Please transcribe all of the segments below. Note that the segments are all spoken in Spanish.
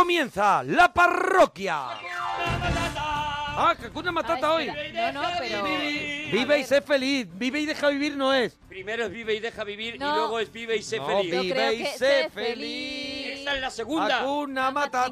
Comienza la parroquia. Ah, que una matata hoy. No, no, pero... Vive y sé feliz. Vive y deja vivir no es. Primero es vive y deja vivir No. y luego es vive y sé No, feliz. Yo vive y que sé sé feliz. Es la segunda. Hakuna Matata.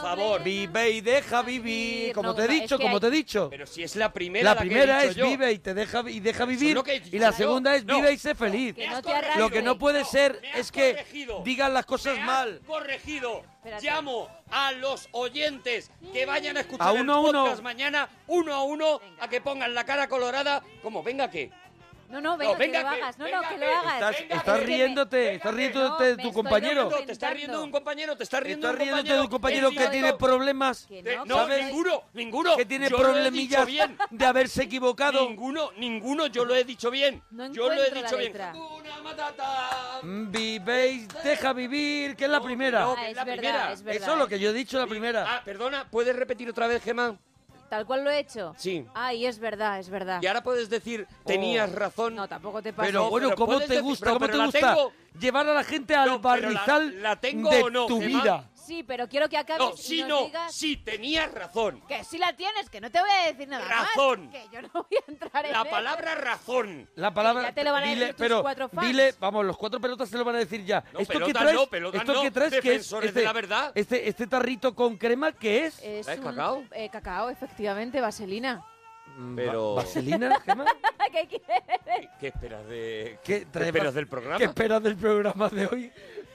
Por favor. Vive y deja vivir. Como No, te he dicho, que como hay- te he dicho. Pero si es la primera La la, que he primera dicho es yo. vive y te deja y deja vivir. lo que he dicho Y la yo. segunda es No. vive y sé feliz. Que Me no has te arrastres. Lo que no puede ser me has es que corregido. digan las cosas Me has mal. corregido. Espérate. Llamo a los oyentes que vayan a escuchar A el uno a uno. podcast mañana, uno a uno, Venga. a que pongan la cara colorada. como Venga, ¿qué? No, no, venga, No, venga, que lo hagas. No, venga, no, que lo hagas. Estás, Venga, estás Es que me- riéndote, estás riéndote de me tu compañero. ¿Te estás riendo de un compañero? ¿Te estás riendo Estás de un riéndote de un compañero que tiene problemas. Que no, ¿sabes? ninguno, ninguno. Que tiene Yo problemillas bien. de haberse equivocado. Ninguno, ninguno, yo lo he dicho bien. Yo lo he dicho bien. y deja vivir, que es la primera. Ah, es es la primera. es verdad. Eso es lo que yo he dicho la primera. Ah, perdona, ¿puedes repetir otra vez, Gemma? Tal cual lo he hecho. Sí. Ay, es verdad, es verdad. Y ahora puedes decir, tenías razón. No, tampoco te pases. Pero No, bueno, pero ¿cómo puedes te decir- gusta? pero- ¿Cómo pero te la gusta tengo. llevar a la gente al No, pero la- barrizal la tengo de o no, tu Gemma. vida? Sí, pero quiero que acabes No, y nos no, digas sí, tenías razón. que sí la tienes, que no te voy a decir nada Razón. más. Que yo no voy a entrar en La eso. palabra razón. La palabra. ya te lo van a dile, decir tus pero cuatro fans. dile, vamos, los cuatro pelotas se lo van a decir ya. No, esto que pelotas traes, no, esto no, que traes que es defensores este, de la verdad. Este, este tarrito con crema, ¿qué es? Es ¿Es un- cacao? eh, cacao, efectivamente, vaselina. Mm, Pero- va- ¿Vaselina, Gemma? ¿Qué quieres? ¿Qué, qué esperas de ¿Qué, qué esperas del programa? ¿Qué esperas del programa de hoy?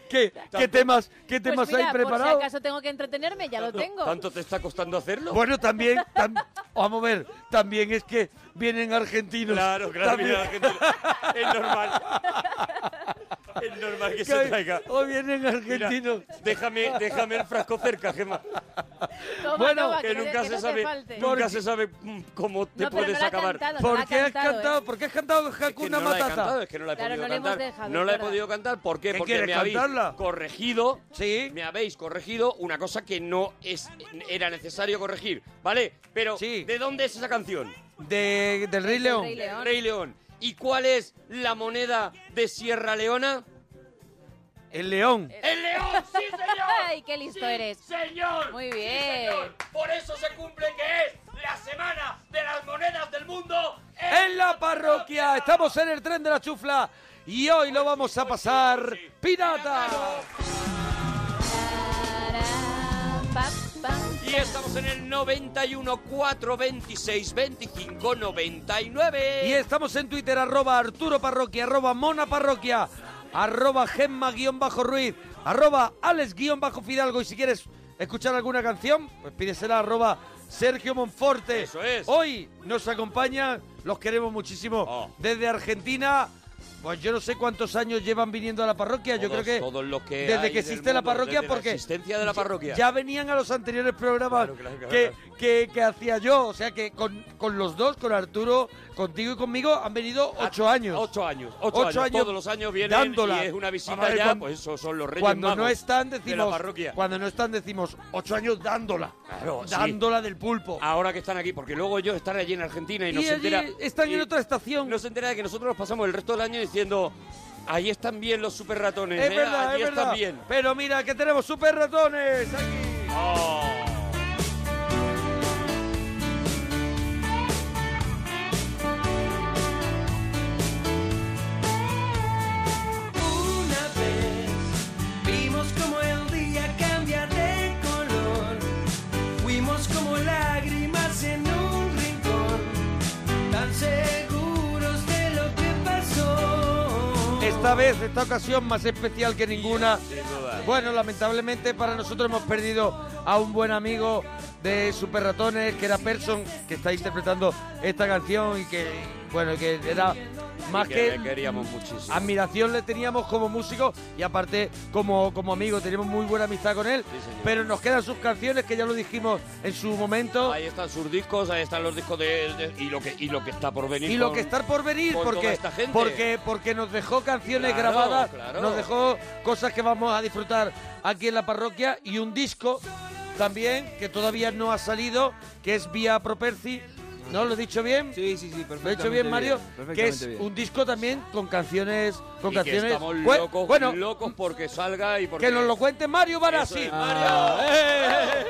¿Qué, qué temas, qué Pues temas mira, hay por si preparados? acaso tengo que entretenerme, ya lo tengo. ¿Tanto te está costando hacerlo? Bueno, también, tam- vamos a ver, también es que vienen argentinos. Claro, claro, la gente- es normal. Normal que que se hoy- traiga. Hoy vienen Mira, argentinos. déjame, déjame el frasco cerca, Gemma. Toma, bueno, toma, Que no- nunca que se no sabe, nunca se sabe cómo te No, puedes no acabar. cantado, ¿Por qué has cantado, cantado? ¿eh? ¿Por qué has cantado Es que Hakuna no la he Matata? cantado, es que no la he Claro, podido cantar. dejado, no la he podido cantar, ¿por qué? ¿Qué Porque me habéis cantarla? corregido. Sí. Me habéis corregido una cosa que no es era necesario corregir, ¿vale? Pero Sí. ¿de dónde es esa canción? De, del. Rey León. Rey León. ¿Y cuál es la moneda de Sierra Leona? El león. ¡El león! ¡Sí, señor! Ay, qué listo ¡Sí, eres. señor! Muy ¡Sí, bien. señor! Por eso se cumple que es la semana de las monedas del mundo En la parroquia. Estamos en el tren de la chufla. Y hoy lo vamos a pasar pirata. Y estamos en el 91 4 26 25 99. Y estamos en Twitter, arroba Arturo Parroquia, arroba Mona Parroquia, arroba Gemma guion bajo Ruiz, arroba Alex guion bajo Fidalgo. Y si quieres escuchar alguna canción, pues pídesela arroba Sergio Monforte. Eso es. Hoy nos acompañan, los queremos muchísimo, Oh. desde Argentina. Pues yo no sé cuántos años llevan viniendo a la parroquia. yo creo que todos los que desde hay que existe la mundo, parroquia, desde la porque existencia de la ya- parroquia. Ya, venían a los anteriores programas que, que, que hacía yo. O sea que con, con los dos, con Arturo, contigo y conmigo, han venido ocho años. Ah, Ocho años. Ocho, años. Todos los años vienen dándola. y es una visita Vamos a ver, ya, cuando- pues eso son los reyes Cuando no están, de la decimos. parroquia. Cuando no están, decimos ocho años dándola. Claro, sí. dándola del pulpo. Ahora que están aquí, porque luego ellos están allí en Argentina y, y no se allí entera... están en otra estación. No se entera de que nosotros nos pasamos el resto del año diciendo... ahí están bien los super ratones, Es ¿eh? verdad, es verdad. están bien. Pero mira que tenemos super ratones aquí. Oh. Esta vez, esta ocasión más especial que ninguna. Bueno, lamentablemente para nosotros hemos perdido a un buen amigo de Super Ratones, que era Person, que está interpretando esta canción y que, bueno, que era más que, le queríamos muchísimo. admiración le teníamos como músico y aparte como, como amigo, teníamos muy buena amistad con él, Sí, pero nos quedan sus canciones que ya lo dijimos en su momento Ahí están sus discos, ahí están los discos de, de- y lo que y lo que está por venir. y lo con- que está por venir porque esta gente. porque porque nos dejó canciones Claro, grabadas claro. nos dejó cosas que vamos a disfrutar aquí en la parroquia y un disco también que todavía no ha salido que es Vía Properci ¿no? ¿Lo he dicho bien? Sí, sí, sí, ¿Lo he dicho bien, Mario? que es bien. un disco también con canciones con y que canciones estamos locos, bueno locos porque salga y porque que nos lo cuente Mario Barassi es, Mario Mario.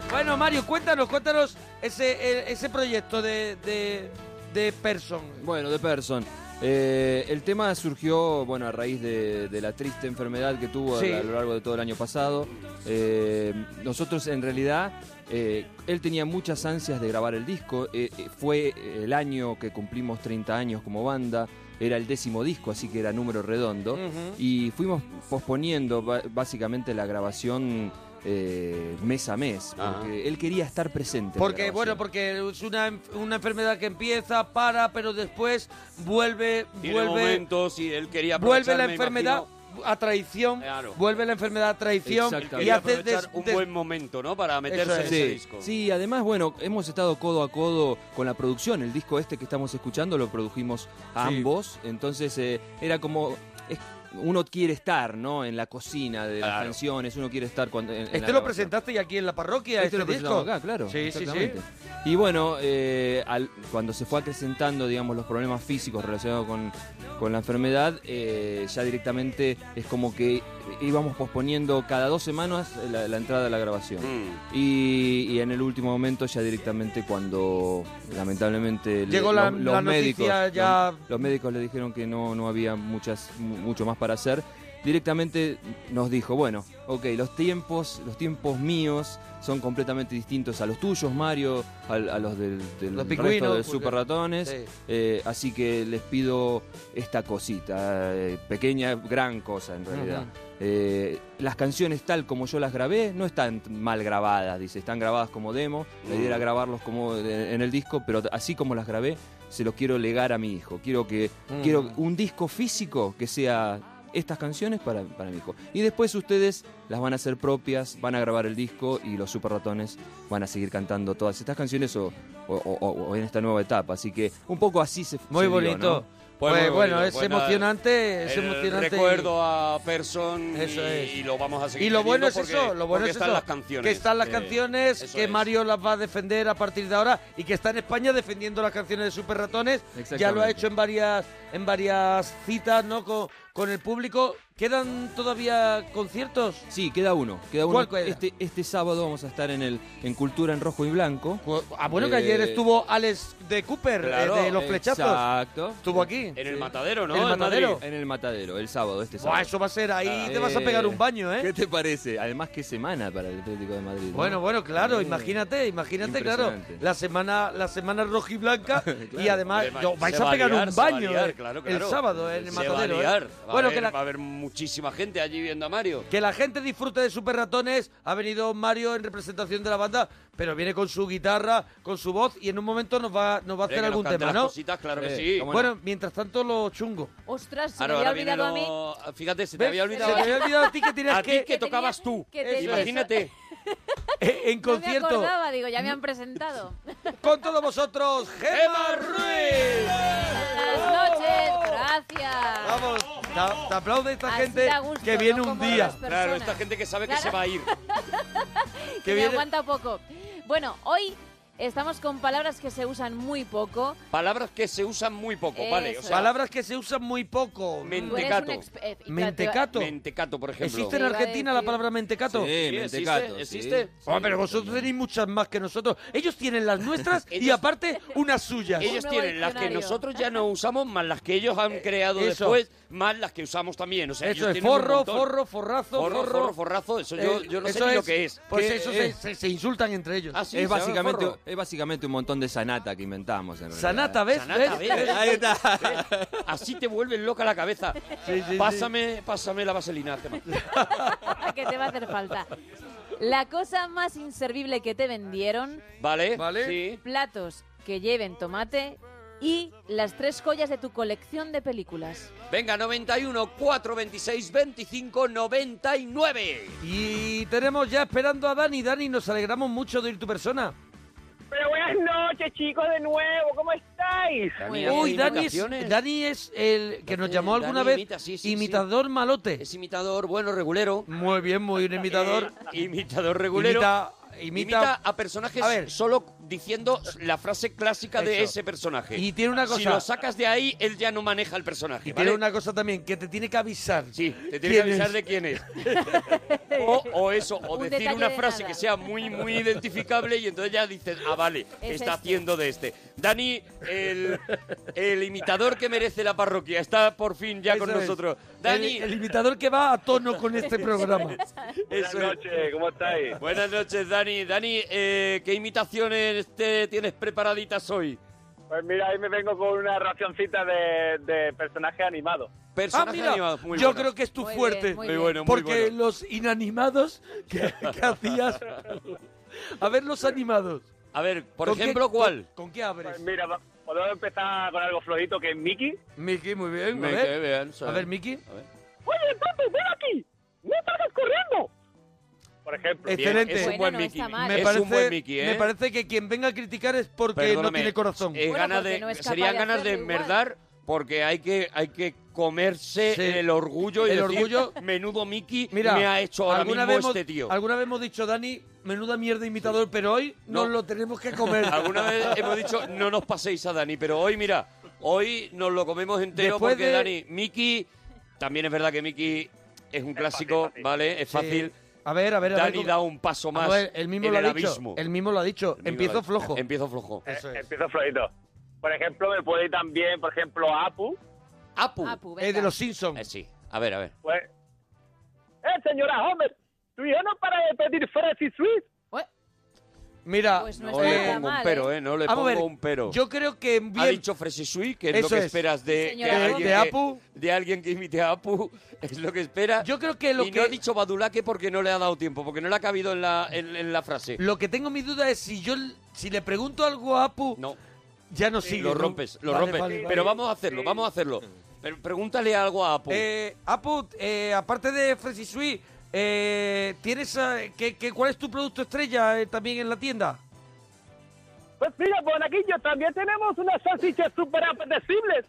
bueno Mario cuéntanos cuéntanos ese ese proyecto de de, de Person Bueno, de Person. Eh, el tema surgió, bueno, a raíz de, de la triste enfermedad que tuvo a- lo largo de todo el año pasado. Eh, nosotros, en realidad, eh, él tenía muchas ansias de grabar el disco. Eh, eh, fue el año que cumplimos 30 años como banda. Era el décimo disco, así que era número redondo. Y fuimos posponiendo básicamente la grabación eh, mes a mes, porque él quería estar presente. Porque, bueno, porque es una, una enfermedad que empieza, para, pero después vuelve, Tiene vuelve, momentos y él quería vuelve la me enfermedad imagino, a traición, Claro. vuelve la enfermedad a traición Exactamente. y hace des- un des- buen momento, ¿no? Para meterse en es. ese Sí, disco. sí, además, bueno, hemos estado codo a codo con la producción. El disco este que estamos escuchando lo produjimos ambos. Entonces, eh, era como. es- uno quiere estar, ¿no? En la cocina de las Claro. canciones, uno quiere estar cuando. en- en la Este lo grabación. presentaste y aquí en la parroquia, Este este, lo presentamos disco. acá, claro. Sí, sí, sí. exactamente. Y bueno, eh, al- cuando se fue acrecentando, digamos, los problemas físicos relacionados con, con la enfermedad, eh, ya directamente es como que íbamos posponiendo cada dos semanas la, la entrada de la grabación. Mm. Y, y en el último momento ya directamente cuando lamentablemente le- Llegó la- los, la médicos noticia ya- los, los médicos le dijeron que no, no había muchas mu- mucho más para hacer directamente nos dijo bueno ok los tiempos los tiempos míos son completamente distintos a los tuyos Mario a, los del, del Los resto de super ratones Sí. eh, así que les pido esta cosita, eh, pequeña, gran cosa en realidad. Eh, las canciones tal como yo las grabé no están mal grabadas, dice, están grabadas como demo. La idea era Mm. grabarlos como en el disco, pero así como las grabé, se los quiero legar a mi hijo. Quiero que Mm. quiero un disco físico que sea estas canciones para, para mi hijo. Y después ustedes las van a hacer propias, van a grabar el disco y los super ratones van a seguir cantando todas estas canciones o, o- o- o en esta nueva etapa. Así que un poco así se Muy se dio, bonito. ¿no? Pues, Pues bueno, bonito. es nada, emocionante, es El emocionante. recuerdo a Person Eso es. y lo vamos a seguir Y lo bueno es porque- eso, lo bueno es están eso, las canciones. que están las Eh, canciones, que es. Mario las va a defender a partir de ahora y que está en España defendiendo las canciones de Super Ratones. Ya lo ha hecho en varias en varias citas, ¿no? Con, con el público. ¿Quedan todavía conciertos? Sí, queda uno. Queda uno. ¿Cuál queda? Este, este sábado vamos a estar en el en Cultura en Rojo y Blanco. Ah, bueno, que Eh, ayer estuvo Alex de Cooper, eh, Claro, de Los Flechazos. Exacto. Estuvo aquí. En el matadero, ¿no? En el matadero. En el matadero, el sábado, este sábado. Buah, eso va a ser ahí, Ah, te vas a eh, pegar un baño, ¿eh? ¿Qué te parece? Además, qué semana para el Atlético de Madrid. ¿no? Bueno, bueno, claro, Eh, imagínate, imagínate, claro, la semana, la semana rojiblanca y además Además, yo- vais a pegar un baño eh, claro, el claro. sábado en el Se va a matadero. ¿eh? liar. Va a Bueno, haber- que la, va a haber muchísima gente allí viendo a Mario. que la gente disfrute de Super Ratones. Ha venido Mario en representación de la banda, pero viene con su guitarra, con su voz y en un momento nos va, nos va a hacer Eh, algún tema, las ¿no? cositas, claro que Eh, sí. no. Bueno, mientras tanto lo chungo. Ostras, se Ahora, me había olvidado a mí. lo... Fíjate, se te ¿Ves? había Se te olvidado. había olvidado a ti que tenías A ti que, que tocabas tú. Imagínate. eh, en No me concierto acordaba, digo, ya me han presentado. con todos vosotros, Gemma Ruiz. Buenas noches, gracias. Vamos, te, te aplaude esta Así gente da gusto, que ¿no? viene un Como día. las Claro, personas. esta gente que sabe que Claro. se va a ir. que que me viene- aguanta poco. Bueno, hoy Estamos con palabras que se usan muy poco. Palabras que se usan muy poco, ¿vale? O Eso. sea, Palabras que se usan muy poco. Mentecato. eh, Mentecato. Mentecato, por ejemplo. ¿Existe en Argentina la palabra mentecato? Sí, Sí, mentecato, existe, sí. existe. Pero vosotros tenéis muchas más que nosotros. Ellos tienen las nuestras y aparte unas suyas. Ellos tienen las que nosotros ya no usamos, más las que ellos han creado eso. después, más las que usamos también. O sea, Eso ellos es forro, forro, forrazo, forro, forro. forro, forrazo. Eso yo, Eh, yo no sé ni lo que es. Pues ¿Qué eso es? se, se- se insultan entre ellos. Ah, sí, es, básicamente. Es básicamente un montón de sanata que inventamos. En realidad. Sanata, ¿ves? Sanata, ¿Ves? ¿ves? Ahí está. Así te vuelven loca la cabeza. Sí, sí, pásame, pásame la vaselina. Que te va a hacer falta. La cosa más inservible que te vendieron, ¿Vale? Vale. Sí. platos que lleven tomate y las tres joyas de tu colección de películas. Venga, 91, 4, 26, 25, 99. Y tenemos ya esperando a Dani. Dani, nos alegramos mucho de ir tu persona. Pero buenas noches, chicos, de nuevo. ¿Cómo estáis? Dani, Uy, Dani es. Dani es el que nos llamó alguna Dani vez imita, sí, sí, imitador malote. Es imitador, bueno, regulero. Muy bien, muy bien imitador. Eh, imitador regulero. Imita, Imita, imita, a personajes A ver. solo diciendo la frase clásica de Eso. ese personaje. Y tiene una Si cosa- lo sacas de ahí, él ya no maneja el personaje. y ¿vale? tiene una cosa también, que te tiene que avisar. Sí, te tiene que ¿Quién avisar es? de quién es. o, o eso, o Un decir detalle una de frase nada. que sea muy, muy identificable y entonces ya dices, ah, vale, Es está este. haciendo de este. Dani, el, el imitador que merece la parroquia, está por fin ya con Eso es. nosotros. Dani, el imitador que va a tono con este programa. Buenas es. noches, ¿cómo estáis? Buenas noches, Dani. Dani, eh, ¿qué imitaciones te tienes preparaditas hoy? Pues mira, ahí me vengo con una racioncita de, de personajes animados. Ah, Personajes mira, animados, muy yo buenos. creo que es tu Muy fuerte. bien, muy Muy bueno, muy porque bueno. los inanimados que, que hacías... A ver los animados. A ver, por ¿Con qué- ejemplo, ¿cuál? ¿Con, con qué abres? Pues mira, podemos empezar con algo flojito que es Mickey. Mickey, muy bien. A Me ver, bien, a ver Mickey. A ver. ¡Oye, papi, ven aquí! ¡No salgas corriendo! Por ejemplo. Bien, Excelente. es un Bueno, buen no Mickey. está mal. Me es parece, un buen Mickey, ¿eh? me parece que quien venga a criticar es porque no Perdóname, tiene corazón. eh, Bueno, ganas porque de, no es capaz serían de ganas de hacerlo igual. enmerdar porque hay que, hay que comerse Sí. el orgullo y El decir, orgullo- menudo Mickey Mira, me ha hecho ahora alguna mismo vez hemos- este tío. Alguna vez hemos dicho, Dani, menuda mierda imitador, pero hoy No. nos lo tenemos que comer. Alguna vez hemos dicho, no nos paséis a Dani, pero hoy, mira, hoy nos lo comemos entero Después porque de- Dani, Mickey, también es verdad que Mickey es un clásico, fácil. ¿vale? Es Sí. fácil. A ver, a ver, a ver. Dani cómo- da un paso más A ver, él mismo en lo ha el dicho. abismo. Él mismo lo ha dicho. Mismo Empiezo lo ha- flojo. Empiezo flojo. Eso Eh, es. Empiezo flojito. Por ejemplo, me puede ir también, por ejemplo, Apu. Apu. Apu, Es de los Simpsons. Eh, sí. A ver, a ver. Pues... ¡Eh, señora Homer! Tu hijo no para de pedir Fresh Sweet. Ué, Mira, Pues no No le pongo un mal, pero, ¿eh? ¿eh? No le pongo ver, un pero. yo creo que Ha bien, dicho Fresh Sweet, que es Eso lo que es. esperas de, alguien de que- Apu. de alguien que imite a Apu. Es lo que espera. yo creo que lo y que no ha dicho Badulaque porque no le ha dado tiempo, porque no le ha cabido en la, en, en la frase. lo que tengo mi duda es si yo si le pregunto algo a Apu, No, ya no sigue. lo rompes, lo Vale, rompes. vale, vale. Pero vamos a hacerlo, vamos a hacerlo. Pero pregúntale algo a Apu. Eh, Apu, eh, aparte de Fresh Sweet, eh, ¿tienes eh, qué- qué- cuál es tu producto estrella eh, también en la tienda? Pues mira, Bonaquillo, también tenemos unas salchichas súper apetecibles.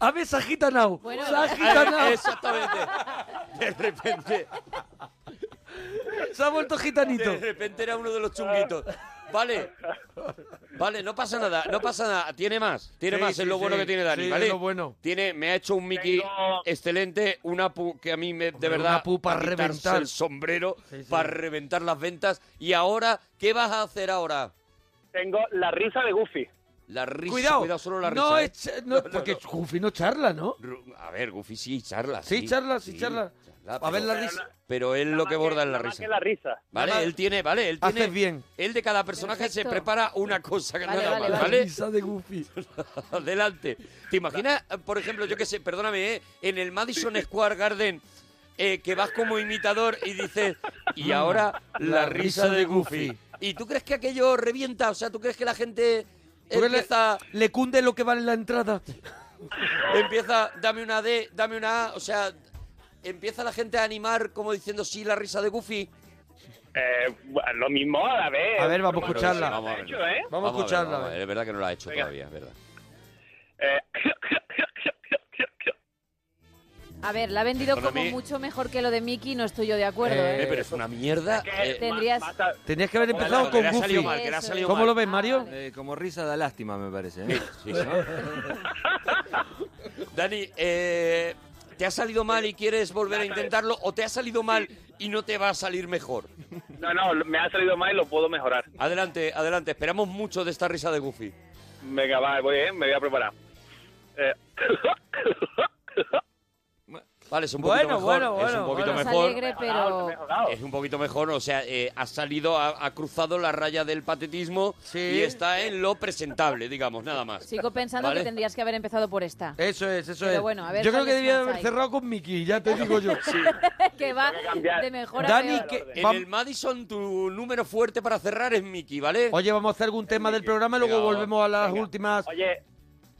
Ave se ha gitanao. Bueno, se ha gitanao. Exactamente. De repente, Se ha vuelto gitanito. de repente era uno de los chunguitos. Vale. Vale, no pasa nada, no pasa nada. Tiene más, tiene Sí, más, sí, es lo bueno sí. que tiene Dani, Sí, ¿vale? es lo bueno. Tiene, me ha hecho un Mickey Tengo- excelente, un Apu que a mí me, de Hombre, verdad, un Apu para quitarse reventar. el sombrero, Sí, sí. para reventar las ventas. Y ahora, ¿qué vas a hacer ahora? Tengo la risa de Goofy. La risa, Cuidado, cuidado solo la no risa. ¿eh? es, no, porque Goofy no charla, ¿no? Ru- A ver, Goofy sí charla. Sí, charla, sí, charla. A ver la Pero risa. Pero él lo que borda es la risa. que la risa. Vale, él tiene, vale, él tiene. Haces bien. Él de cada personaje se prepara una cosa que Vale, nada vale, más, vale. La risa de Goofy. Adelante. ¿Te imaginas, por ejemplo, yo qué sé, perdóname, ¿eh? en el Madison Square Garden eh, que vas como imitador y dices, y ahora la, risa de Goofy. ¿Y tú crees que aquello revienta? O sea, ¿tú crees que la gente ¿Tú crees empieza, le, le cunde lo que vale la entrada? empieza, dame una D, dame una A? O sea, empieza la gente a animar como diciendo, sí, la risa de Goofy. Eh, lo mismo a la vez. A ver, vamos a Pero escucharla. lo Vamos a has ver. hecho, ¿eh? Vamos a ver, escucharla. vamos a ver, Es verdad que no lo ha hecho Venga. todavía, es verdad. Eh, A ver, la ha vendido como mí- mucho mejor que lo de Mickey, no estoy yo de acuerdo. Eh, ¿eh? Pero es una mierda. eh, Tendrías- Tenías que haber empezado la- con Goofy. mal. ¿Cómo mal. lo ves, Mario? Eh, como risa da lástima, me parece. ¿eh? Sí, sí, sí. Dani, eh, ¿te ha salido mal y quieres volver a intentarlo o te ha salido mal y no te va a salir mejor? No, no, me ha salido mal y lo puedo mejorar. Adelante, adelante. Esperamos mucho de esta risa de Goofy. Venga, va, voy, eh, me voy a preparar. Eh, Vale, es un poquito Bueno, mejor. bueno, es bueno, un poquito bueno. Es mejor. alegre, pero... Es un poquito mejor, o sea, eh, ha salido, ha, ha cruzado la raya del patetismo Sí. y está en lo presentable, digamos, nada más. Sigo pensando Vale. que tendrías que haber empezado por esta. Eso es, eso Pero es. bueno, a ver yo creo que debía haber cerrado con Mickey, ya te digo yo. que va Tengo que cambiar. de mejor a Dani, peor. que- En el Madison, tu número fuerte para cerrar es Mickey, ¿vale? Oye, vamos a hacer algún tema del programa y luego Venga, volvemos a las venga. últimas. Oye,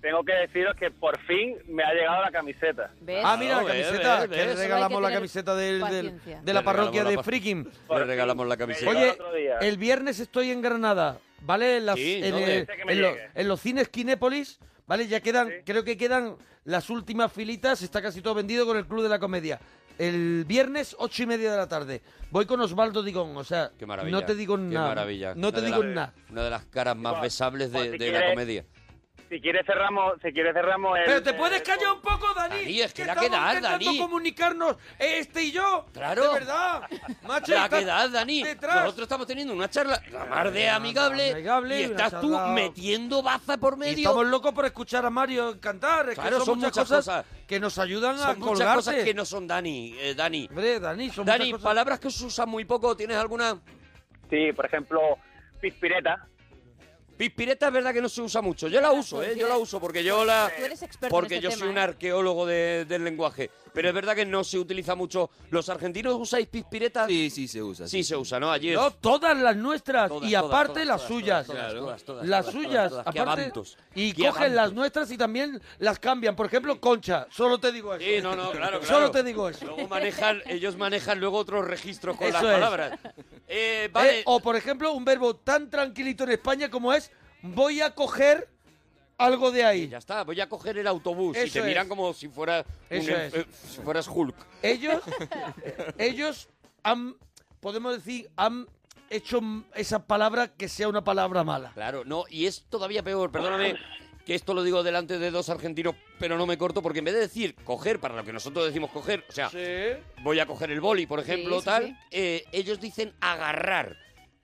tengo que deciros que por fin me ha llegado la camiseta. ¿Ves? Ah, mira, la camiseta, ves, que le regalamos que la camiseta del- del- paciencia. de la Le parroquia regalamos de la pa- Freaking. Le regalamos la camiseta. Oye, el viernes estoy en Granada, ¿vale? En, las- Sí, en, los cines Kinépolis, ¿vale? Ya quedan, Sí. creo que quedan las últimas filitas, está casi todo vendido con el Club de la Comedia. El viernes, ocho y media de la tarde. Voy con Osvaldo Digón, o sea, Qué maravilla. no te digo qué nada. maravilla. No te Una de digo las- nada. Una de las caras más besables de, pues, si de la comedia. Si quieres cerramos, si quieres cerramos el... Pero te puedes callar un poco, Dani. Dani, es que la estamos quedad, intentando Dani. comunicarnos este y yo. Claro. De verdad. Macho, La estás que das, Dani. detrás. Nosotros estamos teniendo una charla la mar de amigable, amigable y una estás tú charla- metiendo baza por Y medio. estamos locos por escuchar a Mario cantar. Es Claro, que son, son muchas, muchas cosas, cosas. que nos ayudan a Son muchas colgarse. cosas que no son Dani, eh, Dani. Hombre, Dani, son Dani, muchas cosas. palabras que se usan muy poco, ¿tienes alguna? Sí, por ejemplo, pispireta. Pispireta es verdad que no se usa mucho. Yo la uso, ¿eh? Yo la uso porque yo la... Tú eres experto en Porque este yo tema, soy un ¿eh? arqueólogo de- del lenguaje. Pero es verdad que no se utiliza mucho. ¿Los argentinos usáis pispiretas? Sí, sí, se usa. Sí, se usa, ¿no? Allí es... No, todas las nuestras Todas, y todas, aparte todas, las todas, suyas. todas, Claro. todas, todas, las todas, suyas, todas, todas. Qué aparte. avantos, Y qué cogen las nuestras y también las cambian. Por ejemplo, Concha, solo te digo eso. Sí, no, no, claro, claro. Solo te digo eso. Luego manejan, ellos manejan luego otros registros con Eso las es. palabras. Eh, vale, Eh, o por ejemplo, un verbo tan tranquilito en España como es voy a coger algo de ahí. ya está, voy a coger el autobús y te miran como si fuera un em- eh, si fueras Hulk. Ellos, ellos han, podemos decir, han hecho esa palabra que sea una palabra mala. Claro, no, y es todavía peor, perdóname que esto lo digo delante de dos argentinos, pero no me corto porque en vez de decir coger para lo que nosotros decimos coger, o sea, voy a coger el boli, por ejemplo, sí, tal, sí. eh, ellos dicen agarrar.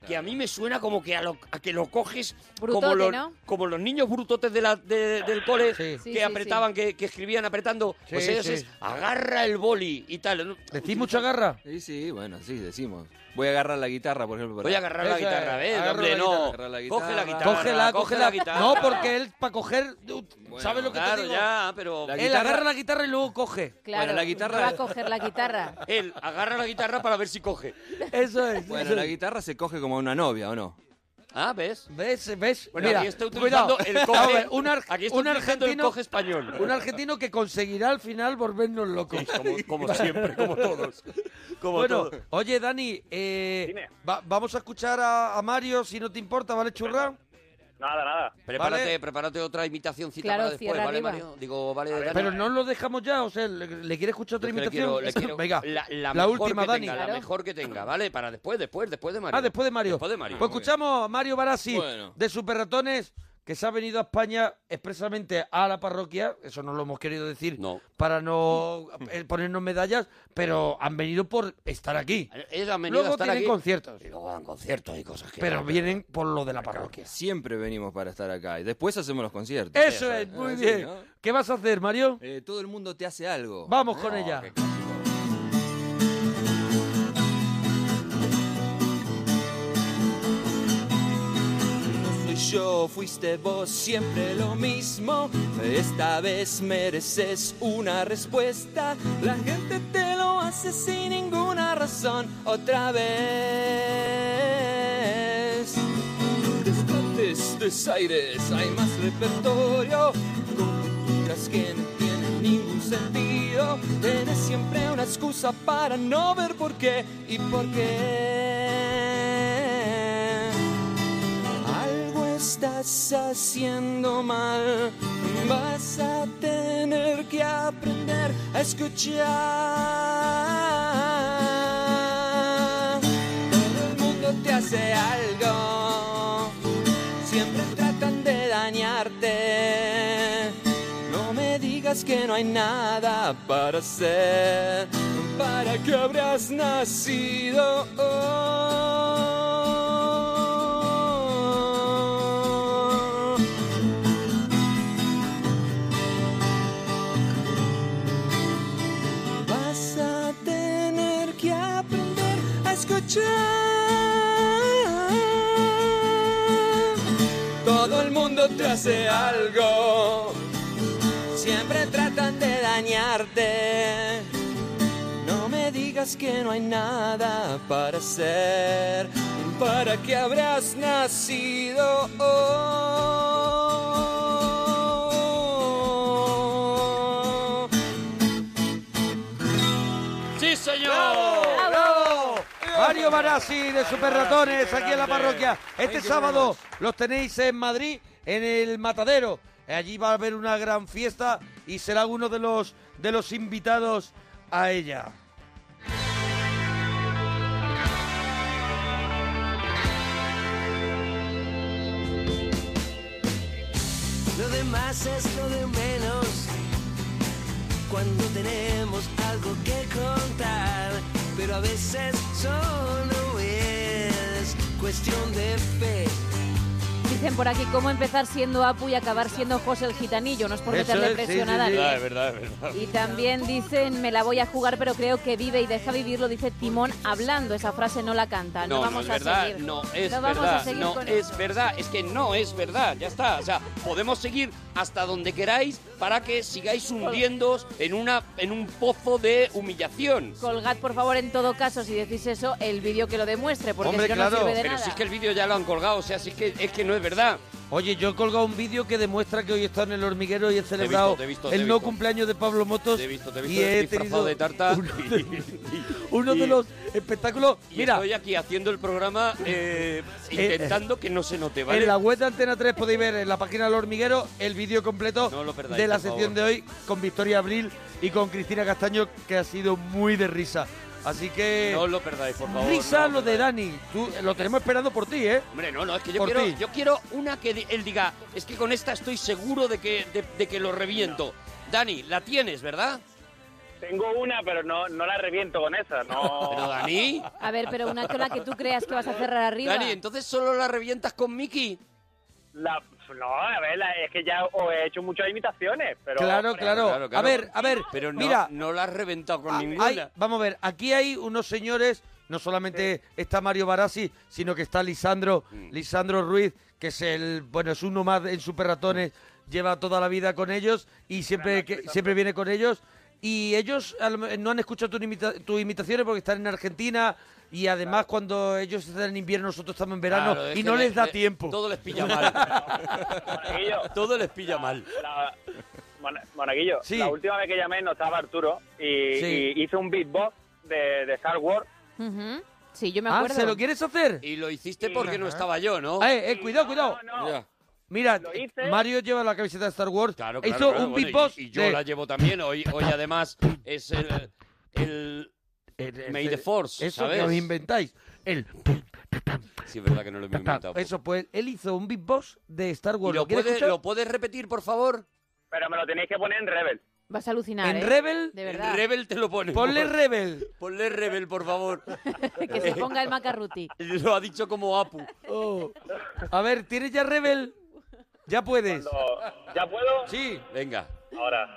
Que a mí me suena como que a, lo- a que lo coges como, Brutote, los, ¿no? como los niños brutotes de la, de- del cole Sí. Que sí, apretaban, Que, que escribían apretando. pues ellos sí. es agarra el boli y tal. ¿Decís mucha garra? Sí, sí, bueno, sí, decimos. Voy a agarrar la guitarra, por ejemplo. para- Voy a agarrar la guitarra, ¿ves? agarro Hombre, la no. Coge la guitarra. Cógela, coge cógela. la guitarra. No, porque él para coger, uh, Bueno, ¿sabes lo que Claro, te digo? ya, pero... La Él agarra la guitarra y luego coge. Claro, Bueno, la guitarra- va a coger la guitarra. Él agarra la guitarra para ver si coge. Eso es. Bueno, eso la guitarra se coge como una novia, ¿o no? Ah, ¿ves? ¿Ves? ¿Ves? Bueno, Mira, aquí está utilizando cuidado. el coge. A ver, un, ar- aquí un utilizando el argentino, coge español. un argentino que conseguirá al final volvernos locos. Como, como siempre, como todos. Como Bueno, todos. oye, Dani, eh, va- vamos a escuchar a, a Mario, si no te importa, ¿vale, churra? Nada, nada. Prepárate, Vale. prepárate otra imitacióncita Claro, para después, cierra ¿vale, arriba. Mario? Digo, vale, Dani. Pero no lo dejamos ya, o sea, ¿le, le quiere escuchar otra es que le imitación? quiero- le quiero- Venga, la, la mejor última, que Dani. tenga, la mejor que tenga, ¿vale? Para después, después, después de Mario. Ah, después de Mario. Después de Mario. Pues escuchamos a Mario Barassi Bueno. de Super Ratones, que se ha venido a España expresamente a la parroquia. Eso no lo hemos querido decir No. para no eh, ponernos medallas, pero han venido por estar aquí. Ellos han venido a Luego estar tienen aquí. conciertos, Y luego dan conciertos y cosas que... pero vienen por lo de la parroquia. Siempre venimos para estar acá y después hacemos los conciertos. Eso es, muy Ah, bien. ¿no? ¿Qué vas a hacer, Mario? Eh, todo el mundo te hace algo. Vamos con ella. Yo, fuiste vos, siempre lo mismo. Esta vez mereces una respuesta. La gente te lo hace sin ninguna razón. Otra vez. Desplates, desaires, hay más repertorio. Conjeturas que no tienen ningún sentido. Tienes siempre una excusa para no ver por qué y por qué. Estás haciendo mal, vas a tener que aprender a escuchar. Todo el mundo te hace algo, siempre tratan de dañarte. No me digas que no hay nada para hacer, para que habrás nacido. Vas Todo el mundo te hace algo. Siempre tratan de dañarte. No me digas que no hay nada para hacer. ¿Para que habrás nacido? Barassi de Super Ratones aquí en la parroquia. Este sábado los tenéis en Madrid, en el Matadero. Allí va a haber una gran fiesta y será uno de los de los invitados a ella. Lo demás es lo de menos. Cuando tenemos algo que contar, pero a veces solo es cuestión de fe. Dicen por aquí cómo empezar siendo Apu y acabar siendo José el Gitanillo. No es por Eso meterle es, sí, presión sí, a sí. nadie. verdad, es verdad, es verdad. Y también dicen, me la voy a jugar, pero creo que vive y deja vivir, lo dice Timón hablando. Esa frase no la canta. No, No, no vamos es a verdad, seguir. no es No vamos a verdad, seguir no con es esto. verdad, es que no es verdad, ya está. O sea, podemos seguir hasta donde queráis para que sigáis hundiéndoos en, una, en un pozo de humillación. Colgad, por favor, en todo caso, si decís eso, el vídeo que lo demuestre, porque Hombre, si no, no claro. sirve de Pero nada. si es que el vídeo ya lo han colgado, o sea, si es que, es que no es verdad. Oye, yo he colgado un vídeo que demuestra que hoy he estado en el hormiguero y he celebrado te he visto, te he el no visto. cumpleaños de Pablo Motos. Te he visto, te he y visto he disfrazado tenido de tarta. uno y- de, uno de y- los espectáculos. Y Mira, estoy aquí haciendo el programa eh, intentando que no se note, ¿vale? En la web de Antena 3 podéis ver en la página del hormiguero el vídeo completo No lo perdáis, de la sección favor. de hoy con Victoria Abril y con Cristina Castaño, que ha sido muy de risa. Así que. No os lo perdáis, por favor. risa no lo de. Dani. Tú, lo tenemos esperando por ti, ¿eh? Hombre, no, no, es que yo Por quiero, ti. yo quiero una que él diga, es que con esta estoy seguro de que, de, de que lo reviento. Dani, la tienes, ¿verdad? Tengo una, pero no, no la reviento con esa. No. Pero Dani, A ver, pero una con la que tú creas que vas a cerrar arriba. Dani, entonces solo la revientas con Mickey. La- no, a ver, la- es que ya os he hecho muchas imitaciones, pero... claro, claro, claro, claro. A ver, a ver. Pero no, mira, no la has reventado con Ah, ninguna. hay- vamos a ver, aquí hay unos señores, no solamente está Mario Barassi, sino que está Lisandro, Mm. Lisandro Ruiz, que es el, bueno, es uno más en Super Ratones, lleva toda la vida con ellos y siempre, que, siempre viene con ellos. Y ellos no han escuchado tus imita- tus imitaciones porque están en Argentina y además cuando ellos están en invierno nosotros estamos en verano Claro, y no le- les da tiempo. Todo les pilla mal. Monaguillo, todo les pilla mal. la- Mona- Monaguillo, Sí. la última vez que llamé no estaba Arturo y, Sí. y hice un beatbox de, de Star Wars. Ujú. Sí, yo me Ah, acuerdo. ¿se lo quieres hacer? Y lo hiciste porque no estaba yo, ¿no? Eh, eh, cuidado, cuidado. No, no, Ya. Mira, hice. Mario lleva la camiseta de Star Wars. Claro, claro, hizo claro, un bueno, y- beatbox y, yo de- la llevo también. Hoy, hoy además es el, el el- May the Force, Eso ¿sabes? que os inventáis. El, Sí, es verdad que no lo hemos inventado. eso, pues él hizo un beatbox de Star ¿Y Wars. lo quieres puedes, escuchar? lo puedes repetir, por favor? pero me lo tenéis que poner en Rebel. Vas a alucinar, En ¿eh? Rebel, De En verdad. Rebel te lo pones. ponle Rebel. Ponle Rebel, por favor. que se ponga el macarruti. Lo ha dicho como Apu. Oh. A ver, ¿tienes ya Rebel? Ya puedes. ¿Ya puedo? Sí. Venga. Ahora.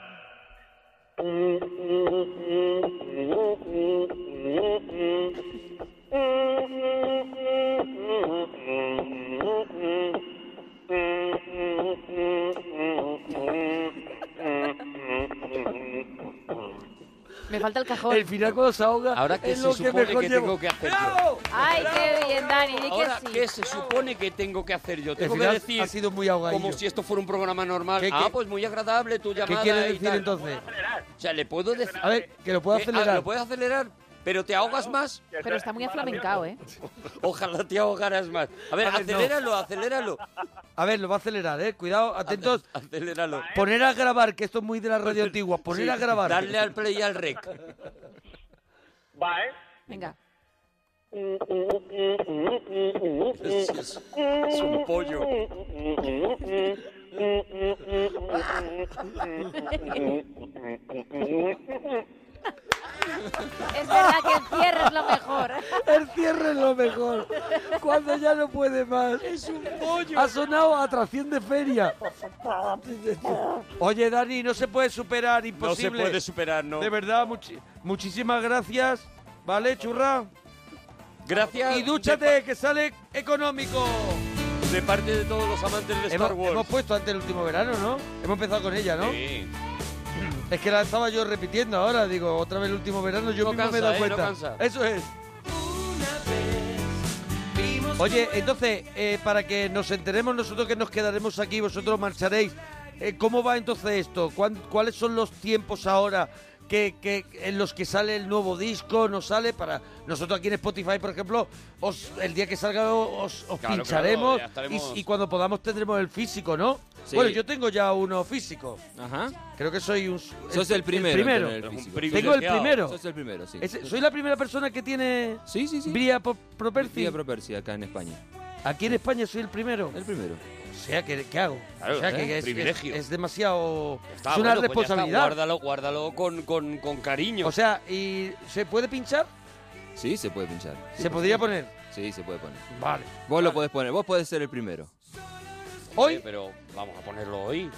Me falta el cajón. El final cuando se ahoga. Ahora, ¿qué es se lo supone mejor que llevo. tengo que hacer yo? Ay, qué bien, Dani. di que Ahora, sí. ¿qué se supone que tengo que hacer yo? El Tengo que final decir ha sido muy ahogadillo. como si esto fuera un programa normal. ¿Qué- ah, qué- pues muy agradable tu ¿Qué llamada quieres y decir tal. entonces? O sea, le puedo decir... A ver, que lo puedo Eh, ah, acelerar. ¿Lo puedes acelerar? ¿Pero te ahogas más? Pero está muy aflamencado, ¿eh? Ojalá te ahogaras más. A ver, A ver, no. aceléralo, aceléralo. A ver, lo va a acelerar, ¿eh? Cuidado, atentos. Aceléralo. Poner a grabar, que esto es muy de la radio antigua. Poner Sí, a grabar. Darle al play y al rec. Va, ¿eh? Venga. Es, es- es un pollo. Es verdad que el cierre es lo mejor. El cierre es lo mejor. Cuando ya no puede más. Es un pollo. Ha sonado atracción de feria. Oye, Dani, no se puede superar, No se imposible. puede superar, ¿no? De verdad, muchi- muchísimas gracias. ¿Vale, churra? Gracias Y dúchate, que sale económico. de, de parte de todos los amantes de Star Hemos, Wars. hemos puesto antes el último verano, ¿no? Hemos empezado con ella, ¿no? Sí. Es que la estaba yo repitiendo ahora, digo, otra vez el último verano, yo No mismo me he dado ¿eh? No cuenta. cansa. Eso es. Oye, entonces, eh, para que nos enteremos nosotros que nos quedaremos aquí, vosotros marcharéis, eh, ¿cómo va entonces esto? ¿Cuán- ¿Cuáles son los tiempos ahora que, que- en los que sale el nuevo disco? ¿No sale? Para nosotros aquí en Spotify, por ejemplo, os, el día que salga os, os Claro, pincharemos claro, ya estaremos- y, y cuando podamos tendremos el físico, ¿no? Sí. Bueno, yo tengo ya uno físico. Ajá. Creo que soy un... Sos el primero. primero. el Un físico. privilegiado. Tengo el primero. Sos el primero, sí. Soy la primera persona que tiene Sí, sí, sí. Bria Pro- Property. Vía Properci acá en España. Aquí en España soy el primero. El primero. O sea, ¿qué, qué hago? Claro, o sea, ¿eh? que es, Privilegio. es- es demasiado... Está, es una bueno, pues ya está, responsabilidad. guárdalo, guárdalo con, con, con cariño. o sea, ¿y se puede pinchar? Sí, se puede pinchar. ¿Se podría poner? Sí, se puede poner. Vale. Vos lo podés poner, vos podés ser el primero. Hoy, Eh, pero vamos a ponerlo hoy.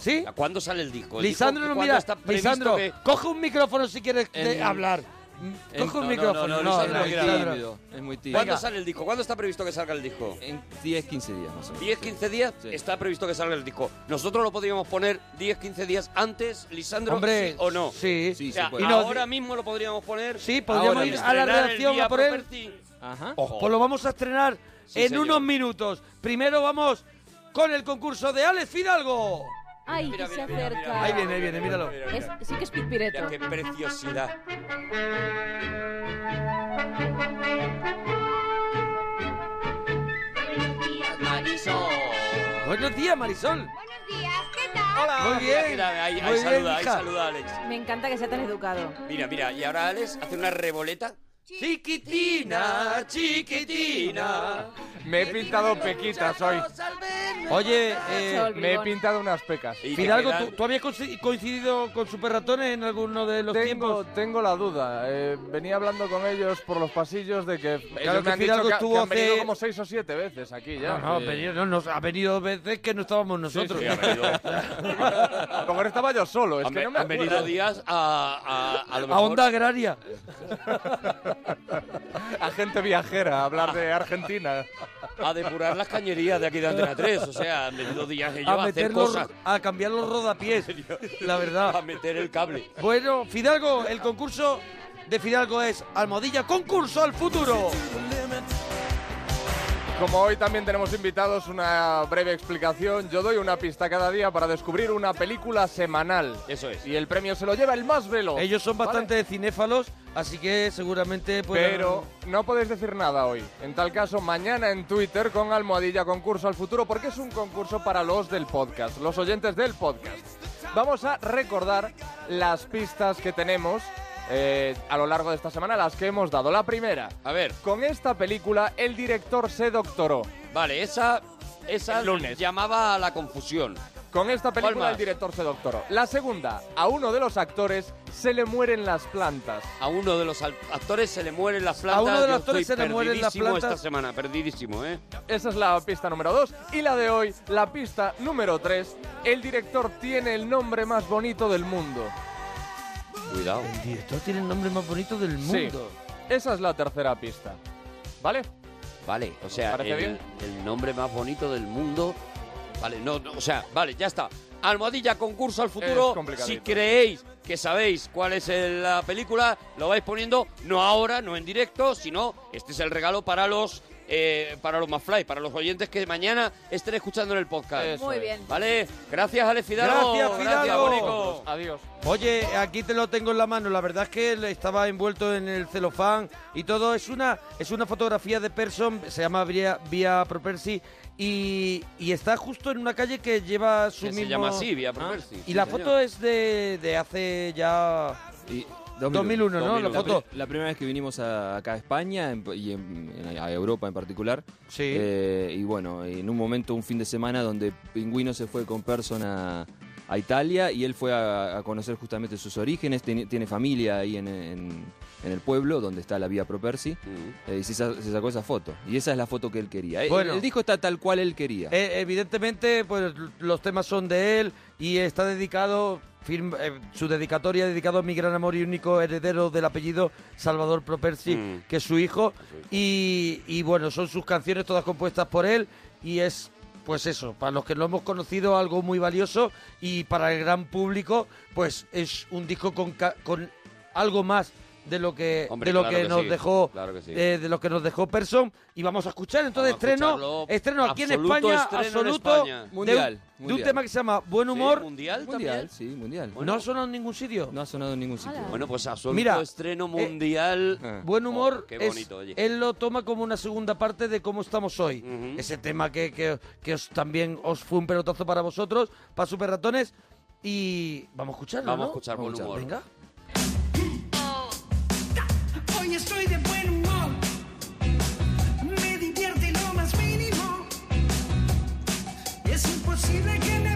¿sí? ¿A ¿Cuándo sale el disco? ¿El Lisandro disco está previsto Lisandro, que- coge un micrófono si quieres de- En- hablar. Mm, Coge un no, micrófono. no, no, es muy tímido. Es muy tímido. ¿Cuándo sale el disco? ¿Cuándo está previsto que salga el disco? En 10, 15 días más o menos. 10, 15 días Sí. está previsto que salga el disco. Nosotros lo podríamos poner 10, 15 días antes, Lisandro, Hombre, ¿sí o no? Sí. Sí. Y no- ahora mismo lo podríamos poner. Sí, podríamos ir a la redacción a por él. Ajá. Pues lo vamos a estrenar Sí, en unos minutos. Primero vamos con el concurso de Alex Fidalgo. Ay, Mira, que mira, se mira, acerca. mira, Ahí viene, ahí viene, míralo. mira, mira. Es- sí que es Mira Pispireto. qué preciosidad. Buenos días, Marisol. Buenos días, ¿qué tal? Hola. Muy bien. Mira, ahí, ahí Muy bien, saluda, ahí saluda a Alex. Me encanta que sea tan educado. Mira, mira, y ahora Alex hace una revoleta. Chiquitina, chiquitina. Me he pintado pequitas hoy. Oye, Se eh. Me he pintado unas pecas. Y Fidalgo, ¿tú, tú habías coincidido con Super Ratones en alguno de los Tengo, tiempos? tengo la duda. eh, venía hablando con ellos por los pasillos de que ellos que me han Fidalgo dicho que, estuvo que han venido hace- como seis o siete veces aquí ya. No, no, venido- no, nos ha venido veces que no estábamos nosotros. Sí, ha venido, A lo mejor estaba yo solo, es han, que no me han venido días a, a, a lo A onda agraria. A gente viajera, a hablar de Argentina. a depurar las cañerías de aquí de Antena 3. O sea, han venido días ellos A, a, hacer meter los- cosas. a cambiar los rodapiés. La verdad. A meter el cable. Bueno, Fidalgo, el concurso de Fidalgo es Almohadilla Concurso al Futuro. Como hoy también tenemos invitados, una breve explicación. Yo doy una pista cada día para descubrir una película semanal. Eso es. Y el premio se lo lleva el más velo. Ellos son ¿vale? bastante cinéfalos, así que seguramente pues Pero no podéis decir nada hoy. En tal caso, mañana en Twitter con almohadilla concurso al futuro, porque es un concurso para los del podcast, los oyentes del podcast. Vamos a recordar las pistas que tenemos eh, a lo largo de esta semana, las que hemos dado. La primera, A ver, con esta película el director se doctoró. vale, esa, esa El lunes. llamaba a la confusión. Con esta película más? el director se doctoró. La segunda, a uno de los actores se le mueren las plantas. A uno de los al- actores se le mueren las plantas. uno de los Yo actores estoy se le mueren las perdidísimo plantas. esta semana, perdidísimo, ¿eh? Esa es la pista número 2. Y la de hoy, la pista número 3. El director tiene el nombre más bonito del mundo. Cuidado. El director tiene el nombre más bonito del Sí. mundo. Esa es la tercera pista. ¿Vale? Vale, o sea, ¿Parece el, bien? el nombre más bonito del mundo. Vale, no, no, o sea, vale, ya está. Almohadilla, concurso al futuro. Si creéis que sabéis cuál es el- la película, lo vais poniendo, no ahora, no en directo, sino este es el regalo para los eh, para los más fly, para los oyentes que mañana estén escuchando en el podcast. Eso Muy es. bien. ¿Vale? Gracias, Alex Fidalgo. Gracias, Fidalgo. Adiós. Oye, aquí te lo tengo en la mano. La verdad es que él estaba envuelto en el celofán y todo. Es una, es una fotografía de Person, se llama Vía, Vía Propersi y, y está justo en una calle que lleva su Que mismo... se llama así, Vía Ah, Propersi. Y Sí, la señor. foto es de, de hace ya... Y 2001, ¿no? La 2001. foto. La primera vez que vinimos a- acá a España en- y en- en- a Europa en particular. Sí. Eh, y bueno, en un momento, un fin de semana donde Pingüino se fue con Person a, a Italia y él fue a, a conocer justamente sus orígenes. Tiene, tiene familia ahí en, en- el pueblo donde está la vía Propersi. Mm. Eh, y se, sa- se sacó esa foto. Y esa es la foto que él quería. Bueno. el, el disco está tal cual él quería. Eh, evidentemente, pues los temas son de él y está dedicado, eh, su dedicatoria dedicado a mi gran amor y único heredero del apellido Salvador Propersi, Mm. que es su hijo. Y, y bueno, son sus canciones todas compuestas por él y es, pues eso, para los que lo hemos conocido, algo muy valioso y para el gran público, pues es un disco con, ca- con algo más de lo que Hombre, de lo claro que, que nos sí, dejó claro que sí. eh, de lo que nos dejó Person y vamos a escuchar entonces a estreno estreno aquí en Absoluto España estreno en absoluto España. de un- Mundial, de un, mundial. tema que se llama Buen Humor ¿Sí? ¿Mundial, mundial, también? sí, mundial. no ha sonado en ningún sitio No ha sonado en ningún sitio. Bueno, pues absoluto Mira, estreno eh, mundial. Ah. Buen humor Oh, qué es- bonito, oye. él lo toma como una segunda parte de cómo estamos hoy Ujú. ese tema que, que, que os, también os fue un pelotazo para vosotros para Super Ratones y vamos a escucharlo Vamos a ¿no? escuchar Vamos buen a humor. venga Hoy estoy de buen humor. Me divierte lo más mínimo. Es imposible que me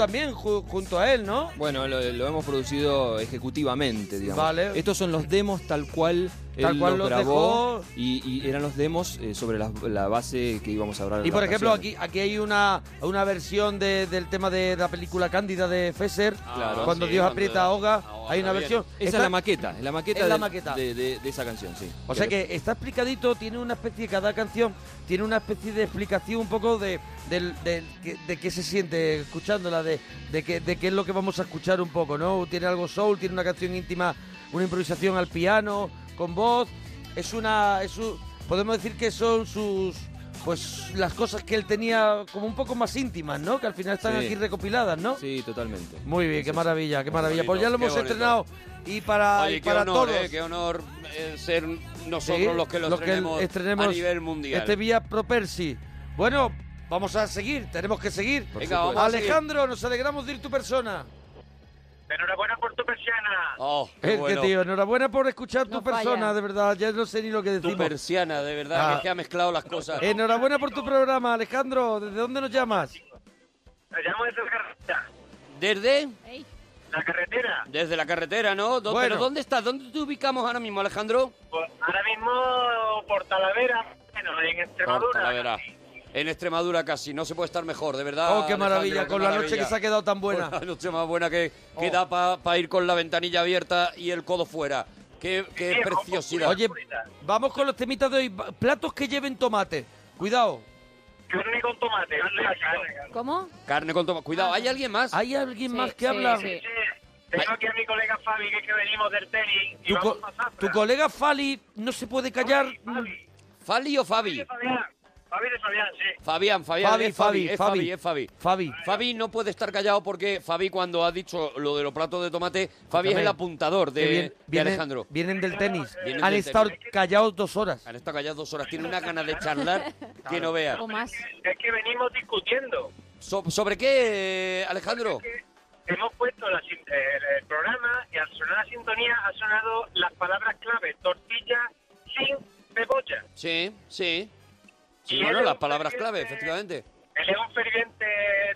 también ju- junto a él ¿no? Bueno, lo, lo hemos producido ejecutivamente, digamos. Vale. Estos son los demos tal cual Tal él cual los grabó dejó. y, y eran los demos eh, sobre la, la base que íbamos a hablar. Y por ejemplo, canciones. aquí, aquí hay una, una versión de- del tema de la película Cándida de Fesser. Claro, cuando sí, Dios aprieta, ahoga. ahoga Hay una versión. Esa Está- es la maqueta, es la maqueta, es la del- maqueta. De, de- de esa canción, sí. O sea que está explicadito, tiene una especie, cada canción tiene una especie de explicación un poco de, que- de qué se siente escuchándola, de, de, qué, de qué es lo que vamos a escuchar un poco, ¿no? Tiene algo soul, tiene una canción íntima, una improvisación al piano, con voz. Es una. Es un- podemos decir que son sus. Pues las cosas que él tenía como un poco más íntimas, ¿no? Que al final están Sí. aquí recopiladas, ¿no? Sí, totalmente. Muy bien, qué maravilla, qué maravilla. Pues ya lo hemos estrenado y para, Oye, y qué para honor, todos. eh, qué honor eh, ser nosotros Sí, los que lo los estrenemos, estrenemos a nivel mundial. Este Vía Propersi. Bueno, vamos a seguir, tenemos que seguir. Venga, vamos a seguir. Alejandro, nos alegramos de ir tu persona. Enhorabuena por tu persiana. Oh, qué Es bueno. que, tío, enhorabuena por escuchar No tu persona, de verdad. Ya no sé ni lo que Tu decimos. persiana, de verdad, Ah. que es que ha mezclado las cosas. Enhorabuena por tu programa, Alejandro. ¿Desde dónde nos llamas? Me llamo desde la carretera. Desde, La carretera. desde la carretera, ¿no? ¿Dó- Bueno. ¿Pero dónde estás? ¿Dónde te ubicamos ahora mismo, Alejandro? Pues ahora mismo por Talavera, bueno, en Por Extremadura. Talavera. En Extremadura casi, no se puede estar mejor, de verdad. Oh, qué maravilla, con qué la noche que se ha quedado tan buena. Con la noche más buena que, que Oh. da para ir con la ventanilla abierta y el codo fuera. Qué, qué Sí, preciosidad. Oye, vamos con los temitas de hoy. Platos que lleven tomate. Cuidado. Carne con tomate. Carne, carne. ¿Cómo? Carne con tomate. Cuidado, ¿hay alguien más? ¿Hay alguien Sí, más que sí, habla? sí. Sí, Tengo aquí a mi colega Fabi, que es que venimos del tenis. Y Tu, vamos co- a tu colega Fali no se puede callar. Fabi, ¿Fali o Fabi? Fabi de Fabián, sí. Fabián, Fabián, Fabi, es Fabi, Fabi, es Fabi. Fabi, es Fabi. Fabi. Fabi no puede estar callado porque Fabi cuando ha dicho lo de los platos de tomate, Fabi es el apuntador de, que de vienen- Alejandro. Vienen del tenis. Vienen Han del estado tenis. callados dos horas. Han estado callados dos horas. Tiene una gana de charlar que no veas. O más. Es que venimos discutiendo. So- ¿Sobre qué, eh, Alejandro? Hemos puesto la sin- el, el programa y al sonar la sintonía ha sonado las palabras clave tortilla sin cebolla. Sí, sí. Sí, Y bueno, las palabras clave, efectivamente. Él es un ferviente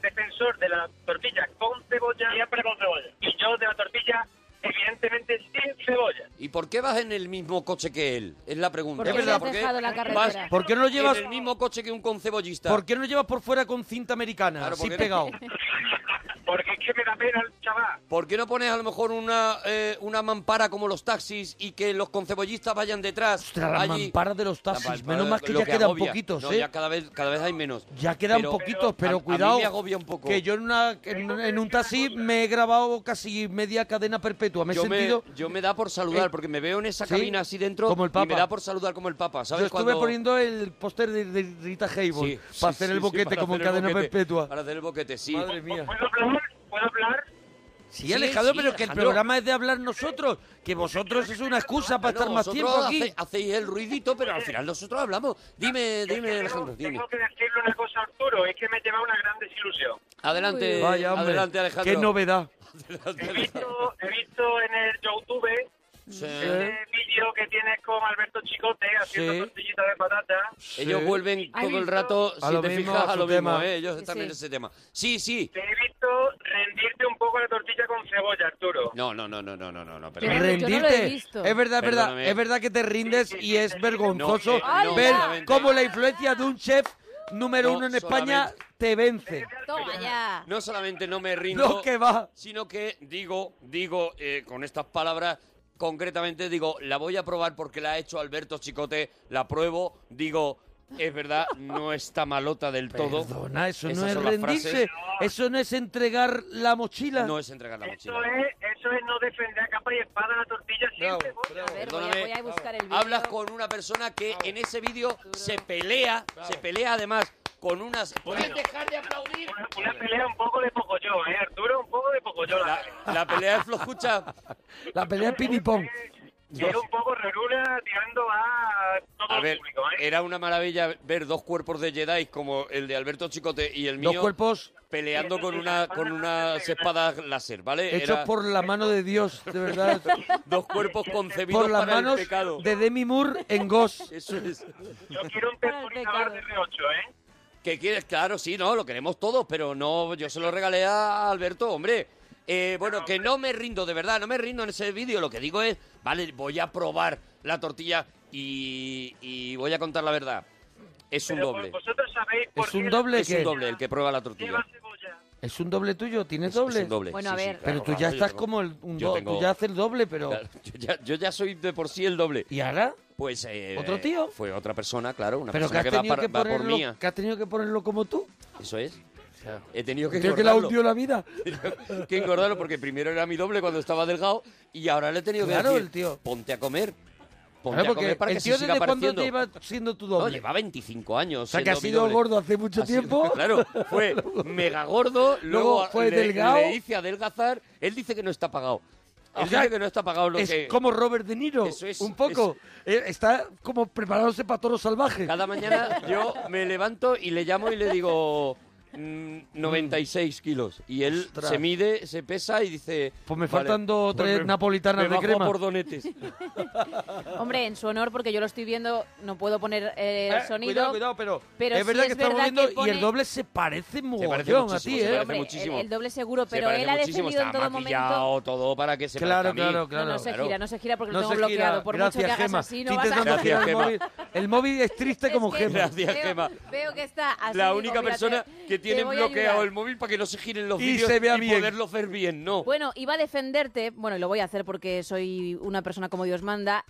defensor de la tortilla con cebolla. Siempre con cebolla. Y yo de la tortilla, evidentemente, sin cebolla. ¿Y por qué vas en el mismo coche que él? Es la pregunta. Es verdad, ¿Por qué la vas. ¿Por qué no lo llevas, en el mismo coche que un concebollista? ¿por qué no lo llevas por fuera con cinta americana? Claro, así pegado. Porque es que me da pena el chaval. ¿Por qué no pones a lo mejor una, eh, una mampara como los taxis y que los concebollistas vayan detrás? Ostras, las allí? mamparas de los taxis. mampara, Menos mal que ya quedan agobia. poquitos, No, ¿eh? ya cada vez, cada vez hay menos. Ya quedan Pero- poquitos, a- pero a mí cuidado. me agobia un poco. Que yo en, una, en, en un taxi me he grabado casi media cadena perpetua. Me he yo, sentido. me, yo me da por saludar, Eh, porque me veo en esa sí, cabina así dentro como el y me Papa. da por saludar como el Papa, ¿sabes? Yo estuve Cuando- poniendo el póster de, de Rita Hayworth Sí, para sí, hacer el boquete como en cadena perpetua. Para hacer el boquete, sí. Madre mía. ¿Puedo hablar? Sí, Sí, Alejandro, sí, pero que el Alejandro. programa es de hablar nosotros. Que vosotros es una excusa para estar más tiempo aquí. hace- hacéis el ruidito, pero al final nosotros hablamos. Dime, dime, tengo- Alejandro, dime. Tengo que decirle una cosa a Arturo, es que me lleva una gran desilusión. Adelante, Vaya, hombre, adelante, Alejandro. qué novedad. He visto, he visto en el YouTube Sí. ese vídeo que tienes con Alberto Chicote haciendo Sí. tortillitas de patata. Ellos vuelven ¿Has todo el visto? rato, A si lo te mismo, fijas, a a su lo mismo, tema. ¿eh? Ellos Sí, están en sí. ese tema. Sí, sí. Te he visto rendirte un poco a la tortilla con cebolla, Arturo. No, no, no, no, no, no, no, no, Pero- perdóname. yo no lo he Rendirte. visto. Es verdad, es verdad. Perdóname. Es verdad que te rindes y es vergonzoso No, eh, no, ver solamente- cómo la influencia de un chef número No, uno en España te vence. Toma ya. No solamente no me rindo, Lo que va. sino que digo, digo, eh, con estas palabras, concretamente digo, la voy a probar porque la ha hecho Alberto Chicote, la pruebo, digo, es verdad, no está malota del todo. Perdona, eso Esas no es son las rendirse. frases. Eso no es entregar la mochila. No es entregar la Eso mochila. es, eso es no defender a capa y espada la tortilla sin Bravo. A ver, voy a, Perdóname, voy a buscar el vídeo. Hablas con una persona que en ese vídeo se pelea, se pelea además con unas... ¿Puedes dejar de aplaudir? Una, una pelea un poco de poco yo, ¿eh, Arturo? Un poco de poco yo. La, La, la pelea de flojucha La pelea es ping-pong. Y es un poco reruna tirando a todo A el ver, público, ¿eh? era una maravilla ver dos cuerpos de Jedi como el de Alberto Chicote y el mío Dos cuerpos peleando con una con unas espadas láser, ¿vale? hechos Era por la mano de Dios, de verdad. dos cuerpos concebidos por las para manos el pecado. de Demi Moore en Ghost. Eso es. Yo quiero un el temporizador de R8, ¿eh? ¿Qué quieres? Claro, sí, no, lo queremos todos, pero no, yo se lo regalé a Alberto, hombre. Eh, bueno, que no me rindo, de verdad, no me rindo en ese vídeo. Lo que digo es, vale, voy a probar la tortilla y, y voy a contar la verdad. Es un Pero doble. Vosotros sabéis por Es un doble Es que un doble el que prueba la lleva tortilla. cebolla. es un doble tuyo, tienes Es- doble. Es un doble. Bueno, sí, a sí, ver. claro, Pero tú claro, ya yo estás tengo- como el un yo do- tengo- tú ya haces el doble, pero Claro, yo, ya, yo ya soy de por sí el doble. ¿y ahora? Pues eh, ¿Otro tío? Fue otra persona, claro, una Pero que persona has que, va, tenido par- que va por mía. que has tenido que ponerlo como tú. Eso es. He tenido que Tío que le ha engordarlo. hundido la vida. que engordarlo porque primero era mi doble cuando estaba delgado y ahora le he tenido que Claro, decir, el tío. ponte a comer. Ponte Claro, a comer para el que tío se desde cuándo lleva siendo tu No, doble. lleva 25 años. o sea, que ha sido gordo hace mucho Ha sido- tiempo. claro, fue mega gordo, luego, Luego fue le, delgado. le hice adelgazar. Él dice que no está pagado. Dice que no está pagado lo es que... como Robert De Niro, Eso es, un poco. Eh, Está como preparándose para toro salvaje. Cada mañana yo me levanto y le llamo y le digo 96 kilos. Y él Ostras. se mide, se pesa y dice... Pues me "Vale, faltan dos o pues tres me- napolitanas me de bajo a crema. por donetes. Hombre, en su honor, porque yo lo estoy viendo, no puedo poner eh, el Eh, sonido. Cuidado, cuidado, pero, pero es sí verdad es que estamos verdad viendo que y pone- el doble se parece mogollón a ti, se ¿eh? parece Hombre, muchísimo. El, el doble seguro, Se pero parece él ha defendido en está todo momento. todo para que se Claro, mí. claro, No, claro. no se Claro. gira, no se gira porque lo No tengo se gira. bloqueado. Por Gracias, mucho que hagas Gema. así, no vas a el Gema. móvil. El móvil es triste como Es Gema. Gracias, Gema. Veo que está así. La única persona que tiene te voy a bloqueado ayudar. el móvil para que no se giren los Y vídeos se vea y bien. poderlo ver bien, no. Bueno, iba a defenderte, bueno, y lo voy a hacer porque soy una persona como Dios manda.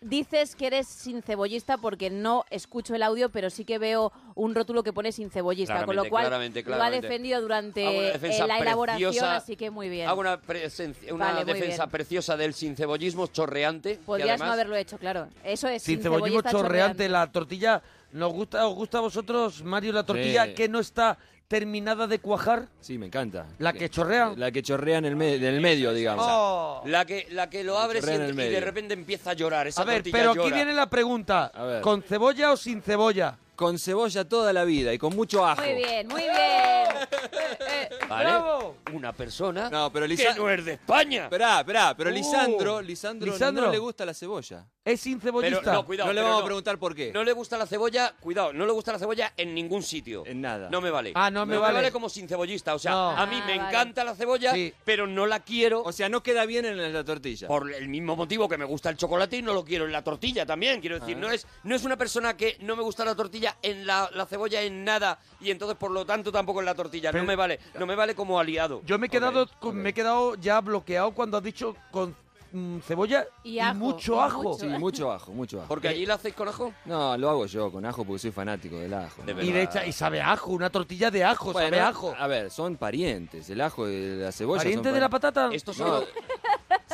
Dices que eres sin cebollista porque no escucho el audio, pero sí que veo un rótulo que pone sin cebollista, con lo Claramente, cual claramente, lo ha claramente. defendido Hago una durante defensa eh, la elaboración, preciosa. así que muy bien. Hago una, presencia- una Vale, muy defensa bien. preciosa del sincebollismo chorreante. que Podrías además, no haberlo hecho, claro. Eso es Sin sin, cebollismo cebollista chorreante, la tortilla ¿Nos gusta, ¿Os gusta a vosotros, Mario, la tortilla Sí. que no está terminada de cuajar? Sí, me encanta. ¿La que chorrea? La que chorrea en el, me- en el medio, digamos. Oh. La que, la que lo abres y, de repente empieza a llorar. Esa A ver, tortilla pero aquí viene la pregunta. ¿Con cebolla o sin cebolla? Con cebolla toda la vida y con mucho ajo. Muy bien, muy bien. ¿Vale? ¡Bravo! Una persona No, pero que Lisa... no es de España. Esperá, esperá, pero Uh, Lisandro, Lisandro, Lisandro. no le gusta la cebolla. ¿Es sin cebollista? Pero no, cuidado. no le pero vamos no. a preguntar por qué. No le gusta la cebolla, cuidado, no le gusta la cebolla en ningún sitio. En nada. No me vale. Ah, no me vale. como sin cebollista. O sea, No. a mí Ah, me vale. encanta la cebolla, Sí. pero no la quiero O sea, no queda bien en la tortilla. por el mismo motivo que me gusta el chocolate y no lo quiero en la tortilla también. Quiero decir, Ah. no es no es una persona que no me gusta la tortilla en la, la cebolla en nada y entonces por lo tanto tampoco en la tortilla. Pero- no me vale, no me vale como aliado. Yo me he quedado, con- me he quedado ya bloqueado cuando has dicho con mm, cebolla Y y, ajo, mucho ajo. mucho. Sí, mucho ajo, mucho ajo. Porque allí la hacéis con ajo. No, lo hago yo con ajo porque soy fanático del ajo. De ¿no? Y, de hecha- y sabe a ajo, una tortilla de ajo, Bueno, sabe a ajo. A ver, son parientes. El ajo y la cebolla. ¿Pariente son de la patata? Esto No, solo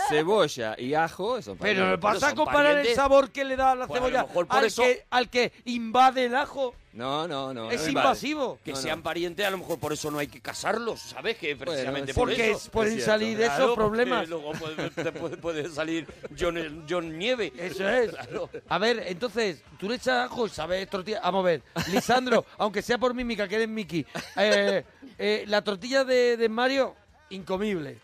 cebolla y ajo son Pero parientes. vas a comparar el sabor que le da a la Pues a lo cebolla mejor por al, eso- que, al que invade el ajo. No, no, no. es no invasivo. que No, no. sean parientes, a lo mejor por eso no hay que casarlos, ¿sabes? Que precisamente por Porque eso. es- pueden es cierto. salir Claro, esos problemas. Luego puede, puede, puede salir John, John Nieve. Eso es. Claro. A ver, entonces, tú le echas ajo y sabes tortilla. Vamos a ver, Lisandro, aunque sea por mímica, que eres Miki, eh, eh, la tortilla de, de Mario, incomible.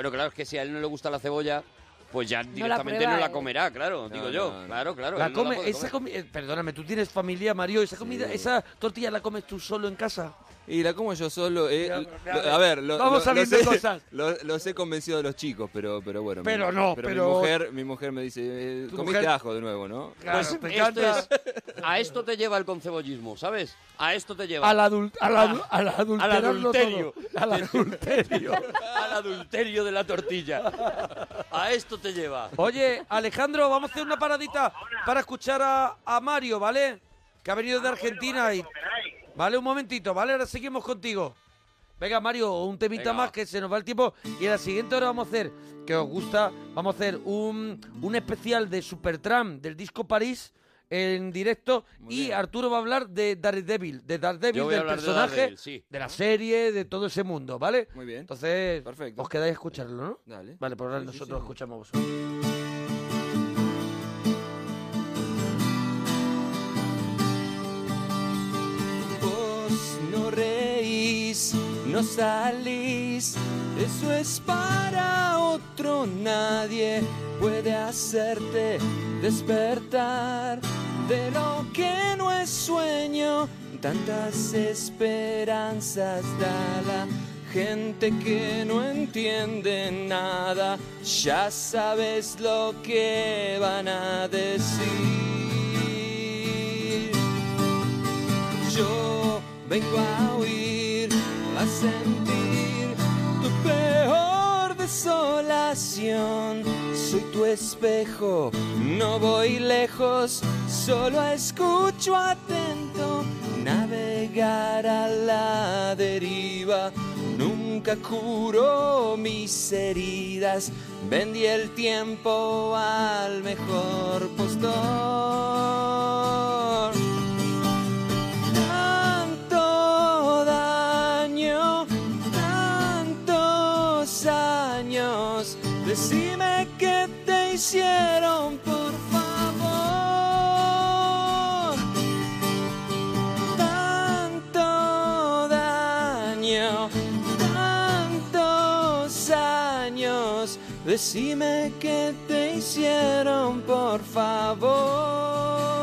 Bueno, claro, es que si a él no le gusta la cebolla, pues ya directamente no la eh. comerá, claro, No, digo yo. no, no. Claro, claro. La él no la come, puede esa comer. comi- eh, perdóname, tú tienes familia, Mario, esa comida, esa tortilla la comes tú solo en casa. Y la como yo solo. eh, Ya, lo- ya, a ver, lo- vamos lo- los he- cosas. lo- Los he convencido de los chicos, pero, pero bueno. mi- Pero no, pero- Mi mujer, mi mujer me dice: eh, Comiste mujer- ajo de nuevo, ¿no? Claro, Pues te esto encanta. es- a esto te lleva el concebollismo, ¿sabes? A esto te lleva. Al, adul, al, al adulterarlo adulterio. Al adulterio. Al adulterio de la tortilla. A esto te lleva. Oye, Alejandro, vamos a hacer una paradita para escuchar a, a Mario, ¿vale? Que ha venido de Argentina y... Vale, un momentito, ¿vale? Ahora seguimos contigo. Venga, Mario, un temita Venga. más que se nos va el tiempo. Y en la siguiente hora vamos a hacer, que os gusta, vamos a hacer un, un especial de Supertramp del disco París en directo. Muy y bien. Arturo va a hablar de Daredevil, de Daredevil, a del de personaje, Daredevil, sí. de la serie, de todo ese mundo, ¿vale? Muy bien. Entonces, Perfecto. os quedáis a escucharlo, ¿no? Dale. Vale, por ahora Sí, nosotros sí. escuchamos a vosotros. No salís, eso es para otro, nadie puede hacerte despertar de lo que no es sueño, tantas esperanzas da la gente que no entiende nada, ya sabes lo que van a decir. Yo vengo a a sentir tu peor desolación. Soy tu espejo, no voy lejos, solo escucho atento. Navegar a la deriva, nunca curo mis heridas. Vendí el tiempo al mejor postor hicieron, por favor. Tanto daño, tantos años. Decime qué te hicieron, por favor.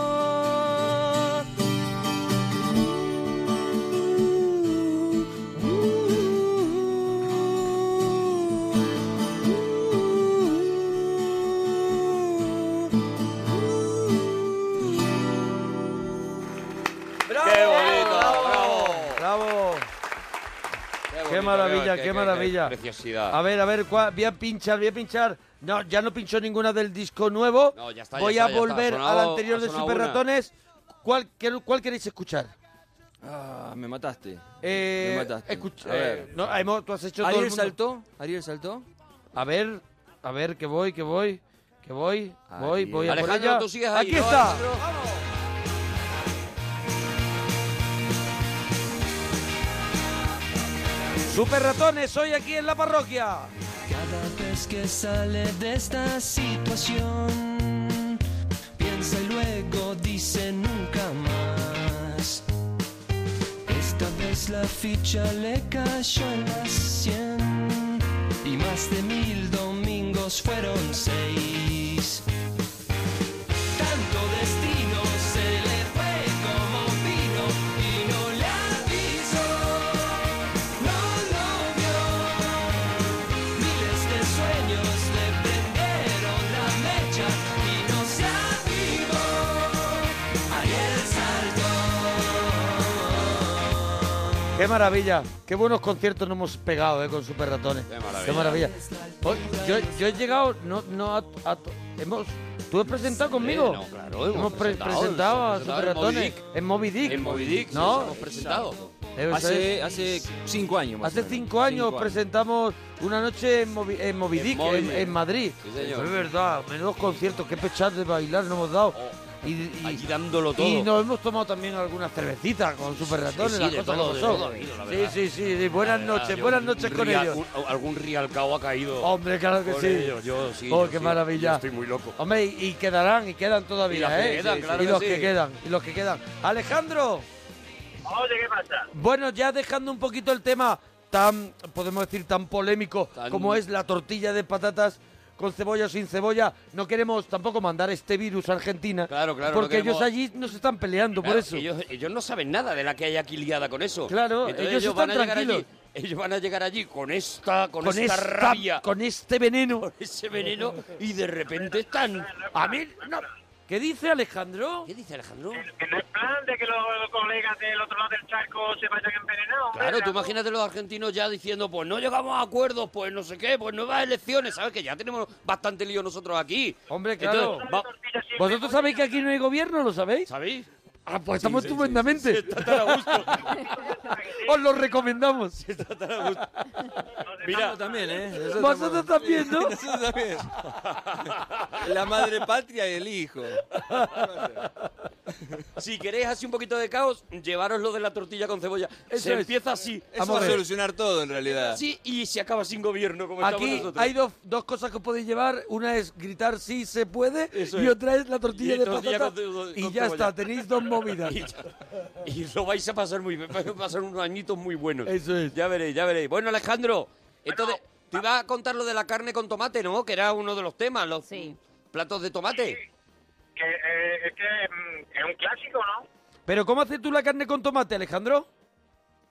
Maravilla, qué- qué qué- maravilla. qué preciosidad. A ver, a ver, ¿cuál- voy a pinchar, voy a pinchar. No, ya no pincho ninguna del disco nuevo. No, ya está, ya Voy está, a ya está. volver Ha sonado- al anterior de Super una. Ratones. ¿Cuál, qué- cuál queréis escuchar? Ah, me mataste. Eh, Me mataste. escuch- A ver. eh, no, hemos- tú has hecho todo el ¿Ariel mundo. saltó? ¿Ariel saltó? A ver, a ver, que voy, que voy, que voy, voy, Ariel. voy a por Alejandro, ella. tú sigues ahí, Aquí ¿no, está. Alejandro? Super Ratones, hoy aquí en la parroquia. Cada vez que sale de esta situación, piensa y luego dice nunca más. Esta vez la ficha le cayó en las 100 y más de mil domingos fueron seis. Qué maravilla, qué buenos conciertos nos hemos pegado eh, con Super Ratones. Qué maravilla. Hoy, yo, yo he llegado, no, no a, a- hemos, ¿tú has presentado conmigo? no, claro, hemos hemos pre- presentado, presentado a Super en Ratones en Moby Dick. En Moby Dick, sí, ¿no? hemos presentado. Hace, hace cinco años más Hace cinco años Cinco presentamos una noche en Moby, en Moby En Dick, en, Dick. en Madrid. Sí, señor. Es verdad, menudos conciertos, qué pechar de bailar nos hemos dado. Y, y- Allí dándolo todo. y nos hemos tomado también algunas cervecitas con Super Ratones, sí, las cosas todo, como de son. todo ha habido, la sí, verdad. sí, sí, sí, buenas noches, buenas noches con ellos. un- algún Rialcao ha caído. Hombre, claro que con sí. ellos, Yo sí. Oh, yo qué sí, maravilla. yo estoy muy loco. Hombre, y, y quedarán, y quedan todavía, Y los que ¿eh? quedan, claro y que los sí. que quedan, y los que quedan. Alejandro, Oye, ¿qué pasa? bueno, ya dejando un poquito el tema tan, podemos decir, tan polémico Tan- como es la tortilla de patatas con cebolla o sin cebolla, no queremos tampoco mandar este virus a Argentina. Claro, claro, no Porque ellos allí nos están peleando Claro, por eso. Ellos, ellos no saben nada de la que hay aquí liada con eso. Claro, Entonces ellos van a llegar allí. tranquilos. Ellos van a llegar allí con esta, con, con esta, esta- rabia, con este veneno. con ese veneno y de repente están. A mí, no. ¿Qué dice Alejandro? ¿Qué dice Alejandro? Que no es plan de que los colegas del otro lado del charco se vayan envenenados. Claro, tú imagínate los argentinos ya diciendo, pues no llegamos a acuerdos, pues no sé qué, pues nuevas elecciones, ¿sabes? Que ya tenemos bastante lío nosotros aquí. Hombre, claro. Entonces, va- ¿Vosotros sabéis que aquí no hay gobierno? ¿Lo sabéis? ¿Sabéis? Ah, pues estamos sí, estupendamente. sí, está tan a gusto. Os lo recomendamos. Está tan a gusto. Mira, también, ¿eh? Nosotros Vosotros también, ¿no? Nosotros también. La madre patria y el hijo. Si queréis así un poquito de caos, llevaros lo de la tortilla con cebolla. Eso se es. empieza así. Eso Vamos va a solucionar todo en realidad. Sí, y se acaba sin gobierno, como estamos Aquí nosotros. hay dos, dos cosas que podéis llevar. Una es gritar sí se puede Eso y es. otra es la tortilla Y de tortilla patata. con ce- y con ya cebolla. está, tenéis dos movidas. Y, y lo vais a pasar muy bien, vais a pasar unos añitos muy buenos. Eso es. Ya veréis, ya veréis. Bueno, Alejandro, entonces, te iba a contar lo de la carne con tomate, ¿no? Que era uno de los temas, los Sí. platos de tomate. Que, eh, es que mm, es un clásico, ¿no? Pero ¿cómo haces tú la carne con tomate, Alejandro?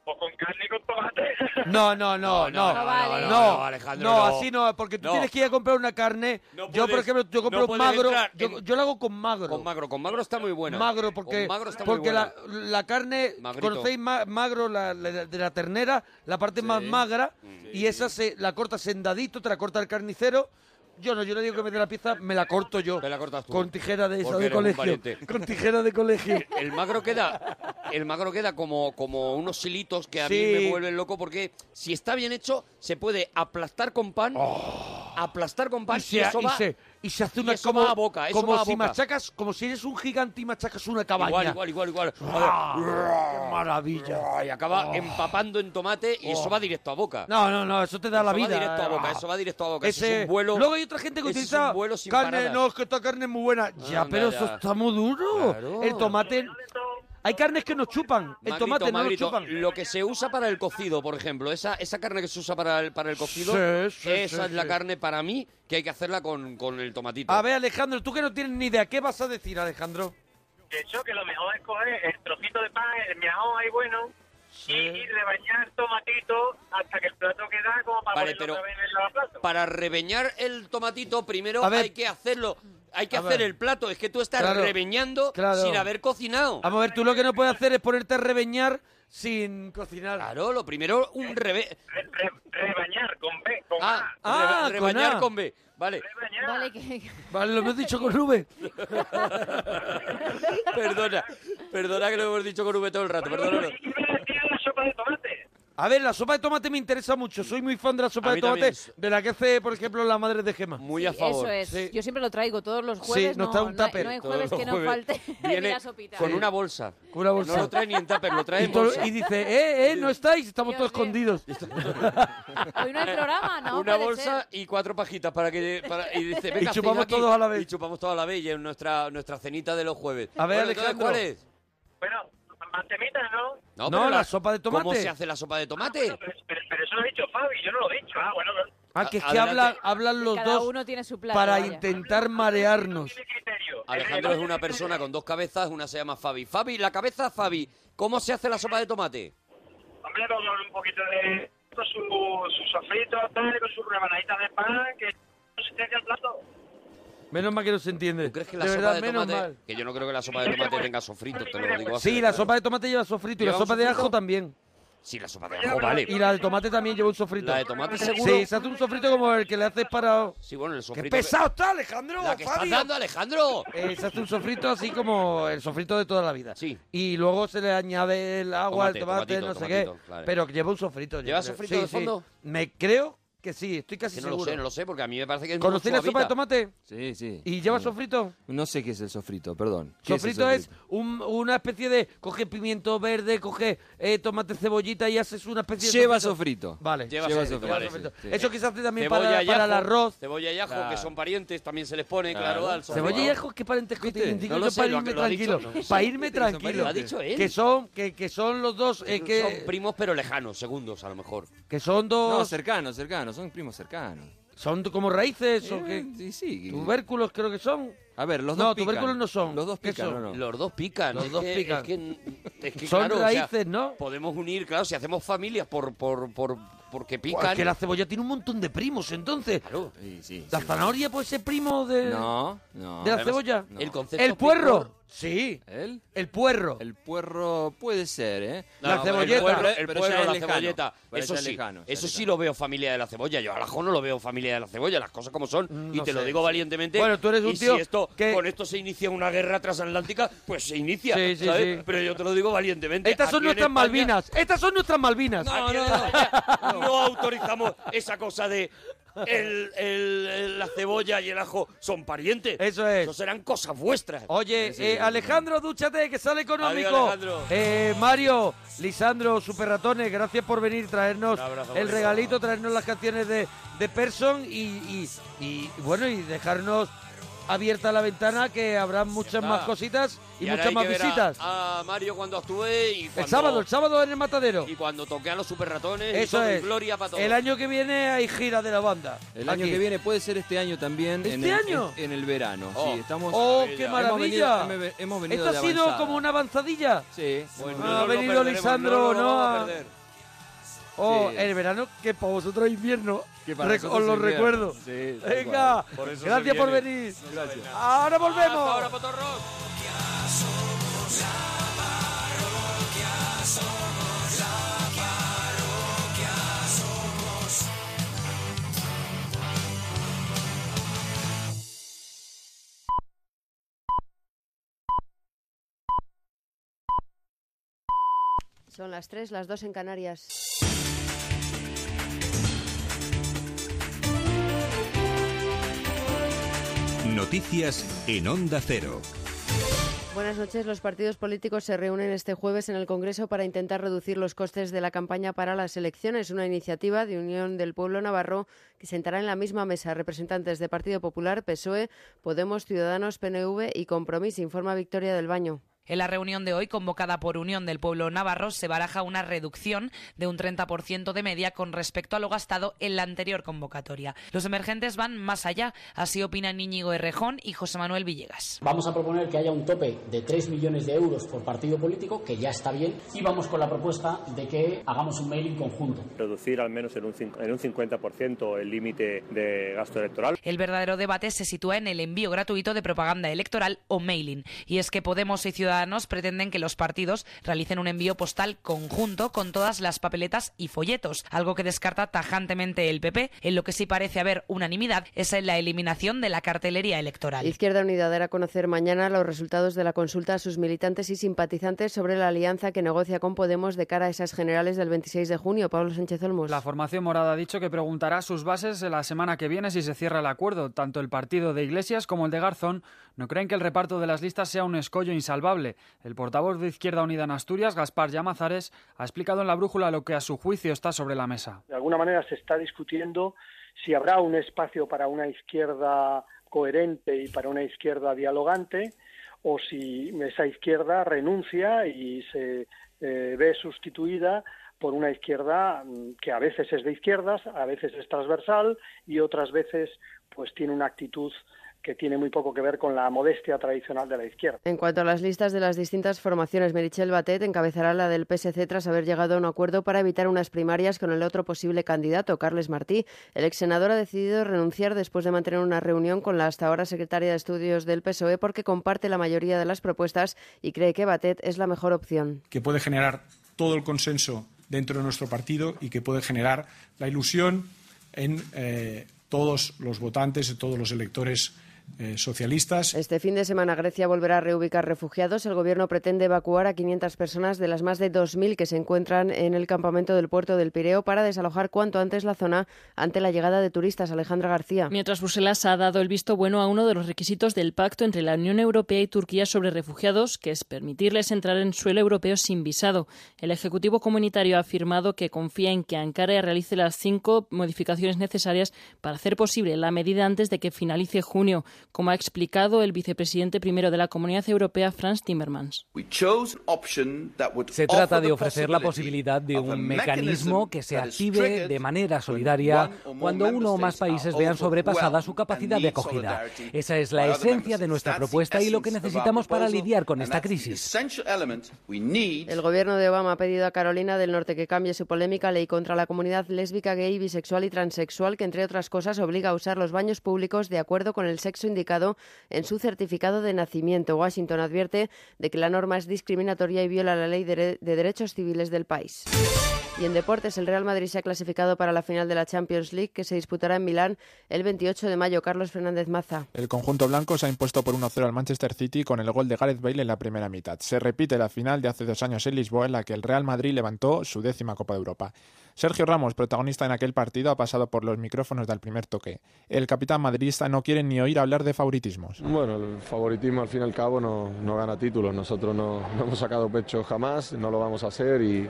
Con carne y con tomate. No, no, no, no. no, vale. no, no, Alejandro, no, no. así no, porque tú No. tienes que ir a comprar una carne. No yo, por puedes- ejemplo, yo compro no puedes magro. entrar Yo, en- yo lo hago con magro. Con magro, con magro está muy buena. Magro, porque, Con magro está muy porque la, la carne, Magrito. conocéis ma- magro la, la- de la ternera, la parte más magra, y esa se la cortas en dadito, te la corta el carnicero. Yo no, yo le digo que me dé la pieza, me la corto yo. Me la cortas tú. Con tijera de esa Porque de eres un colegio. valiente. Con tijera de colegio. El magro queda, el magro queda como, como unos hilitos que a Sí. mí me vuelven loco porque si está bien hecho se puede aplastar con pan, aplastar con pan Oh. y y, se, eso y va se- y se hace una eso como, va a boca, eso como va a si boca. machacas, como si eres un gigante y machacas una cabaña. igual, igual, igual, igual. ¡Ah! ¡Qué maravilla! Y acaba empapando en tomate y eso va directo a boca. No, no, no, eso te da la Eso va vida. directo a boca, Ah. eso va directo a boca. Eso Ese- es un vuelo. Luego hay otra gente que utiliza un vuelo sin carne, paradas. no, es que esta carne es muy buena. ya, pero ya. eso está muy duro. Claro. El tomate... Hay carnes que no chupan, el Magrito, tomate no lo Magrito, chupan. Lo que se usa para el cocido, por ejemplo, esa, esa carne que se usa para el, para el cocido, Sí, sí, esa sí, es la sí. carne para mí que hay que hacerla con, con el tomatito. A ver, Alejandro, tú que no tienes ni idea, ¿qué vas a decir, Alejandro? De hecho, que lo mejor es coger el trocito de pan, el miajón ahí bueno, y, y rebañar tomatito hasta que el plato queda como para Vale, ponerlo pero- otra vez en el lavaplato. Para rebeñar el tomatito, primero A ver. hay que hacerlo. Hay que A hacer ver. el plato. Es que tú estás Claro, rebeñando claro. sin haber cocinado. Vamos a ver, tú lo que no puedes hacer es ponerte a rebeñar sin cocinar. Claro, lo primero, un rebe... Re- re- rebañar con B, con Ah, A. Ah, con rebañar A. con B. Vale. Rebañar. Vale, que... Vale, lo hemos dicho con V. perdona. Perdona que lo hemos dicho con V todo el rato. Bueno, Perdona. bueno, ¿y qué me decía la sopa de tomate? A ver, la sopa de tomate me interesa mucho. Soy muy fan de la sopa A de mí tomate, también. de la que hace, por ejemplo, la madre de Gema. Muy a Sí, favor. Eso es. Sí. Yo siempre lo traigo todos los jueves. nos no, trae un no hay- tupper no hay Todos jueves los que no jueves falte Viene la sopita. con una bolsa. Con una bolsa. No lo trae ni en tupper, lo trae Y, en todo- bolsa. y dice, eh, eh, no estáis, estamos Dios todos escondidos. Hoy no hay programa, ¿no? una puede bolsa y cuatro pajitas para que para- y dice venga chupamos hacéis aquí". todos a la vez. y chupamos todos a la vez y es nuestra nuestra cenita de los jueves A ver, Bueno, entonces, Alejandro. ¿cuál es? Bueno, más temitas, ¿no? No, pero la sopa de tomate. ¿cómo se hace la sopa de tomate? Pero, pero- pero eso lo ha dicho Fabi, yo no lo he dicho. Ah, bueno, pero Ah, que es que hablan, hablan los Cada dos uno tiene su plato. para vaya. intentar marearnos. Alejandro es una persona con dos cabezas una se llama Fabi Fabi la cabeza Fabi ¿cómo se hace la sopa de tomate? Hombre, con un poquito de... con su, su sofrito, tal, con sus rebanaditas de pan, que consistencia el plato. Menos mal que no se entiende. ¿tú crees que la de sopa verdad, de menos tomate mal. que yo no creo que la sopa de tomate tenga sofrito te lo digo así Sí, la sopa de tomate lleva sofrito y la ¿Lleva un sopa de ajo también. sí la sopa de ajo vale Y la de tomate también lleva un sofrito. La de tomate seguro. Sí, se hace un sofrito como el que le haces para... sí bueno el ¡Qué sofrito pesado está, Alejandro! la que estás dando Alejandro Eh, se hace un sofrito así como el sofrito de toda la vida. Sí. Y luego se le añade el agua, Tomate, el tomate, tomatito, no sé tomatito, qué. claro. Pero lleva un sofrito. ¿Lleva sofrito Sí, de sí. fondo? Me creo que sí, estoy casi que no lo seguro. sé no lo sé porque a mí me parece que es muy ¿Conocéis la sopa de tomate? Sí, sí. ¿Y lleva sofrito? No sé qué es el sofrito, perdón. ¿Qué el Sofrito es, un- una especie de... Coge pimiento verde, coge eh, tomate, cebollita y haces una especie de... Lleva sofrito. Vale. Lleva Lleva sofrito, sofrito. vale, Sofrito. sí, sí. Eso que se hace también Cebolla para, y para el ajo, arroz. Cebolla y ajo, Claro. que son parientes, también se les pone, claro, al sofrito. Cebolla y ajo, ¿qué parentesco tienen? Digo No lo yo sé, para lo irme lo ha dicho, tranquilo. ¿no? Para irme ¿Qué te hizo tranquilo. ¿Lo ha dicho él? Que son, que, que son los dos, eh, que, Son primos pero lejanos, segundos a lo mejor. que son No, dos... cercanos, cercanos, son primos cercanos. son como raíces o Eh, que... Sí, sí. Tubérculos creo que son. A ver, los No, dos pican. tubérculos no son. Los dos ¿Qué pican, son? ¿no? no? Los dos pican. Los es dos que- pican. Es que, es que, Son claro, o sea, raíces, ¿no? podemos unir, claro, si hacemos familias por, por, por, porque pican. es que la cebolla tiene un montón de primos, entonces. Claro. Sí, sí. ¿La zanahoria puede ser primo de, No, no. de la Además, cebolla? no. El concepto ¿El puerro? Sí. ¿El? El puerro. El puerro puede ser, ¿eh? La No, cebolleta. El puerro, el puerro, la lejano, cebolleta. pero Eso es sí, lejano, eso es sí lo veo familia de la cebolla. Yo al ajo no lo veo familia de la cebolla, las cosas como son. Mm, y no te lo digo sí. valientemente. Bueno, tú eres un y tío si esto, que- con esto se inicia una guerra transatlántica, pues se inicia. Sí, sí, ¿sabes? sí. Pero yo te lo digo valientemente. Estas son nuestras España- Malvinas. Estas son nuestras Malvinas. Aquí en España no autorizamos esa cosa de el, la cebolla y el ajo son parientes. Eso es. Eso serán cosas vuestras. Oye, Sí, sí, eh. Alejandro, dúchate, que sale económico. Adiós, Alejandro. Eh, Mario, Lisandro, Super Ratones, gracias por venir, traernos abrazo, el regalito, traernos las canciones de, de Person y, y- y, bueno, y dejarnos abierta la ventana que habrá muchas más cositas y, muchas hay más que ver a- visitas. A, Mario cuando actúe y el sábado, el sábado en el Matadero. Y cuando toque a los super ratones. Eso y es. gloria para todos. El año que viene hay gira de la banda. El año que viene puede ser este año también. en ¿Este el, año? En, en el verano. Oh. Sí, estamos. ¡Oh, Maravilla. qué Hemos maravilla! venido- hemos- venido Esto de ha sido avanzada. como una avanzadilla. Sí. Bueno, no ha venido Lisandro, no lo ¿no? Perder. Oh, Sí. el verano que para vosotros es invierno. Que para os lo invierno. recuerdo. Sí, Venga. Por gracias por venir. Gracias. Ahora volvemos. Hasta ahora, potorros. Son las 3, las 2 en Canarias. Noticias en Onda Cero. Buenas noches. Los partidos políticos se reúnen este jueves en el Congreso para intentar reducir los costes de la campaña para las elecciones. Una iniciativa de Unión del Pueblo Navarro que sentará en la misma mesa representantes de Partido Popular, PSOE, Podemos, Ciudadanos, PNV y Compromís, informa Victoria del Baño. En la reunión de hoy, convocada por Unión del Pueblo Navarro, se baraja una reducción de un 30% de media con respecto a lo gastado en la anterior convocatoria. Los emergentes van más allá, así opinan Íñigo Errejón y José Manuel Villegas. Vamos a proponer que haya un tope de 3 millones de euros por partido político, que ya está bien, y vamos con la propuesta de que hagamos un mailing conjunto. reducir al menos en un, en un 50% el límite de gasto electoral. El verdadero debate se sitúa en el envío gratuito de propaganda electoral o mailing. Y es que Podemos y Ciudadanos Ciudadanos pretenden que los partidos realicen un envío postal conjunto con todas las papeletas y folletos, algo que descarta tajantemente el PP. En lo que sí parece haber unanimidad es en la eliminación de la cartelería electoral. Izquierda Unida dará a conocer mañana los resultados de la consulta a sus militantes y simpatizantes sobre la alianza que negocia con Podemos de cara a esas generales del 26 de junio. Pablo Sánchez Olmos. La formación morada ha dicho que preguntará sus bases la semana que viene si se cierra el acuerdo. Tanto el partido de Iglesias como el de Garzón no creen que el reparto de las listas sea un escollo insalvable. El portavoz de Izquierda Unida en Asturias, Gaspar Llamazares, ha explicado en la brújula lo que a su juicio está sobre la mesa. De alguna manera se está discutiendo si habrá un espacio para una izquierda coherente y para una izquierda dialogante o si esa izquierda renuncia y se eh, ve sustituida por una izquierda mm, que a veces es de izquierdas, a veces es transversal y otras veces pues tiene una actitud que tiene muy poco que ver con la modestia tradicional de la izquierda. En cuanto a las listas de las distintas formaciones, Merichel Batet encabezará la del PSC tras haber llegado a un acuerdo para evitar unas primarias con el otro posible candidato, Carles Martí. El ex senador ha decidido renunciar después de mantener una reunión con la hasta ahora secretaria de Estudios del PSOE porque comparte la mayoría de las propuestas y cree que Batet es la mejor opción. Que puede generar todo el consenso dentro de nuestro partido y que puede generar la ilusión en eh, todos los votantes, y todos los electores eh, socialistas. Este fin de semana Grecia volverá a reubicar refugiados. El gobierno pretende evacuar a 500 personas de las más de 2.000 que se encuentran en el campamento del puerto del Pireo para desalojar cuanto antes la zona ante la llegada de turistas. Alejandra García. Mientras Bruselas ha dado el visto bueno a uno de los requisitos del pacto entre la Unión Europea y Turquía sobre refugiados, que es permitirles entrar en suelo europeo sin visado. El Ejecutivo Comunitario ha afirmado que confía en que Ankara realice las cinco modificaciones necesarias para hacer posible la medida antes de que finalice junio como ha explicado el vicepresidente primero de la Comunidad Europea, Franz Timmermans. Se trata de ofrecer la posibilidad de un mecanismo que se active de manera solidaria cuando uno o más países vean sobrepasada su capacidad de acogida. Esa es la esencia de nuestra propuesta y lo que necesitamos para lidiar con esta crisis. El gobierno de Obama ha pedido a Carolina del Norte que cambie su polémica ley contra la comunidad lésbica, gay, bisexual y transexual, que entre otras cosas obliga a usar los baños públicos de acuerdo con el sexo indicado en su certificado de nacimiento. Washington advierte de que la norma es discriminatoria y viola la ley de, de derechos civiles del país. Y en deportes, el Real Madrid se ha clasificado para la final de la Champions League que se disputará en Milán el 28 de mayo. Carlos Fernández Maza. El conjunto blanco se ha impuesto por 1-0 al Manchester City con el gol de Gareth Bale en la primera mitad. Se repite la final de hace dos años en Lisboa en la que el Real Madrid levantó su décima Copa de Europa. Sergio Ramos, protagonista en aquel partido, ha pasado por los micrófonos del primer toque. El capitán madridista no quiere ni oír hablar de favoritismos. Bueno, el favoritismo al fin y al cabo no, no gana títulos. Nosotros no, no, hemos sacado pecho jamás, no lo vamos a hacer y,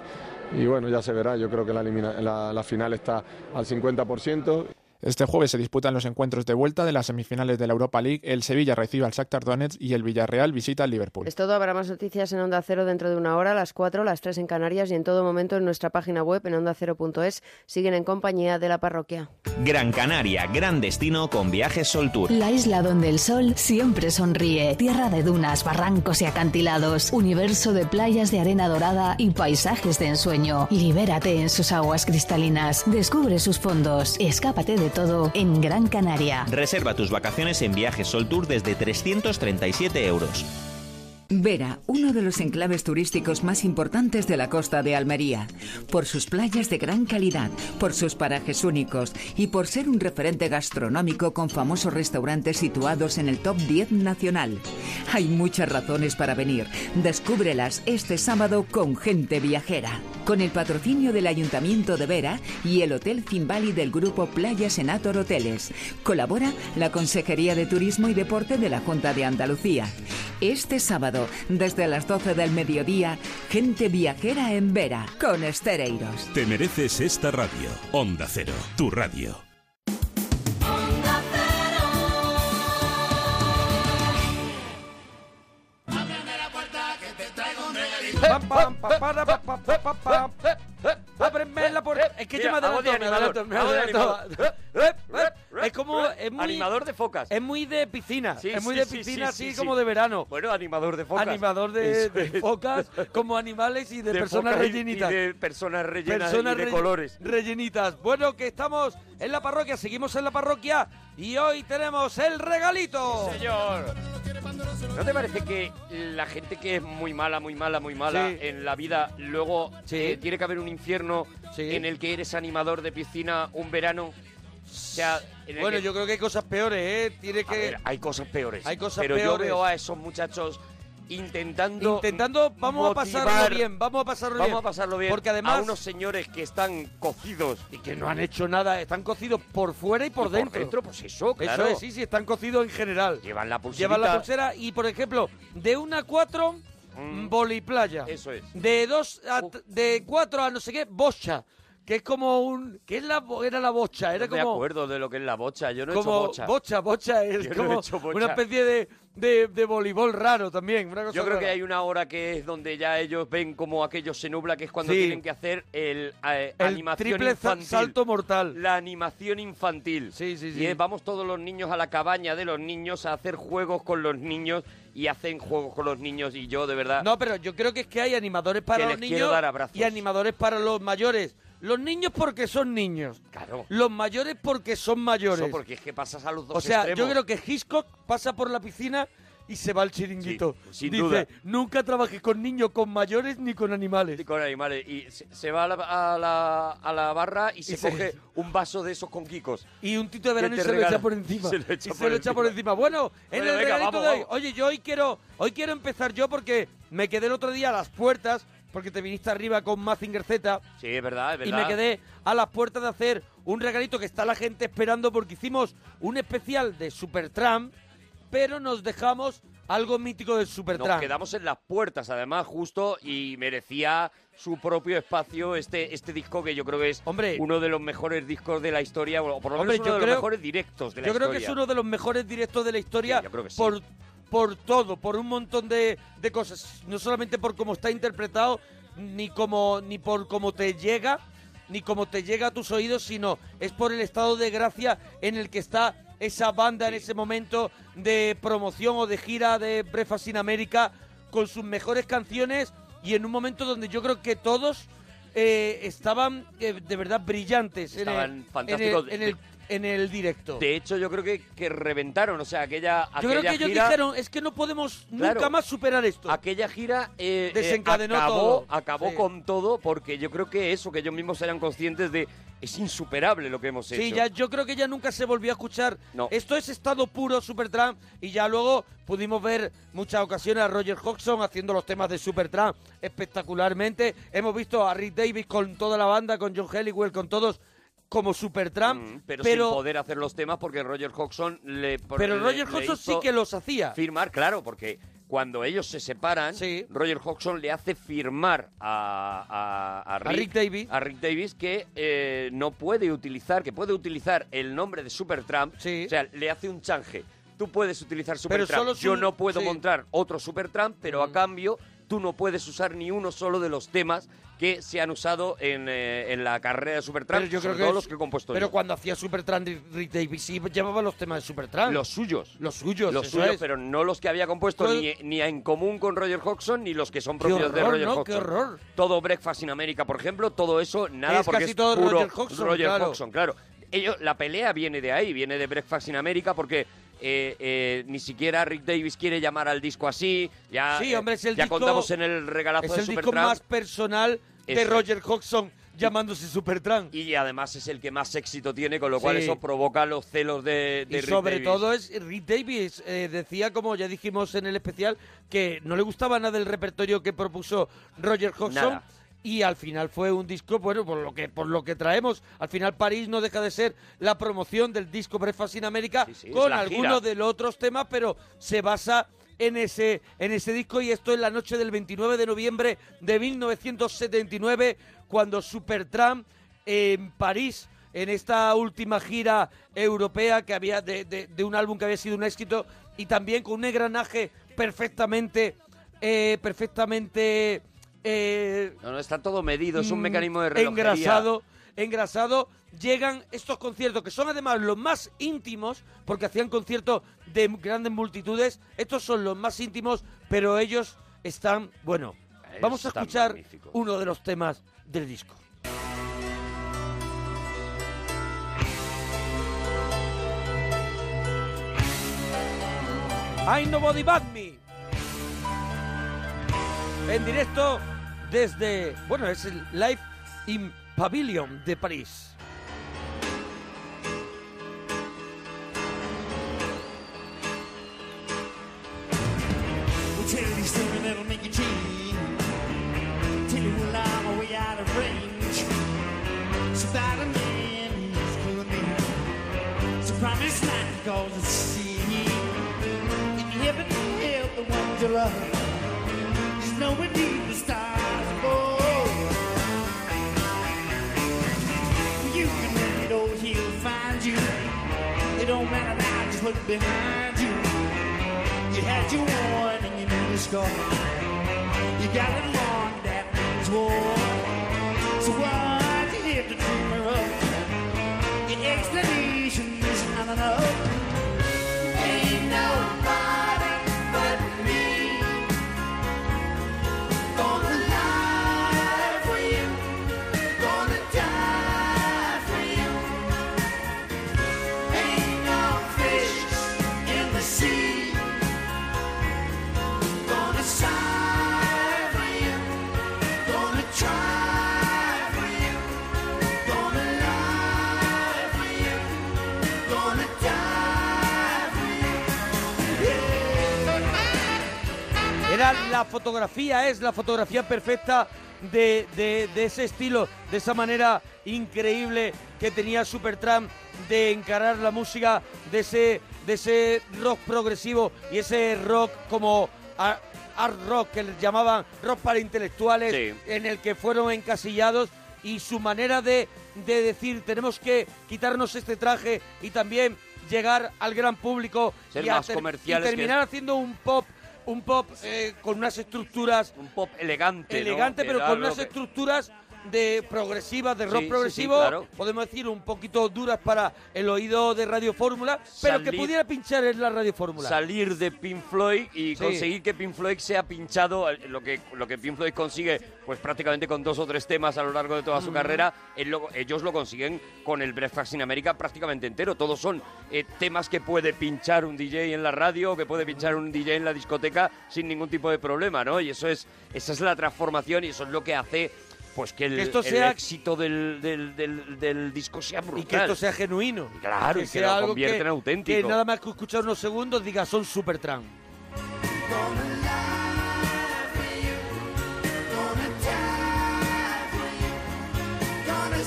y bueno, ya se verá. Yo creo que la, la final está al 50%. Este jueves se disputan los encuentros de vuelta de las semifinales de la Europa League. El Sevilla recibe al Shakhtar Donetsk y el Villarreal visita al Liverpool. Es todo. Habrá más noticias en Onda Cero dentro de una hora, a las 4, las 3 en Canarias y en todo momento en nuestra página web en ondacero.es. Siguen en compañía de la parroquia. Gran Canaria, gran destino con viajes Sol Tour. La isla donde el sol siempre sonríe. Tierra de dunas, barrancos y acantilados. Universo de playas de arena dorada y paisajes de ensueño. Libérate en sus aguas cristalinas. Descubre sus fondos. Escápate de todo en Gran Canaria. Reserva tus vacaciones en Viajes Sol Tour desde 337 euros. Vera, uno de los enclaves turísticos más importantes de la costa de Almería, por sus playas de gran calidad, por sus parajes únicos y por ser un referente gastronómico con famosos restaurantes situados en el top 10 nacional. Hay muchas razones para venir. Descúbrelas este sábado con Gente Viajera, con el patrocinio del Ayuntamiento de Vera y el Hotel Cimbali del grupo Playa Senator Hoteles. Colabora la Consejería de Turismo y Deporte de la Junta de Andalucía. Este sábado desde las 12 del mediodía, gente viajera en Vera, con Estereiros. Te mereces esta radio. Onda Cero, tu radio. Ábreme la puerta. Es que yo me adelanto, me adelanto, me adelanto. Es como. Es muy, Animador de focas. Es muy de piscina. Sí, es muy sí, de piscina, sí, así sí, como de verano. Bueno, animador de focas. Animador de, focas como animales y de, De personas y- rellenitas. y de personas rellenas Personas y de colores. Rellenitas. Bueno, que estamos en la parroquia, seguimos en la parroquia y hoy tenemos el regalito. señor. ¿No te parece que la gente que es muy mala, muy mala, muy mala Sí. en la vida, luego eh, tiene que haber un infierno en el que eres animador de piscina un verano? Sea, Bueno, que- yo creo que hay cosas peores, ¿eh? Tiene que... ver, hay cosas peores. Hay cosas pero yo peores. veo a esos muchachos intentando Intentando, vamos a pasarlo bien, vamos a pasarlo vamos bien. a pasarlo bien Porque además... a unos señores que están cocidos y que no han hecho nada, están cocidos por fuera y por Y por dentro. dentro, pues eso, claro. Eso es, sí, sí, están cocidos en general. Llevan la pulserita. Llevan la pulsera y, por ejemplo, de una a cuatro. Mm. Eso es. De dos a, de cuatro a no sé qué, bocha. Que es como un... ¿Qué es la, era la bocha? Era no me como... acuerdo de lo que es la bocha. Yo no he hecho bocha. bocha, bocha, es Yo no he como hecho bocha. una especie de, de, de voleibol raro también. una cosa Yo creo que hay una hora que es donde ya ellos ven como aquello se nubla, que es cuando Sí. tienen que hacer el, eh, El animación triple infantil. salto mortal. La animación infantil. Sí, sí, sí. Y es, vamos todos los niños a la cabaña de los niños a hacer juegos con los niños y hacen juegos con los niños y yo de verdad... No, pero yo creo que es que hay animadores para Que los les niños quiero dar abrazos. y animadores para los mayores. Los niños porque son niños. Claro. Los mayores porque son mayores. Eso porque es que pasas a los dos o sea, extremos. yo creo que Hitchcock pasa por la piscina y se va al chiringuito. Sí, sin Dice, duda. nunca trabajé con niños, con mayores ni con animales. Y con animales. Y se, se va a la, a la- a la barra y se se- coge un vaso de esos con quicos. Y un tito de verano y se lo echa por encima. Se lo echa y por se lo echa por encima. Bueno, en Bueno, el venga, regalito vamos, de hoy. Oye, yo hoy quiero, hoy quiero empezar yo porque me quedé el otro día a las puertas, porque te viniste arriba con Mazinger Z. Sí, es verdad, es Y verdad. me quedé a las puertas de hacer un regalito que está la gente esperando porque hicimos un especial de Supertramp, pero nos dejamos algo mítico del Nos Supertramp. quedamos en las puertas, además, justo, y merecía su propio espacio este, este disco que yo creo que es uno de los mejores discos de la historia, o por lo Hombre, menos yo uno de creo- los mejores directos de la Yo creo historia. que es uno de los mejores directos de la historia Sí, yo creo que sí. por, por todo, por un montón de, de cosas. No solamente por cómo está interpretado, ni, como, ni por cómo te llega, ni cómo te llega a tus oídos, sino es por el estado de gracia en el que está esa banda en ese momento de promoción o de gira de Breakfast in America con sus mejores canciones y en un momento donde yo creo que todos eh, estaban eh, de verdad brillantes en Estaban el- fantásticos. en el, en el, en el directo. De hecho, yo creo que, que reventaron, o sea, aquella, Yo creo aquella que ellos gira... dijeron, es que no podemos nunca Claro. más superar esto. Aquella gira eh, eh, Desencadenó acabó, todo. acabó Sí. con todo porque yo creo que eso, que ellos mismos eran conscientes de es insuperable lo que hemos Sí, hecho. ya, yo creo que ya nunca se volvió a escuchar. No. Esto es estado puro Supertramp y ya luego pudimos ver muchas ocasiones a Roger Hodgson haciendo los temas de Supertramp espectacularmente. Hemos visto a Rick Davis con toda la banda, con John Helliwell, con todos como Supertramp. Mm, pero, pero sin poder hacer los temas porque Roger Hodgson le Pero le- Roger Hodgson sí que los hacía. firmar claro porque cuando ellos se separan Roger Hodgson le hace firmar a, a- a Rick, Rick Davis. a Rick Davis que eh, no puede utilizar que puede utilizar el nombre de Supertramp o sea le hace un change tú puedes utilizar Supertramp yo no puedo sí. Mm. montar otro Supertramp pero a cambio tú no puedes usar ni uno solo de los temas que se han usado en, eh, en la carrera de Supertramp, Pero yo creo sobre que todo es- los que he compuesto Pero yo. cuando hacía Supertramp Rick Rick Davis sí llevaba los temas de Supertramp. Los suyos. Los suyos, Los eso suyos, es. pero no los que había compuesto Pues- ni, ni en común con Roger Hodgson ni los que son Qué propios de horror, Roger ¿no? Hodgson. Qué horror. Todo Breakfast in America, por ejemplo, todo eso, nada, Es porque casi es todo puro Roger Hodgson, Roger claro. Hodgson, claro. La pelea viene de ahí, viene de Breakfast in America, porque eh, eh, ni siquiera Rick Davis quiere llamar al disco así. Ya, Sí, hombre, es el ya disco- contamos en el regalazo Es de el disco más personal de Eso. Roger Hodgson llamándose Supertramp. Y además es el que más éxito tiene, con lo cual Sí. eso provoca los celos de, de y Rick sobre Davis. todo es Rick Davis eh, decía como ya dijimos en el especial que no le gustaba nada el repertorio que propuso Roger Hodgson Nada. Y al final fue un disco bueno por lo que por lo que traemos. Al final París no deja de ser la promoción del disco Breakfast in America sí, con algunos de los otros temas pero se basa en ese en ese disco y esto es la noche del 29 de noviembre de 1979 cuando Supertramp en París en esta última gira europea que había de, de- de un álbum que había sido un éxito y también con un engranaje perfectamente eh, perfectamente eh, No, no, está todo medido, es un mm, mecanismo de relojería. engrasado engrasado llegan estos conciertos que son además los más íntimos porque hacían conciertos de grandes multitudes estos son los más íntimos pero ellos están bueno vamos a escuchar uno de los temas del disco Ain't Nobody But Me. En directo desde, bueno, es el Live in Pavilion de París. Well, tell you something that'll make you change. Tell you well, I'm way out of range. Look behind you. You had your warning, you knew the score. You got it wrong, that means war. So what you here to dream her up? Your explanation is not enough. La fotografía, es la fotografía perfecta de, de- de ese estilo, de esa manera increíble que tenía Supertramp de encarar la música, de ese, de ese rock progresivo y ese rock como art rock que les llamaban rock para intelectuales, en el que fueron encasillados y su manera de, de decir tenemos que quitarnos este traje y también llegar al gran público Ser y, más ter- y comerciales que- terminar haciendo un pop un pop eh, con unas estructuras un pop elegante elegante pero con unas que- estructuras de progresivas de Sí, rock sí, sí, progresivo claro. podemos decir un poquito duras para el oído de Radio Fórmula pero que pudiera pinchar en la Radio Fórmula salir de Pink Floyd y conseguir que Pink Floyd sea pinchado, eh, lo que, lo que Pink Floyd consigue, pues prácticamente con dos o tres temas a lo largo de toda su Mm. carrera, lo- ellos lo consiguen con el Breakfast in America prácticamente entero. Todos son eh, temas que puede pinchar un DJ en la radio que puede pinchar un DJ en la discoteca sin ningún tipo de problema, ¿no? Y eso es, esa es la transformación y eso es lo que hace pues que el, Que esto el sea- éxito del, del, del- del disco sea brutal. y que esto sea genuino. Claro, y que sea lo algo convierta que, en auténtico. que nada más que escuchar unos segundos diga son Supertramp Gonna die for you, gonna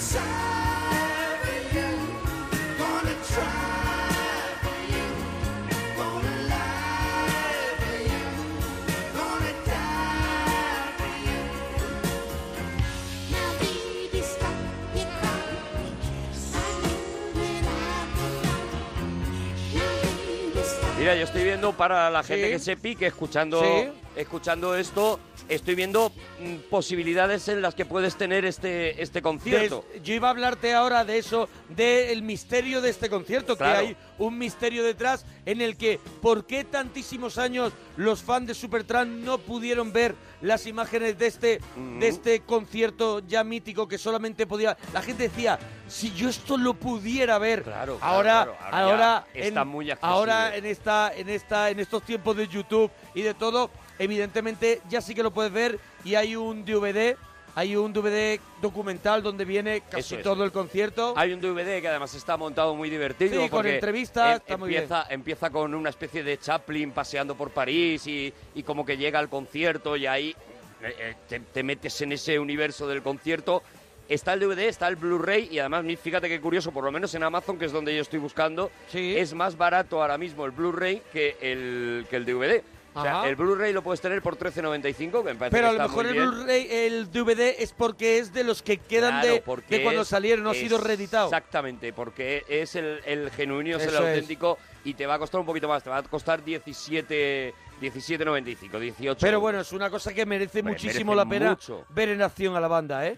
Mira, yo estoy viendo para la gente Sí. que se pique escuchando, Sí. escuchando esto, estoy viendo mm, posibilidades en las que puedes tener este, este concierto. Des- yo iba a hablarte ahora de eso, del misterio de este concierto, Claro. que hay un misterio detrás en el que, ¿por qué tantísimos años los fans de Supertramp no pudieron ver las imágenes de este, de este concierto ya mítico que solamente podía... La gente decía, si yo esto lo pudiera ver, claro, ahora, claro, ahora está muy ahora en esta, en esta, en estos tiempos de YouTube y de todo, evidentemente ya sí que lo puedes ver y hay un DVD, hay un DVD documental donde viene casi es. todo el concierto. Hay un DVD que además está montado muy divertido. Sí, con entrevistas, em- está muy bien. empieza, empieza con una especie de Chaplin paseando por París y, y como que llega al concierto y ahí eh, eh, te, te metes en ese universo del concierto. Está el DVD, está el Blu-ray y además, fíjate qué curioso, por lo menos en Amazon, que es donde yo estoy buscando, es más barato ahora mismo el Blu-ray que el, que el DVD. O sea, el Blu-ray lo puedes tener por 13.95, que me parece Pero a que lo está mejor el. Blu-ray, el DVD es porque es de los que quedan Claro, de, cuando es- salieron, no ha sido reeditado. Exactamente, porque es el, el genuino, es el auténtico y te va a costar un poquito más, te va a costar 17 17.95, 18. Pero bueno, es una cosa que merece Hombre, muchísimo merece la pena mucho. ver en acción a la banda, ¿eh?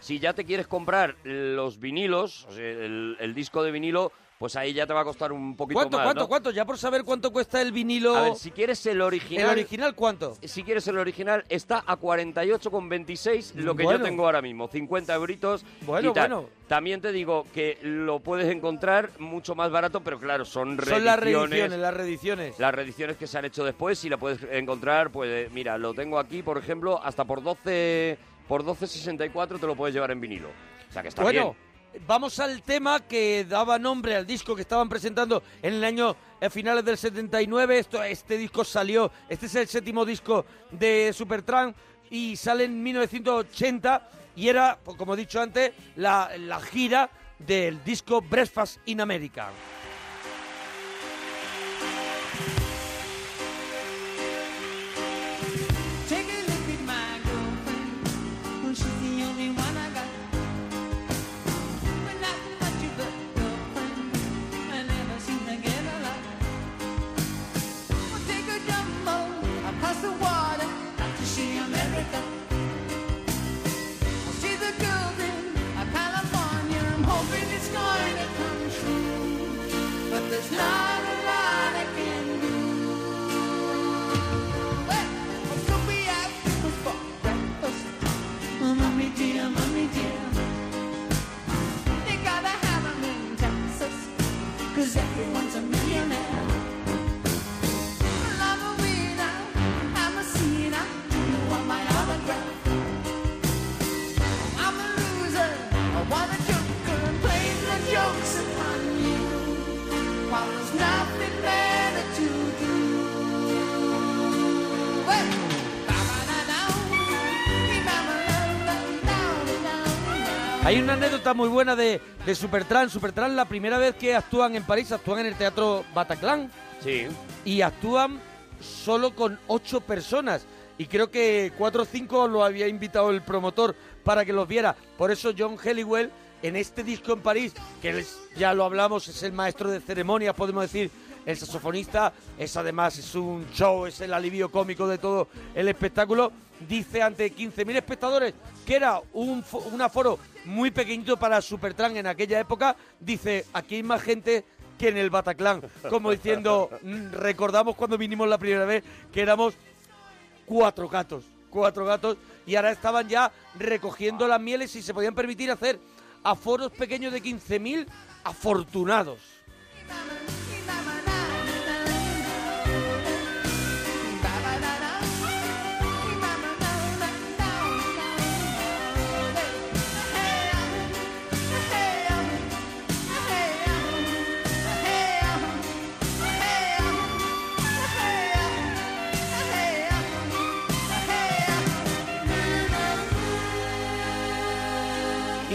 Si ya te quieres comprar los vinilos, o sea, el, el disco de vinilo, pues ahí ya te va a costar un poquito ¿Cuánto, más, cuánto, ¿no? cuánto? Ya por saber cuánto cuesta el vinilo. A ver, si quieres el original... ¿El original cuánto? Si quieres el original, está a 48,26, lo que Bueno. yo tengo ahora mismo, 50 euritos Bueno, y tal. bueno. También te digo que lo puedes encontrar mucho más barato, pero claro, son reediciones. Son las reediciones, las reediciones. Las reediciones que se han hecho después, si la puedes encontrar, pues eh, mira, lo tengo aquí, por ejemplo, hasta por 12 por 12.64 te lo puedes llevar en vinilo. O sea que está bueno, bien. Vamos al tema que daba nombre al disco que estaban presentando en el año a finales del 79. Esto, este disco salió, este es el séptimo disco de Supertramp y sale en 1980 y era, pues, como he dicho antes, la, la gira del disco Breakfast in America. True. But Hay una anécdota muy buena de, de Supertramp. Supertramp, la primera vez que actúan en París, actúan en el Teatro Bataclan. Sí. Y actúan solo con ocho personas. Y creo que cuatro o cinco lo había invitado el promotor para que los viera. Por eso John Helliwell, en este disco en París, que él es- ya lo hablamos, es el maestro de ceremonias, podemos decir, el saxofonista, es además es un show, es el alivio cómico de todo el espectáculo. Dice ante 15.000 espectadores que era un, fo- un aforo muy pequeñito para Supertramp en aquella época. Dice, aquí hay más gente que en el Bataclan. Como diciendo, "Mm, recordamos cuando vinimos la primera vez que éramos cuatro gatos, cuatro gatos, y ahora estaban ya recogiendo las mieles y se podían permitir hacer aforos pequeños de 15.000 afortunados.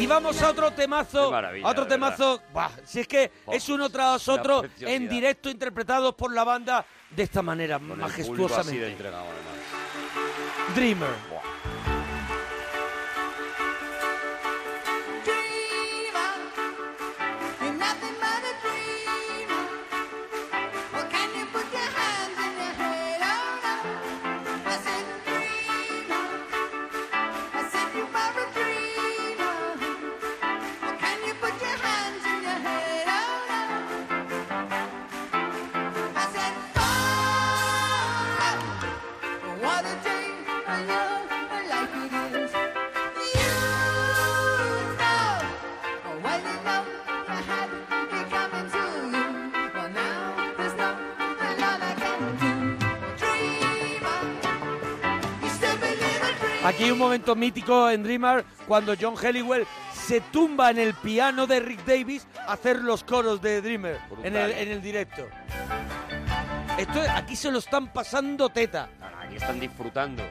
Vamos a otro temazo, a otro temazo, si es que es uno tras otro en directo interpretados por la banda de esta manera, Con majestuosamente. Dreamer. Aquí un momento mítico en Dreamer cuando John Helliwell se tumba en el piano de Rick Davis a hacer los coros de Dreamer en el, en el directo. Esto aquí se lo están pasando teta. Aquí están disfrutando.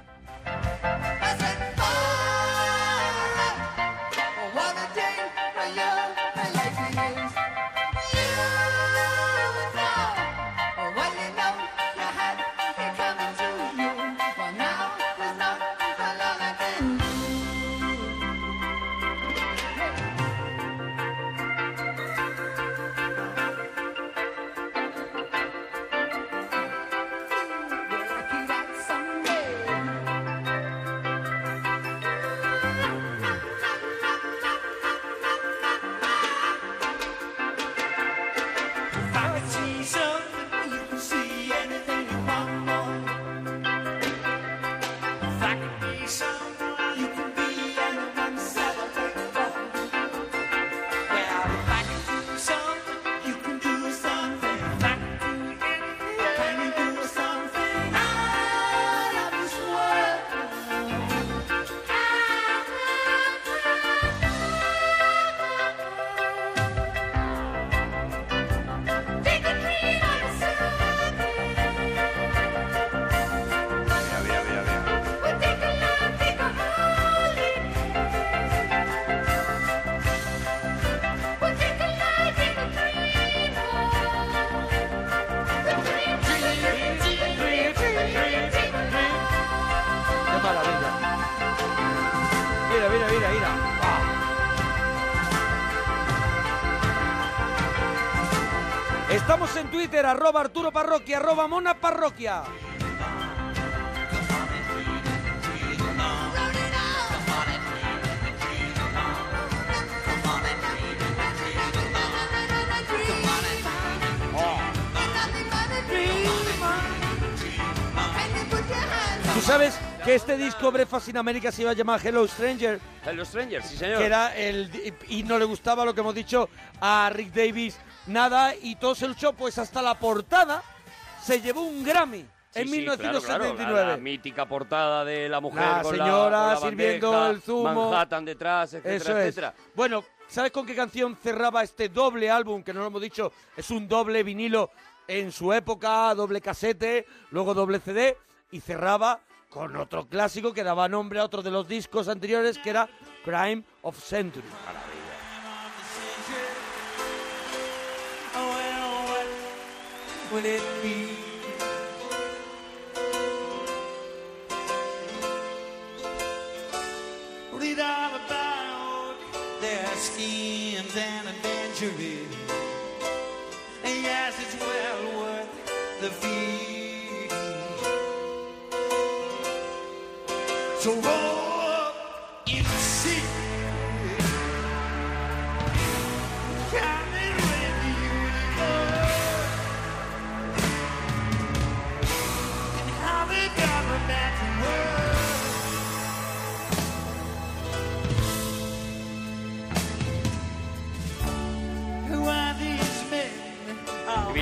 En Twitter, arroba Arturo Parroquia, arroba Mona Parroquia. ¿Tú sabes que este disco Breakfast in America se iba a llamar Hello Stranger? Hello Stranger, sí señor. Que era el... Y no le gustaba lo que hemos dicho a Rick Davis, nada, y todo se luchó, pues hasta la portada se llevó un Grammy. Sí, en sí, claro, 1979. claro, la, la mítica portada de la mujer La con señora la, con la sirviendo bandeja, el zumo. Manhattan detrás, etcétera, Eso es. etcétera. Bueno, ¿sabes con qué canción cerraba este doble álbum? Que no lo hemos dicho, es un doble vinilo en su época, doble casete, luego doble CD, y cerraba con otro clásico que daba nombre a otro de los discos anteriores, que era Crime of Century. Would it be? Read all about their schemes and adventures. And yes, it's well worth the fee. So roll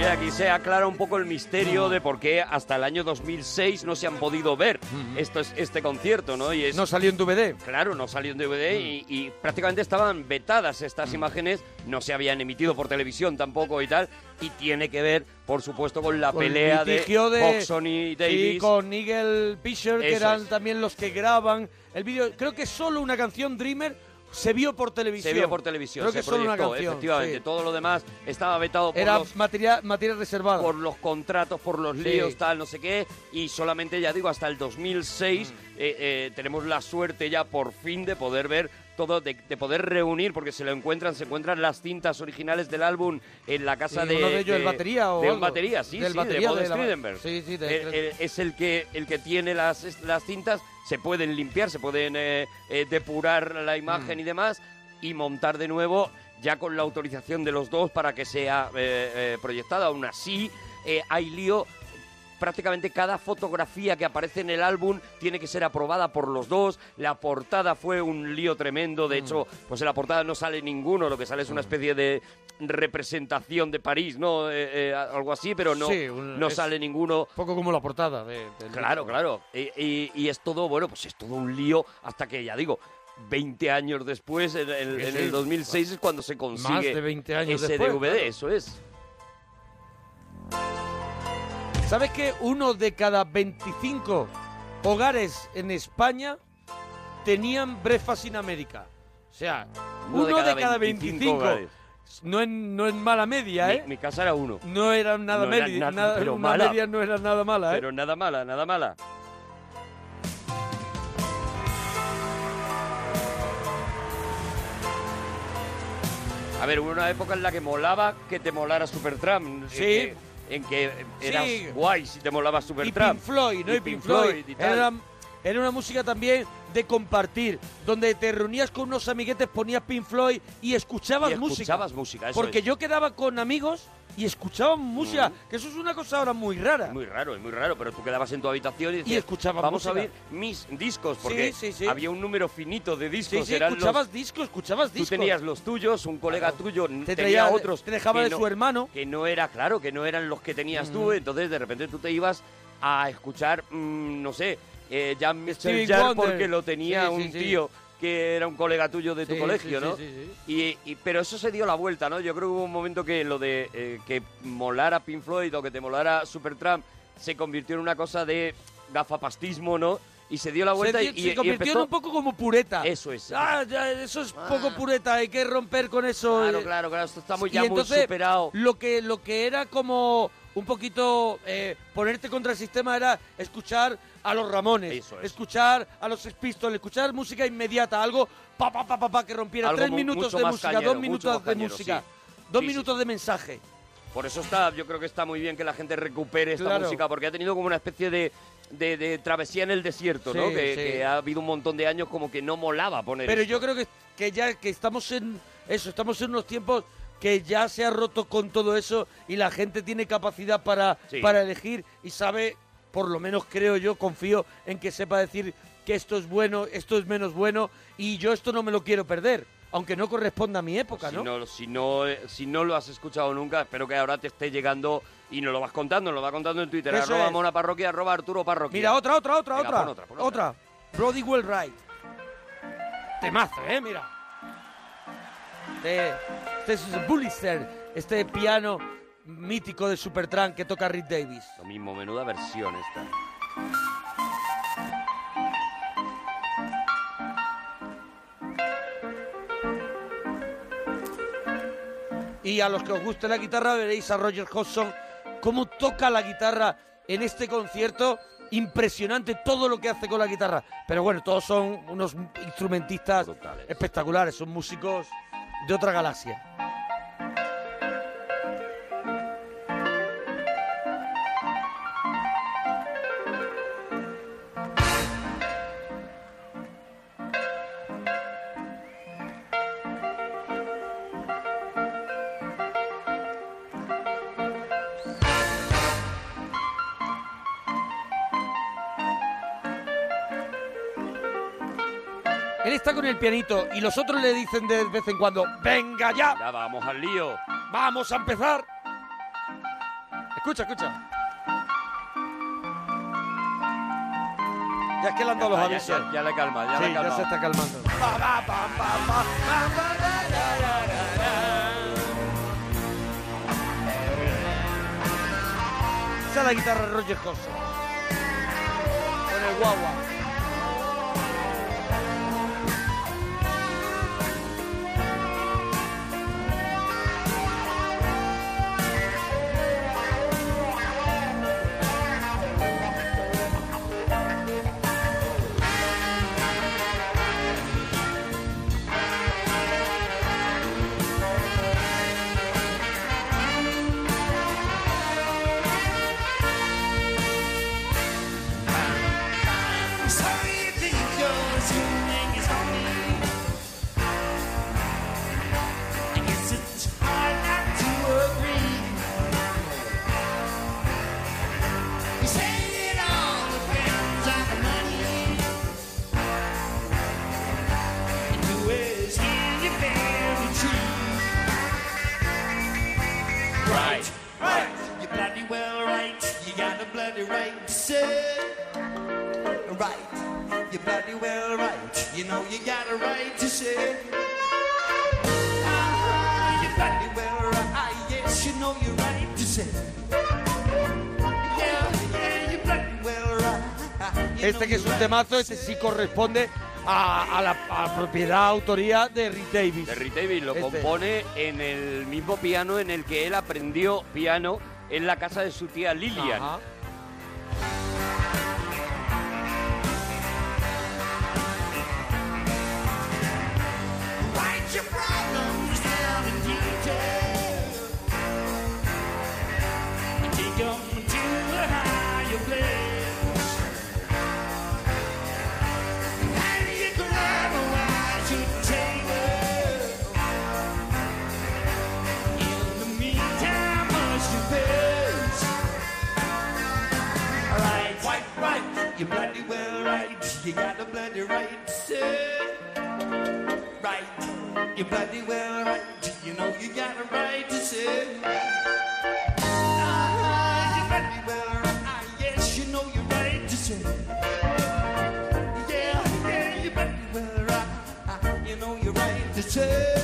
Y aquí se aclara un poco el misterio de por qué hasta el año 2006 no se han podido ver esto es, este concierto, ¿no? Y es, No salió en DVD. Claro, no salió en DVD y, y prácticamente estaban vetadas estas imágenes, no se habían emitido por televisión tampoco y tal, y tiene que ver, por supuesto, con la Con pelea de, de Boxon y Davis. Sí, con Nigel Fisher, que eran es. también los que graban el vídeo. Creo que solo una canción, Dreamer, se vio por televisión. Se vio por televisión, Creo se que solo una proyectó, canción. efectivamente. sí. Todo lo demás estaba vetado por Era los material, material reservado. por los contratos, por los Sí. líos, tal, no sé qué, y solamente, ya digo, hasta el 2006 Mm. eh, eh, tenemos la suerte ya por fin de poder ver todo, de, de poder reunir, porque se lo encuentran, se encuentran las cintas originales del álbum en la casa Sí, de... uno de ellos, el de- batería o de un batería, sí, Del sí, batería de Bob. Sí, sí, de- Eh, eh, es el que, el que tiene las, las cintas, se pueden limpiar, se pueden eh, eh, depurar la imagen Mm. y demás, y montar de nuevo ya con la autorización de los dos para que sea eh, eh, proyectada. Aún así, eh, hay lío. Prácticamente cada fotografía que aparece en el álbum tiene que ser aprobada por los dos. La portada fue un lío tremendo. Mm. De hecho, pues en la portada no sale ninguno. Lo que sale es una especie de representación de París, ¿no? Eh, eh, algo así, pero no, Sí, un- no sale ninguno. Poco como la portada de, Claro, claro. Y, y- y es todo, bueno, pues es todo un lío hasta que, ya digo, 20 años después, en, en- en el 2006 es cuando se consigue de 20 años ese después, DVD, claro. eso es. ¿Sabes que uno de cada 25 hogares en España tenían Breakfast in America? O sea, uno, de, cada 25. hogares. No es, no es mala media, ¿eh? mi casa era uno. No era nada No era media, nada- nada- pero una mala. media no era nada mala, ¿eh? Pero nada mala, nada mala. A ver, hubo una época en la que molaba que te molara Supertramp. Sí. En que, en que eras Sí. guay si te molaba y Supertramp. Pink Floyd, ¿no? Y Y Pink Floyd. Floyd y tal. Era, era una música también de compartir, donde te reunías con unos amiguetes, ponías Pink Floyd y escuchabas, Y música. escuchabas música, eso Porque es. yo quedaba con amigos y escuchaban música, que eso es una cosa ahora muy rara. Muy raro, es muy raro, pero tú quedabas en tu habitación y decías, escuchabas vamos a música". ver mis discos, porque Sí, sí, sí. había un número finito de discos. Eran escuchabas los- discos, escuchabas Tú discos. tenías los tuyos, un colega Claro. tuyo Te tenía traía- otros. te dejaba de no- su hermano. Que no era, claro, que no eran los que tenías tú, Ujú. entonces de repente tú te ibas a escuchar, mm, no sé, eh, Jan porque lo tenía un tío que era un colega tuyo de tu Sí, colegio, sí, ¿no? sí, sí, Y, y- pero eso se dio la vuelta, ¿no? Yo creo que hubo un momento que lo de eh, que molara Pink Floyd o que te molara Supertramp se convirtió en una cosa de gafapastismo, ¿no? Y se dio la vuelta se, y, se y convirtió empezó... en un poco como pureta. Eso es. Ah, ya, eso es poco pureta, hay que romper con eso. Claro, eh. claro, claro, esto está muy, Y ya muy superado. Lo que, lo que era como un poquito eh, ponerte contra el sistema era escuchar a los Ramones, escuchar a los Pistols, escuchar música inmediata, algo pa pa pa pa, pa, que rompiera Algo tres minutos de música, cañero, dos minutos de cañero, música, sí. dos Sí, minutos de mensaje. Por eso está, yo creo que está muy bien que la gente recupere esta Claro. música, porque ha tenido como una especie de, de, de travesía en el desierto, ¿no? Que, ha habido un montón de años como que no molaba poner Pero esto. yo creo que, que ya que estamos en eso, estamos en unos tiempos que ya se ha roto con todo eso y la gente tiene capacidad para, Sí. para elegir y sabe, por lo menos creo yo, confío en que sepa decir que esto es bueno, esto es menos bueno y yo esto no me lo quiero perder, aunque no corresponda a mi época, Si ¿no? si, no, eh, si no lo has escuchado nunca, espero que ahora te esté llegando y nos lo vas contando, nos lo vas contando en Twitter, Eso arroba es. mona parroquia, arroba arturo parroquia. Mira, otra, otra, otra, Venga, otra, pon otra, pon otra. Brody Wellwright. Temazo, ¿eh? Mira. Este, este es Bullister, este piano mítico de Supertramp que toca Rick Davis. Lo mismo, menuda versión esta. Y a los que os guste la guitarra veréis a Roger Hodgson cómo toca la guitarra en este concierto. Impresionante todo lo que hace con la guitarra. Pero bueno, todos son unos instrumentistas espectaculares, son músicos de otra galaxia. Él está con el pianito y los otros le dicen de vez en cuando, venga ya, Ya vamos al lío. vamos a empezar. Escucha, escucha. Ya es que le han dado los Ya, avisos. ya, ya le calma, ya Sí, le calma. ya se está calmando. Pa, pa, pa, pa, pa, pa, pa, ra, ra, ra, ra, ra. Esa es la guitarra Roger Hodgson. Con el guagua. Got a bloody right to say right. You're bloody well right. You know you got a right to say. Ah, you're bloody well right. Yes, you know you're right to say. Yeah, yeah, you're bloody well right. Este que es un temazo, este sí corresponde a, a la a propiedad, autoría de Rick Davis. De Rick Davis lo Este. compone en el mismo piano en el que él aprendió piano en la casa de su tía Lilian. Ajá. You're bloody well right. You got a bloody right say right. You're bloody well right. You know you got a right to say. Ah, you're bloody well right. Yes, you know you're right to say. Yeah, yeah, you're bloody well right. You know you're right to say.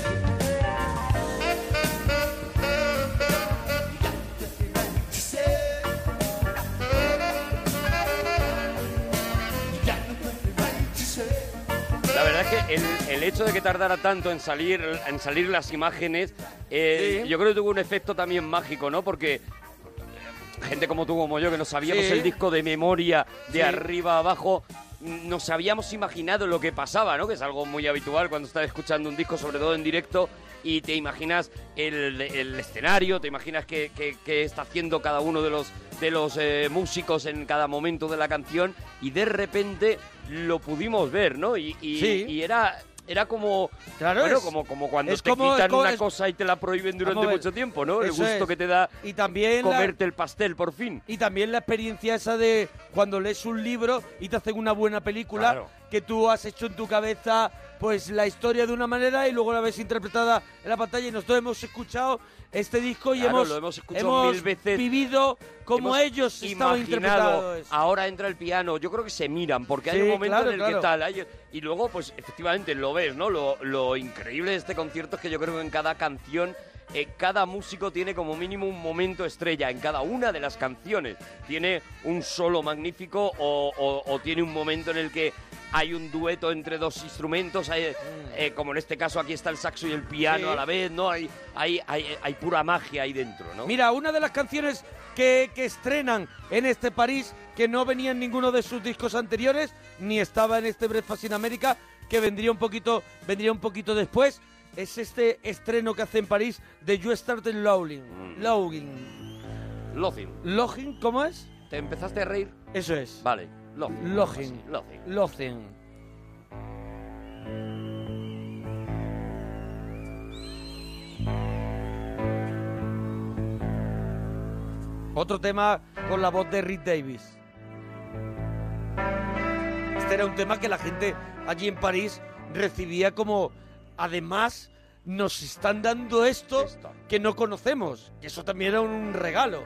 El, hecho de que tardara tanto en salir, en salir las imágenes, eh, yo creo que tuvo un efecto también mágico, ¿no? Porque gente como tú, como yo, que no sabíamos Sí. el disco de memoria de Sí. arriba a abajo, nos habíamos imaginado lo que pasaba, ¿no? Que es algo muy habitual cuando estás escuchando un disco, sobre todo en directo, y te imaginas el, el escenario, te imaginas qué, qué- qué está haciendo cada uno de los, de los eh, músicos en cada momento de la canción, y de repente lo pudimos ver, ¿no? Y, y- Sí. y era... Era como, Claro, bueno, es- como, como cuando te como- quitan como- una es- cosa y te la prohíben durante mucho tiempo, ¿no? El gusto es. que te da Y también la- comerte el pastel, por fin. Y también la experiencia esa de cuando lees un libro y te hacen una buena película, Claro. que tú has hecho en tu cabeza pues la historia de una manera y luego la ves interpretada en la pantalla y nosotros hemos escuchado este disco y Claro, hemos, lo hemos escuchado hemos mil veces. vivido como Hemos ellos estaban eso. Ahora entra el piano. Yo creo que se miran, porque hay Sí, un momento claro, en el claro. que tal. hay- y luego, pues efectivamente lo ves, ¿no? Lo, lo increíble de este concierto es que yo creo que en cada canción. Eh, cada músico tiene como mínimo un momento estrella en cada una de las canciones. Tiene un solo magnífico o, o- o tiene un momento en el que hay un dueto entre dos instrumentos, hay, eh, como en este caso aquí está el saxo y el piano Mm. Sí. a la vez, ¿no? Hay, hay, hay, hay pura magia ahí dentro, ¿no? Mira, una de las canciones que, que estrenan en este París, que no venía en ninguno de sus discos anteriores, ni estaba en este Breakfast in America, que vendría un poquito, vendría un poquito después, es este estreno que hace en París de You Started Lowing. Mm. Lowing. Login. Login, ¿cómo es? ¿Te empezaste a reír? Eso es. Vale, Login. Login. Login. Otro tema con la voz de Rick Davis. Este era un tema que la gente allí en París recibía como, además, nos están dando esto que no conocemos. Y eso también era un regalo.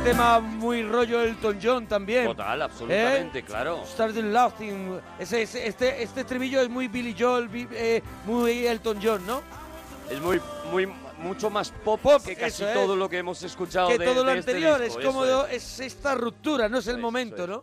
Este tema muy rollo Elton John también? Total, absolutamente, ¿Eh? claro. Started Laughing. Ese, ese- este, este estribillo es muy Billy Joel, eh, muy Elton John, ¿no? Es muy, muy, mucho más pop, que casi es. todo lo que hemos escuchado que de, todo lo de este anterior disco, es como esta ruptura, no es el momento, ¿no?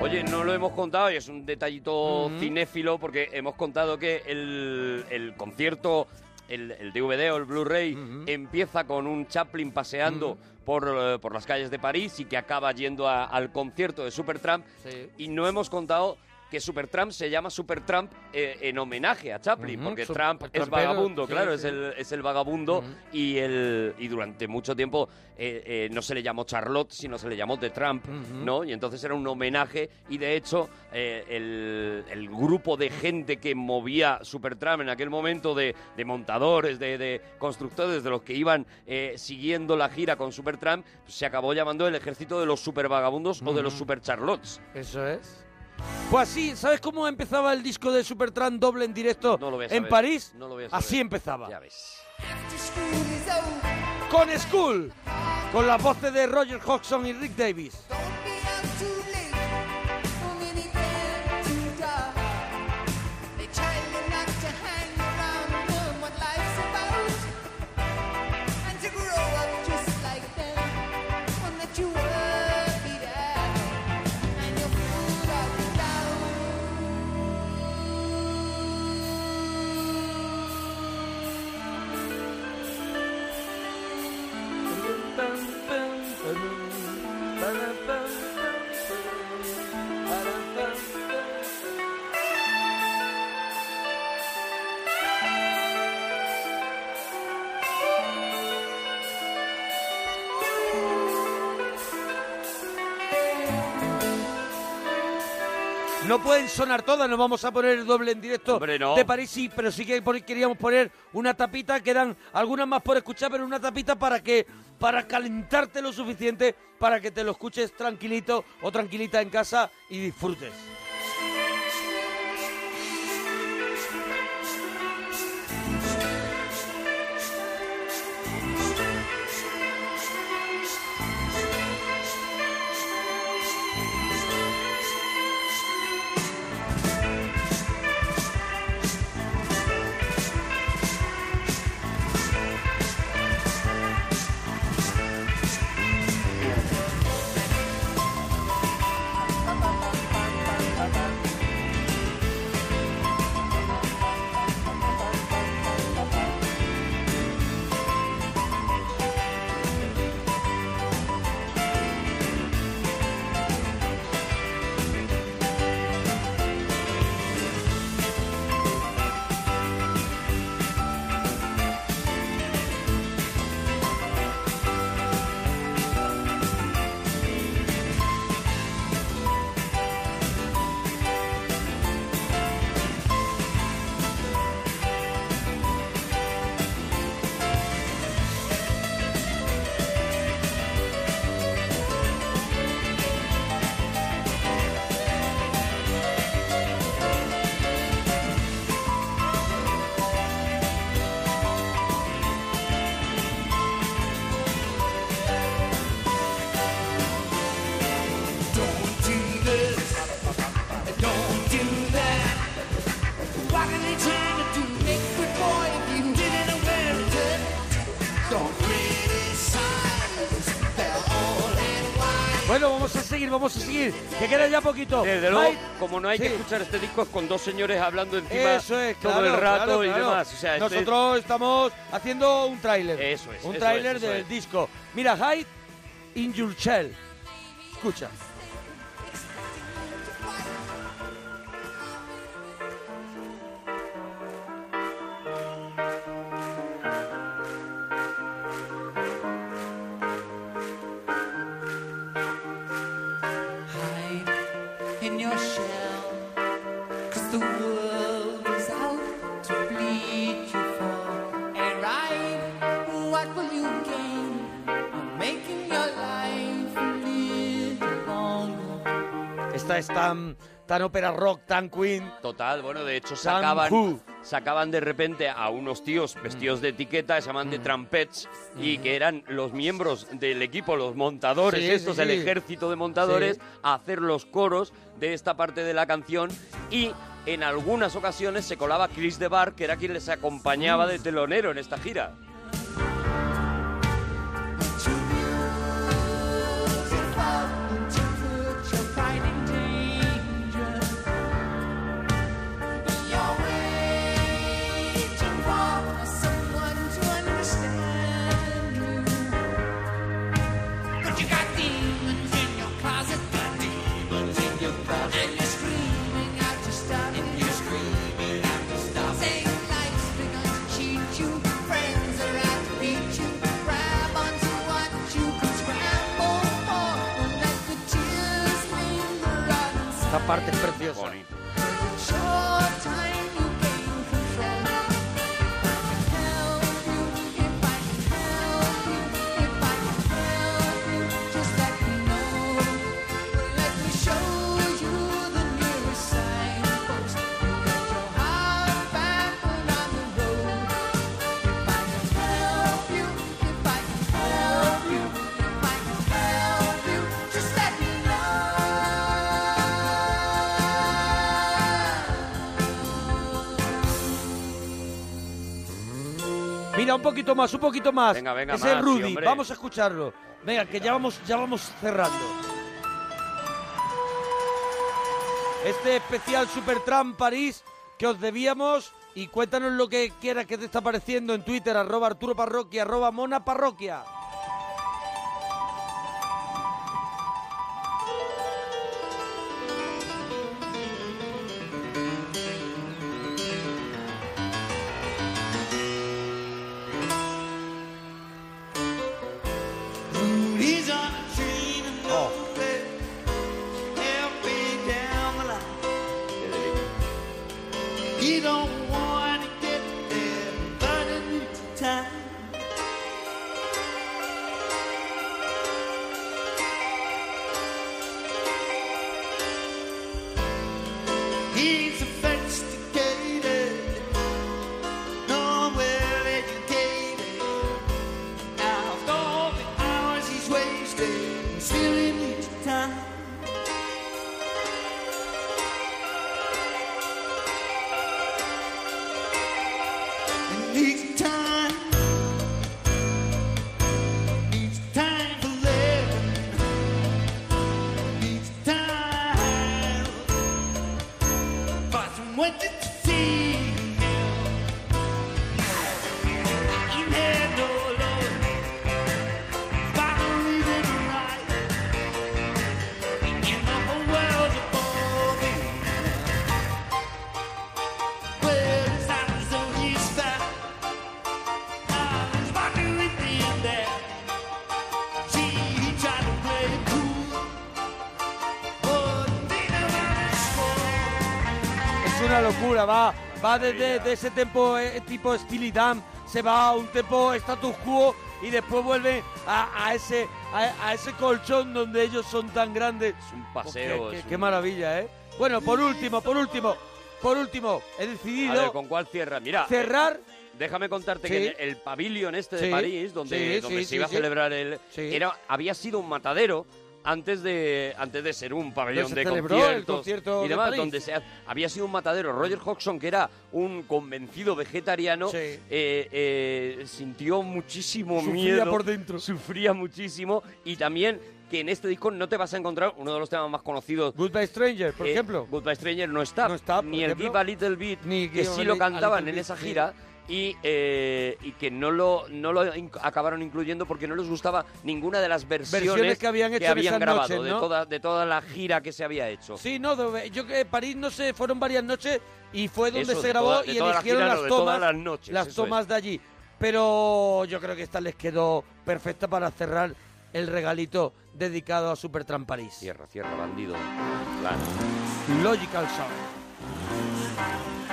Oye, no lo hemos contado y es un detallito cinéfilo porque hemos contado que el, el concierto, el, el DVD o el Blu-ray empieza con un Chaplin paseando por, eh, por las calles de París y que acaba yendo a- al concierto de Supertramp. Sí. y no hemos contado que Supertramp se llama Supertramp eh, en homenaje a Chaplin, Ujú, porque Sup- Trump es trampero, vagabundo, sí, claro, sí. es el, es el vagabundo y, el, y durante mucho tiempo eh, eh, no se le llamó Charlotte, sino se le llamó The Trump, Ujú. ¿no? Y entonces era un homenaje y de hecho eh, el, el grupo de gente que movía Supertramp en aquel momento de, de montadores, de, de constructores, de los que iban eh, siguiendo la gira con Supertramp, se acabó llamando el ejército de los supervagabundos o de los Ujú. Super Charlottes. Eso es. Pues así, ¿sabes cómo empezaba el disco de Supertramp doble en directo No lo en saber, París? no lo voy a saber. Así empezaba. Ya ves. Con School, con las voces de Roger Hodgson y Rick Davis. No pueden sonar todas, nos vamos a poner el doble en directo Hombre, no. de París, sí, pero sí que queríamos poner una tapita, quedan algunas más por escuchar, pero una tapita para que para calentarte lo suficiente para que te lo escuches tranquilito o tranquilita en casa y disfrutes. Vamos a seguir, que queda ya poquito. Desde luego, Mike, como no hay que escuchar este disco es con dos señores hablando encima Eso es, todo claro, el rato claro, y claro. demás. O sea, este- Nosotros estamos haciendo un tráiler. Eso es, Un tráiler del es. disco. Mira, Hide in Your Shell. Escucha. Tan, ópera rock, tan Queen. Total, bueno, de hecho sacaban, Who. sacaban de repente a unos tíos vestidos de etiqueta, se llaman de trumpets, y que eran los miembros del equipo, los montadores, Sí, estos, sí, el sí. ejército de montadores, a hacer los coros de esta parte de la canción y en algunas ocasiones se colaba Chris de Bar, que era quien les acompañaba de telonero en esta gira. Parte es preciosa. Un poquito más, un poquito más. Venga, venga, Ese es más, sí, Rudy, vamos a escucharlo. Venga, que ya vamos, ya vamos cerrando. Este especial Supertramp París que os debíamos y cuéntanos lo que quieras que te está pareciendo en Twitter, arroba Arturo Parroquia, arroba Mona Parroquia. He don't want va, desde de ese tempo eh, tipo Steely Dan, se va a un tempo status quo y después vuelve a, a ese a, a ese colchón donde ellos son tan grandes. Es un paseo, Qué, es qué un- maravilla, ¿eh? Bueno, por último, por último, por último, he A decidido ver, ¿con cuál cierra? Mira. cerrar eh, déjame contarte Sí. que el, el pabellón este de Sí, París, donde, sí, donde se iba a celebrar el. Era, había sido un matadero antes de antes de ser un pabellón de el conciertos concierto y de demás, París. donde se ha- había sido un matadero. Roger Hodgson, que era un convencido vegetariano, Sí. eh, eh, sintió muchísimo Sufría miedo. por dentro. Sufría muchísimo. Y también que en este disco no te vas a encontrar uno de los temas más conocidos. Goodbye Stranger, por Eh, ejemplo. Goodbye Stranger no está. ni el ejemplo. Give a Little Bit, Ni que sí lo cantaban en esa sí. Y, eh, y que no lo, no lo acabaron incluyendo porque no les gustaba ninguna de las versiones, Versiones que habían hecho esas grabado noches, de, ¿no? toda, de toda la gira que se había hecho. Sí, no, yo que París, no sé, fueron varias noches y fue donde Eso, se grabó toda- y la eligieron gira, no, las de tomas, las noches, las tomas de allí. Pero yo creo que esta les quedó perfecta para cerrar el regalito dedicado a Supertramp París. Cierra, cierra, bandido. Logical Sound.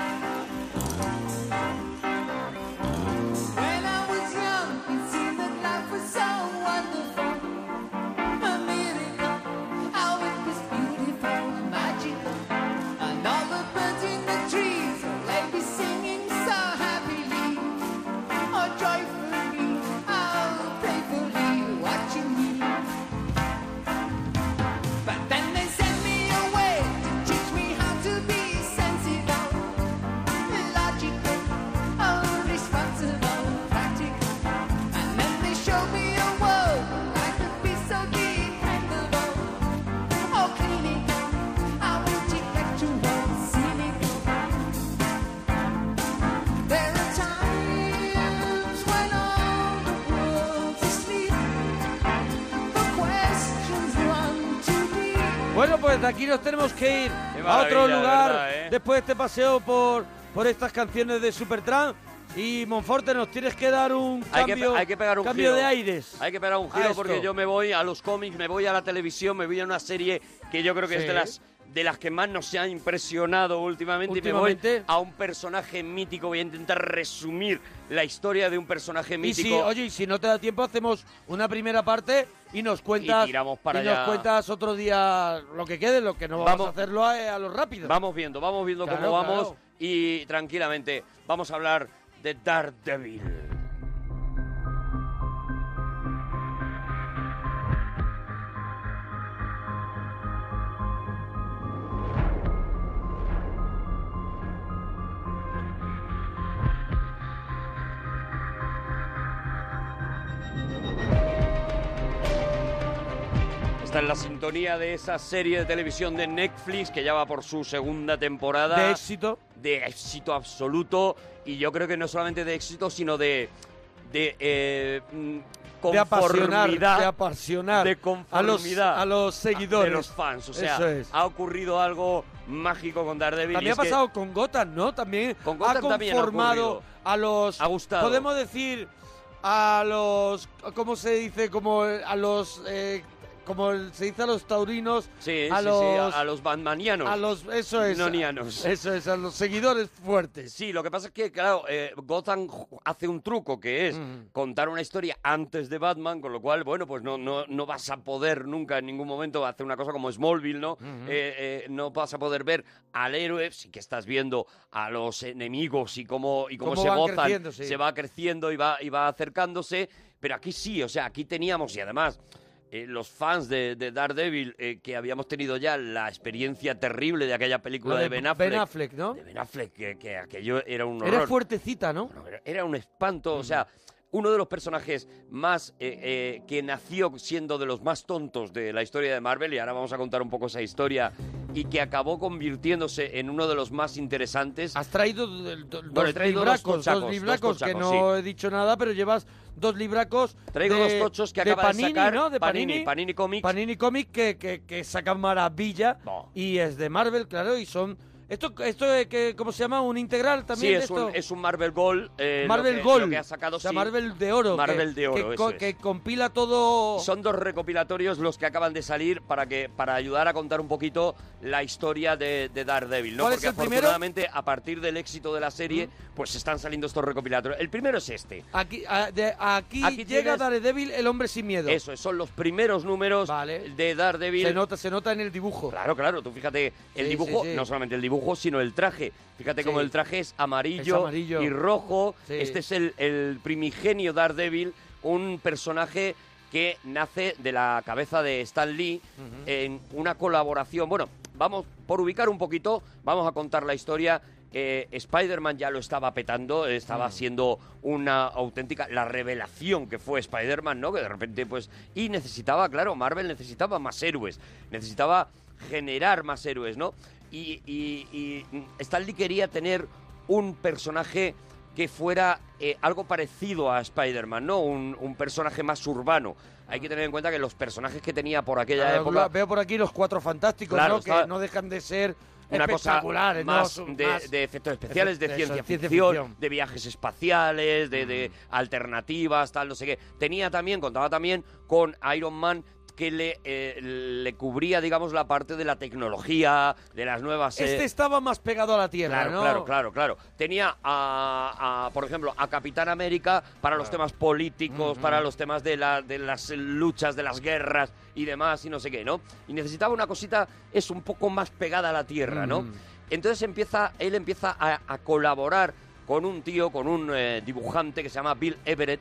Pues de aquí nos tenemos que ir a otro lugar verdad, ¿eh? después de este paseo por, por estas canciones de Supertramp. Y Monforte, nos tienes que dar un Hay cambio, que, hay que pegar un cambio giro. de aires. Hay que pegar un giro porque yo me voy a los cómics, me voy a la televisión, me voy a una serie que yo creo que es Sí. de las de las que más nos ha impresionado últimamente, y me Últimamente. voy a un personaje mítico. Voy a intentar resumir la historia de un personaje Y mítico. si, oye, y si no te da tiempo, hacemos una primera parte y nos cuentas. Y tiramos para y nos cuentas otro día lo que quede, lo que no vamos, Vamos. a hacerlo a, a lo rápido. Vamos viendo, vamos viendo Claro, cómo vamos claro. y tranquilamente vamos a hablar de Daredevil. Esta es la sintonía de esa serie de televisión de Netflix que ya va por su segunda temporada. De éxito. De éxito absoluto. Y yo creo que no solamente de éxito, sino de. de. eh, mm, De apasionar, conformidad. de apasionar de a los, conformidad a los seguidores. de los fans. O sea, es. ha ocurrido algo mágico con Daredevil. También ha que- pasado con Gotham, ¿no? También Con ha Gotham también ha conformado ocurrido. a los... Ha gustado. Podemos decir a los... ¿Cómo se dice? Como a los... eh, como se dice a los taurinos. Sí, a sí, los, sí, a, a los batmanianos. a los... Eso es. Nonianos. Eso es, a los seguidores fuertes. Sí, lo que pasa es que, claro, eh, Gotham hace un truco que es Mm. contar una historia antes de Batman, con lo cual, bueno, pues no, no, no vas a poder nunca en ningún momento hacer una cosa como Smallville, ¿no? Eh, eh, no vas a poder ver al héroe, sí que estás viendo a los enemigos y cómo, y cómo, Cómo se gozan, sí. se va creciendo y va, y va acercándose, pero aquí sí, o sea, aquí teníamos, y además... eh, los fans de, de Daredevil, eh, que habíamos tenido ya la experiencia terrible de aquella película Lo de, Ben Affleck, Ben Affleck, ¿no? de Ben Affleck, que, que aquello era un horror. Era fuertecita, ¿no? Era, era un espanto, o sea, uno de los personajes más eh, eh, que nació siendo de los más tontos de la historia de Marvel, y ahora vamos a contar un poco esa historia, y que acabó convirtiéndose en uno de los más interesantes. Has traído do- do- dos Bueno, he traído dos libracos, tochacos, dos libracos dos que no sí. he dicho nada, pero llevas dos libracos Traigo de, dos tochos que acaba de Panini, sacar ¿no? De Panini, Panini, Panini Comics. Panini Comics que, que, que sacan maravilla y es de Marvel, claro, y son esto esto es que cómo se llama un integral también Sí, de es un, esto? es un Marvel Gold. eh, Marvel lo que, Gold, lo que ha sacado, o sea, sí. Marvel de oro, Marvel que- de oro, que, eso co- es. que compila todo. Son dos recopilatorios los que acaban de salir para que para ayudar a contar un poquito la historia de, de Daredevil, ¿no? ¿Cuál es Porque el primero? afortunadamente a partir del éxito de la serie, pues están saliendo estos recopilatorios. El primero es este. Aquí, a- de- aquí, Aquí llega tienes- Daredevil, el hombre sin miedo. Eso, es, son los primeros números de Daredevil. Se nota, se nota en el dibujo. Claro, claro, tú fíjate, el Sí, dibujo, sí. no solamente el dibujo, sino el traje. Fíjate Sí. cómo el traje es amarillo, Es amarillo. y rojo. Sí. Este es el, el primigenio Daredevil, un personaje que nace de la cabeza de Stan Lee en una colaboración. Bueno, vamos, por ubicar un poquito, vamos a contar la historia. Eh, Spider-Man ya lo estaba petando, estaba Mm. siendo una auténtica, la revelación que fue Spider-Man, ¿no? Que de repente, pues, y necesitaba, claro, Marvel necesitaba más héroes, necesitaba generar más héroes, ¿no? Y, y, y Stan Lee quería tener un personaje que fuera eh, algo parecido a Spider-Man, ¿no? Un, un personaje más urbano. Hay que tener en cuenta que los personajes que tenía por aquella Claro, época... Veo por aquí los cuatro fantásticos, Claro, ¿no? está- Que no dejan de ser una cosa más de, más- de efectos especiales, de ciencia, ciencia ficción, ficción. de viajes espaciales, de, de alternativas, tal, no sé qué. Tenía también, contaba también con Iron Man que le, eh, le cubría, digamos, la parte de la tecnología, de las nuevas... eh, Este estaba más pegado a la tierra, Claro, ¿no? claro, claro, claro. Tenía a, a, por ejemplo, a Capitán América para los temas políticos, para los temas de, la, de las luchas, de las guerras y demás, y no sé qué, ¿no? Y necesitaba una cosita, es un poco más pegada a la tierra, ¿no? Mm. Entonces empieza, él empieza a, a colaborar con un tío, con un eh, dibujante que se llama Bill Everett,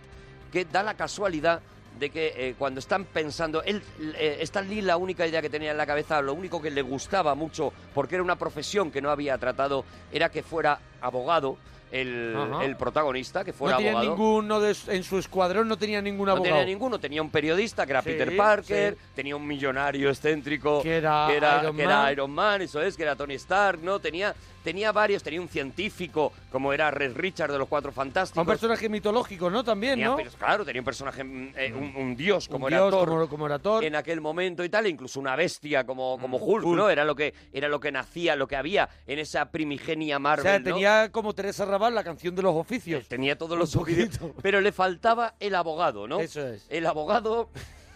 que da la casualidad de que eh, cuando están pensando, él, eh, Stan la única idea que tenía en la cabeza, lo único que le gustaba mucho, porque era una profesión que no había tratado, era que fuera abogado, el, el protagonista, que No fuera tenía abogado. ninguno de, en su escuadrón, no tenía ningún No abogado. tenía ninguno, tenía un periodista que era Sí, Peter Parker, sí. tenía un millonario excéntrico Que era que era, Iron que era Man. Iron Man, eso es, que era Tony Stark, ¿no? Tenía, tenía varios, tenía un científico como era Red Richard de los Cuatro Fantásticos. Un personaje mitológico, ¿no? También, Tenía, ¿no? pero, claro, tenía un personaje, mm, eh, un, un dios como Un era dios, Thor. como- como era Thor. En aquel momento y tal, incluso una bestia como, como Mm, Hulk, Hulk. ¿no? Era lo que era lo que nacía, lo que había en esa primigenia o Marvel, sea, ¿no? tenía como Teresa Raval la canción de los oficios. Tenía todos los oficios, pero le faltaba el abogado, ¿no? Eso es. El abogado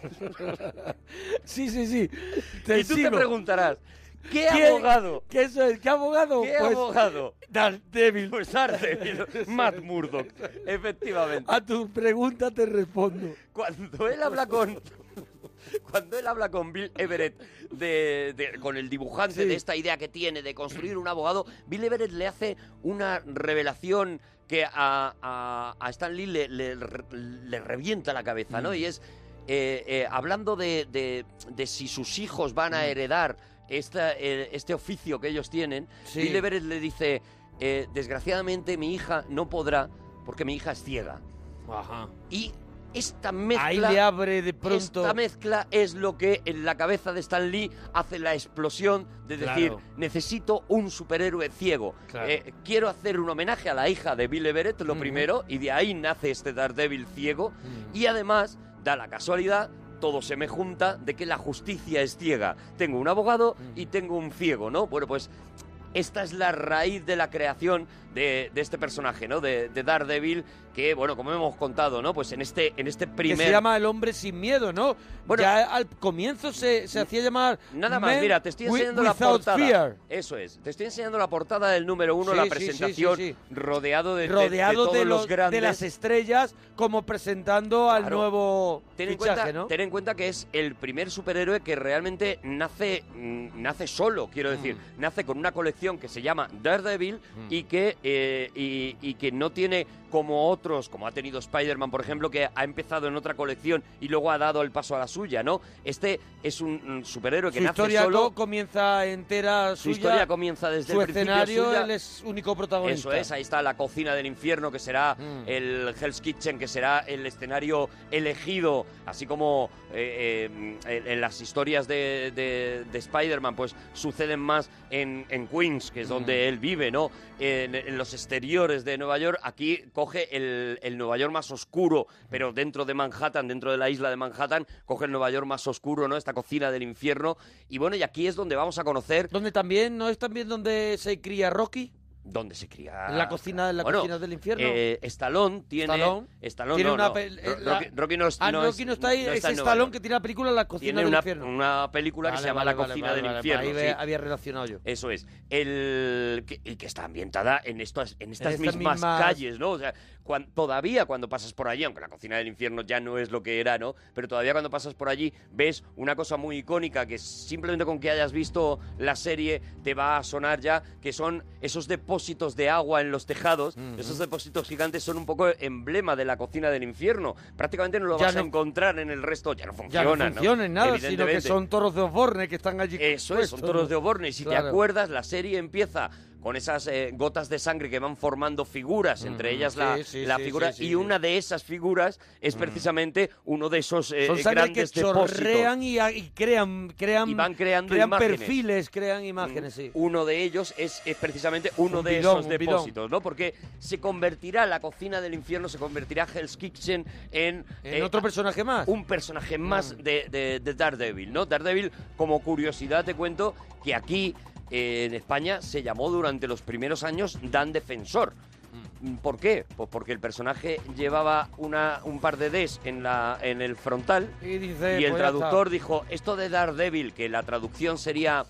sí, sí, sí. y tú te preguntarás, ¿qué ¿Qué- abogado? ¿Qué, eso es? ¿Qué abogado? ¿Qué Pues, abogado? Daredevil. Pues Daredevil, Matt Murdock, efectivamente. A tu pregunta te respondo. Cuando él habla con cuando él habla con Bill Everett de, de- con el dibujante Sí. de esta idea que tiene de construir un abogado, Bill Everett le hace una revelación que a, a, a Stan Lee le, le- le revienta la cabeza, ¿no? Mm. Y es eh, eh, hablando de, de- de si sus hijos van a Mm. heredar esta, eh, este oficio que ellos tienen, Sí. Bill Everett le dice, desgraciadamente mi hija no podrá porque mi hija es ciega. Ajá. Y esta mezcla... Ahí le abre de pronto... Esta mezcla es lo que en la cabeza de Stan Lee hace la explosión de decir, Claro. necesito un superhéroe ciego. Claro. Eh, quiero hacer un homenaje a la hija de Bill Everett, lo primero, y de ahí nace este Daredevil ciego. Y además, da la casualidad, todo se me junta, de que la justicia es ciega. Tengo un abogado y tengo un ciego, ¿no? Bueno, pues esta es la raíz de la creación de, de este personaje, ¿no? De, de Daredevil, que, bueno, como hemos contado, ¿no? Pues en este, en este Que primer... se llama El Hombre Sin Miedo, ¿no? Bueno, ya al comienzo se, se hacía llamar... Nada más, mira, te estoy enseñando la portada. Fear. Eso es, te estoy enseñando la portada del número uno, Sí, la presentación, sí, sí. rodeado de, de- rodeado de, de, todos los, los grandes. de las estrellas como presentando al Claro. nuevo Ten en, fichaje, cuenta, ¿no? ten en cuenta que es el primer superhéroe que realmente nace, mm, nace solo, quiero decir. Mm. Nace con una colección que se llama Daredevil y, que, eh, y, y que no tiene como otros, como ha tenido Spider-Man, por ejemplo, que ha empezado en otra colección y luego ha dado el paso a la suya, ¿no? Este es un, superhéroe que Su nace historia solo. co- comienza entera Su suya. historia comienza desde su el principio escenario, él es único protagonista. Eso es, ahí está la cocina del infierno, que será Mm. el Hell's Kitchen, que será el escenario elegido, así como eh, eh, en, en las historias de, de- de Spider-Man, pues suceden más en, en Queens, que es donde Mm. él vive, ¿no? En, en los exteriores de Nueva York, aquí coge el, el Nueva York más oscuro, pero dentro de Manhattan, dentro de la isla de Manhattan, coge el Nueva York más oscuro, ¿no? Esta cocina del infierno. Y bueno, y aquí es donde vamos a conocer... Donde también, ¿no es también donde se cría Rocky? ¿Dónde se cría? La cocina, la Bueno, cocina del infierno. Eh, Stallone tiene. Stallone. Stallone Tiene no, una no. eh, la- Rocky, Rocky no, Ah, no Rocky es- no está ahí, es está Nueva que tiene la película La cocina Tiene del una, infierno. una película que Vale, se llama vale, La cocina del infierno. ahí sí. había relacionado yo. Eso es. El, que, y que está ambientada en, estas, en estas estas mismas, mismas- calles, ¿no? O sea, todavía cuando pasas por allí, aunque la cocina del infierno ya no es lo que era, ¿no? Pero todavía cuando pasas por allí ves una cosa muy icónica que simplemente con que hayas visto la serie te va a sonar ya, que son esos depósitos de agua en los tejados. Esos depósitos gigantes son un poco emblema de la cocina del infierno. Prácticamente no lo Ya vas a no- encontrar en el resto, ya no Ya funciona, no funciona en nada, sino que son toros de Osborne que están allí. Eso es, son toros ¿no? de Oborne. Y si te acuerdas, la serie empieza con esas eh, gotas de sangre que van formando figuras, entre Mm, ellas la, sí, sí, la sí, figura, sí, sí, y sí. una de esas figuras es precisamente uno de esos eh, Son sangre que grandes depósitos. chorrean y, y crean, crean, Y van creando crean imágenes. perfiles, crean imágenes, sí. Uno de ellos es, es precisamente uno Un de bidón, esos depósitos, ¿no? Porque se convertirá la cocina del infierno, se convertirá Hell's Kitchen en... ¿En otro personaje más? Un personaje más de, de- de Daredevil, ¿no? Daredevil, como curiosidad te cuento que aquí eh, en España se llamó durante los primeros años Dan Defensor. ¿Por qué? Pues porque el personaje llevaba una, un par de Ds en, la, en el frontal Y dice, y el pues traductor dijo, esto de Daredevil, que la traducción sería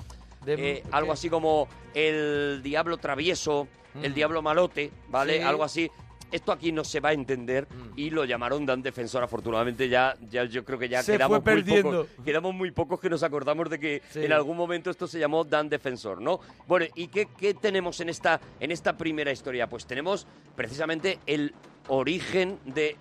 De- eh, algo así como el diablo travieso, el Mm. diablo malote, ¿vale? Sí. Algo así. Esto aquí no se va a entender y lo llamaron Dan Defensor. Afortunadamente ya, ya yo creo que ya Se quedamos muy pocos. Quedamos muy pocos que nos acordamos de que Sí. en algún momento esto se llamó Dan Defensor, ¿no? Bueno, ¿y qué, qué tenemos en esta, en esta primera historia? Pues tenemos precisamente el origen de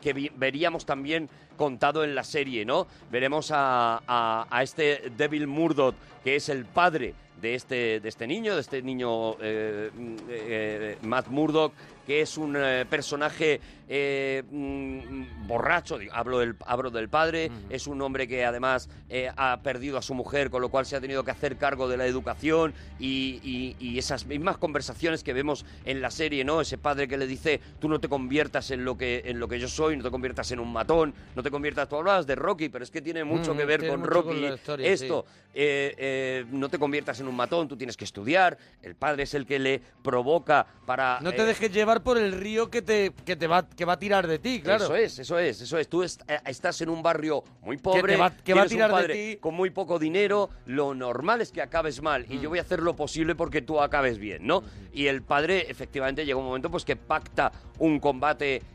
que veríamos también contado en la serie, ¿no? Veremos a, a- a este Devil Murdoch, que es el padre de este, de este niño, de este niño eh, eh, Matt Murdock, que es un eh, personaje mm, borracho, hablo del, hablo del padre, es un hombre que además ha perdido a su mujer, con lo cual se ha tenido que hacer cargo de la educación y, y- y esas mismas conversaciones que vemos en la serie, ¿no? Ese padre que le dice, tú no te conviertas en lo que, en lo que yo soy, no te conviertas en un matón, no te conviertas, tú hablabas de Rocky, pero es que tiene mucho Mm, que ver con Rocky con historia, esto. eh, eh, no te conviertas en un matón, tú tienes que estudiar, el padre es el que le provoca para... No te eh, dejes llevar por el río que te, que te va, que va a tirar de ti, claro. Eso es, eso es, eso es. Tú est- eh, estás en un barrio muy pobre, te va- que va a tienes un tirar de padre ti. con muy poco dinero, lo normal es que acabes mal y yo Mm. voy a hacer lo posible porque tú acabes bien, ¿no? Y el padre efectivamente llega un momento pues que pacta un combate,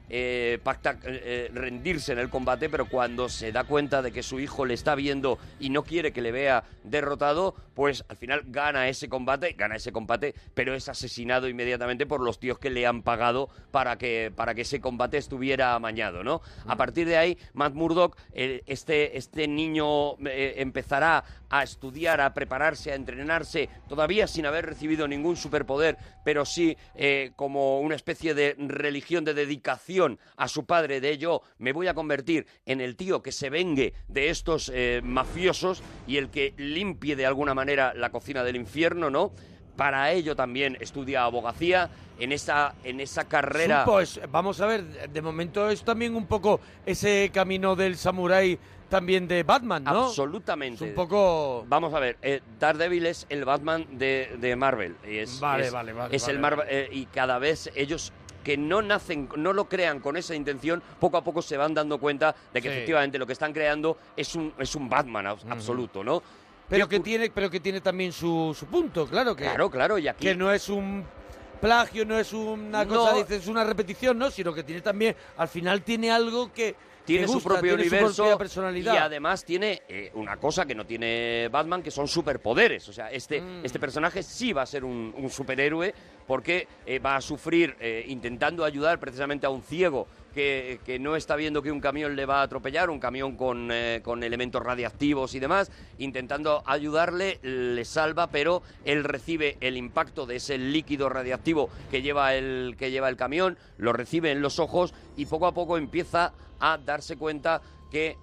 eh, pacta eh, eh, rendirse en el combate, pero cuando se da cuenta de que su hijo le está viendo y no quiere que le vea derrotado, pues al final gana ese combate, gana ese combate, pero es asesinado inmediatamente por los tíos que le han pagado para que, para que ese combate estuviera amañado, ¿no? A partir de ahí, Matt Murdock, eh, este, este niño eh, empezará a estudiar, a prepararse, a entrenarse, todavía sin haber recibido ningún superpoder, pero sí eh, como una especie de religión de dedicación a su padre, de ello me voy a convertir en el tío que se vengue de estos eh, mafiosos y el que limpie de alguna manera la cocina del infierno, ¿no? Para ello también estudia abogacía en esa, en esa carrera. Pues vamos a ver, de momento es también un poco ese camino del samurái también de Batman, ¿no? Absolutamente. Es un poco... Vamos a ver, eh, Daredevil es el Batman de, de Marvel. Es, Vale, es- vale, vale, Es vale, el Marvel, eh, y cada vez ellos que no nacen, no lo crean con esa intención, poco a poco se van dando cuenta de que Sí. efectivamente lo que están creando es un, es un Batman abs- absoluto, ¿no? Pero ¿Qué que tiene, pero que tiene también su, su punto, claro que. Claro, claro, y aquí- Que no es un plagio, no es una No. cosa, dices, una repetición, ¿no? Sino que tiene también, al final tiene algo que. tiene su propio tiene universo su propia personalidad. y además tiene eh, una cosa que no tiene Batman que son superpoderes o sea este Mm. este personaje sí va a ser un, un superhéroe porque eh, va a sufrir eh, intentando ayudar precisamente a un ciego que, que no está viendo que un camión le va a atropellar, un camión con, eh, con elementos radiactivos y demás, intentando ayudarle, le salva, pero él recibe el impacto de ese líquido radiactivo que lleva el, que lleva el camión, lo recibe en los ojos y poco a poco empieza a darse cuenta que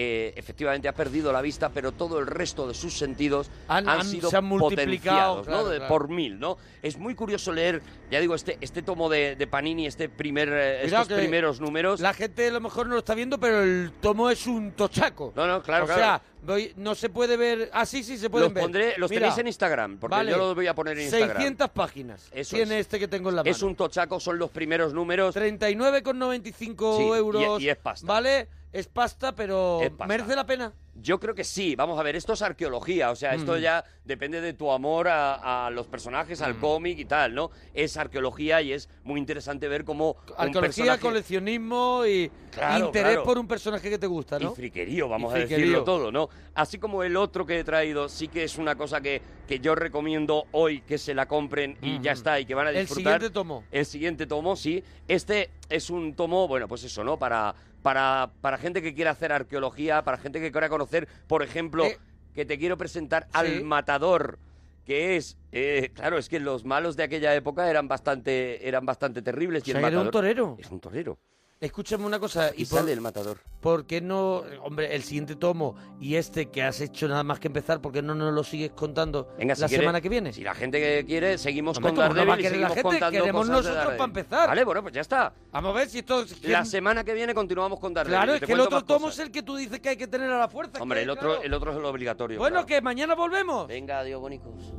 eh, efectivamente ha perdido la vista, pero todo el resto de sus sentidos Han- han, sido se han multiplicado, potenciados, claro, ¿no? De- claro. por mil, ¿no? Es muy curioso leer, ya digo, este, este tomo de, de Panini, este primer, eh, estos que primeros números. La gente a lo mejor no lo está viendo, pero el tomo es un tochaco. No, no, claro, O claro. sea, voy- no se puede ver. Ah, sí, sí, se pueden Los ver. pondré, los Mira, tenéis en Instagram, porque vale, yo los voy a poner en Instagram. 600 páginas. Eso tiene es. este que tengo en la mano. Es un tochaco, son los primeros números. 39,95 Sí, y- euros. y es pasta. ¿Vale? Es pasta, pero Es pasta. ¿merece la pena? Yo creo que sí, vamos a ver, esto es arqueología, o sea, esto Mm. ya depende de tu amor a, a los personajes, al Mm. cómic y tal, ¿no? Es arqueología y es muy interesante ver cómo Arqueología, personaje- coleccionismo y Claro, interés claro. por un personaje que te gusta, ¿no? Y friquerío, vamos Y a decirlo todo, ¿no? Así como el otro que he traído, sí que es una cosa que, que yo recomiendo hoy que se la compren y ya está, y que van a El disfrutar. siguiente tomo. El siguiente tomo, sí. Este es un tomo, bueno, pues eso, ¿no? Para, para, para gente que quiera hacer arqueología, para gente que quiera conocer, por ejemplo, Eh, que te quiero presentar sí. al matador que es, eh, claro, es que los malos de aquella época eran bastante, eran bastante terribles. y O sea, el era un torero. Es un torero. Escúchame una cosa. Y, ¿Y por, sale el matador. por qué no, hombre, el siguiente tomo y este que has hecho nada más que empezar, ¿por qué no nos lo sigues contando Venga, si la quiere- semana que viene? Si la gente que quiere, seguimos Hombre, con ¿cómo no Daredevil y querer la seguimos gente? contando Queremos cosas nosotros Daredevil. para empezar. Vale, bueno, pues ya está. Vamos a ver si esto... La semana que viene continuamos con Daredevil. Claro, es que el otro tomo cosas. es el que tú dices que hay que tener a la fuerza. Hombre, que, el otro, claro. el otro es el obligatorio. Bueno, claro. que mañana volvemos. Venga, adiós, bonicos.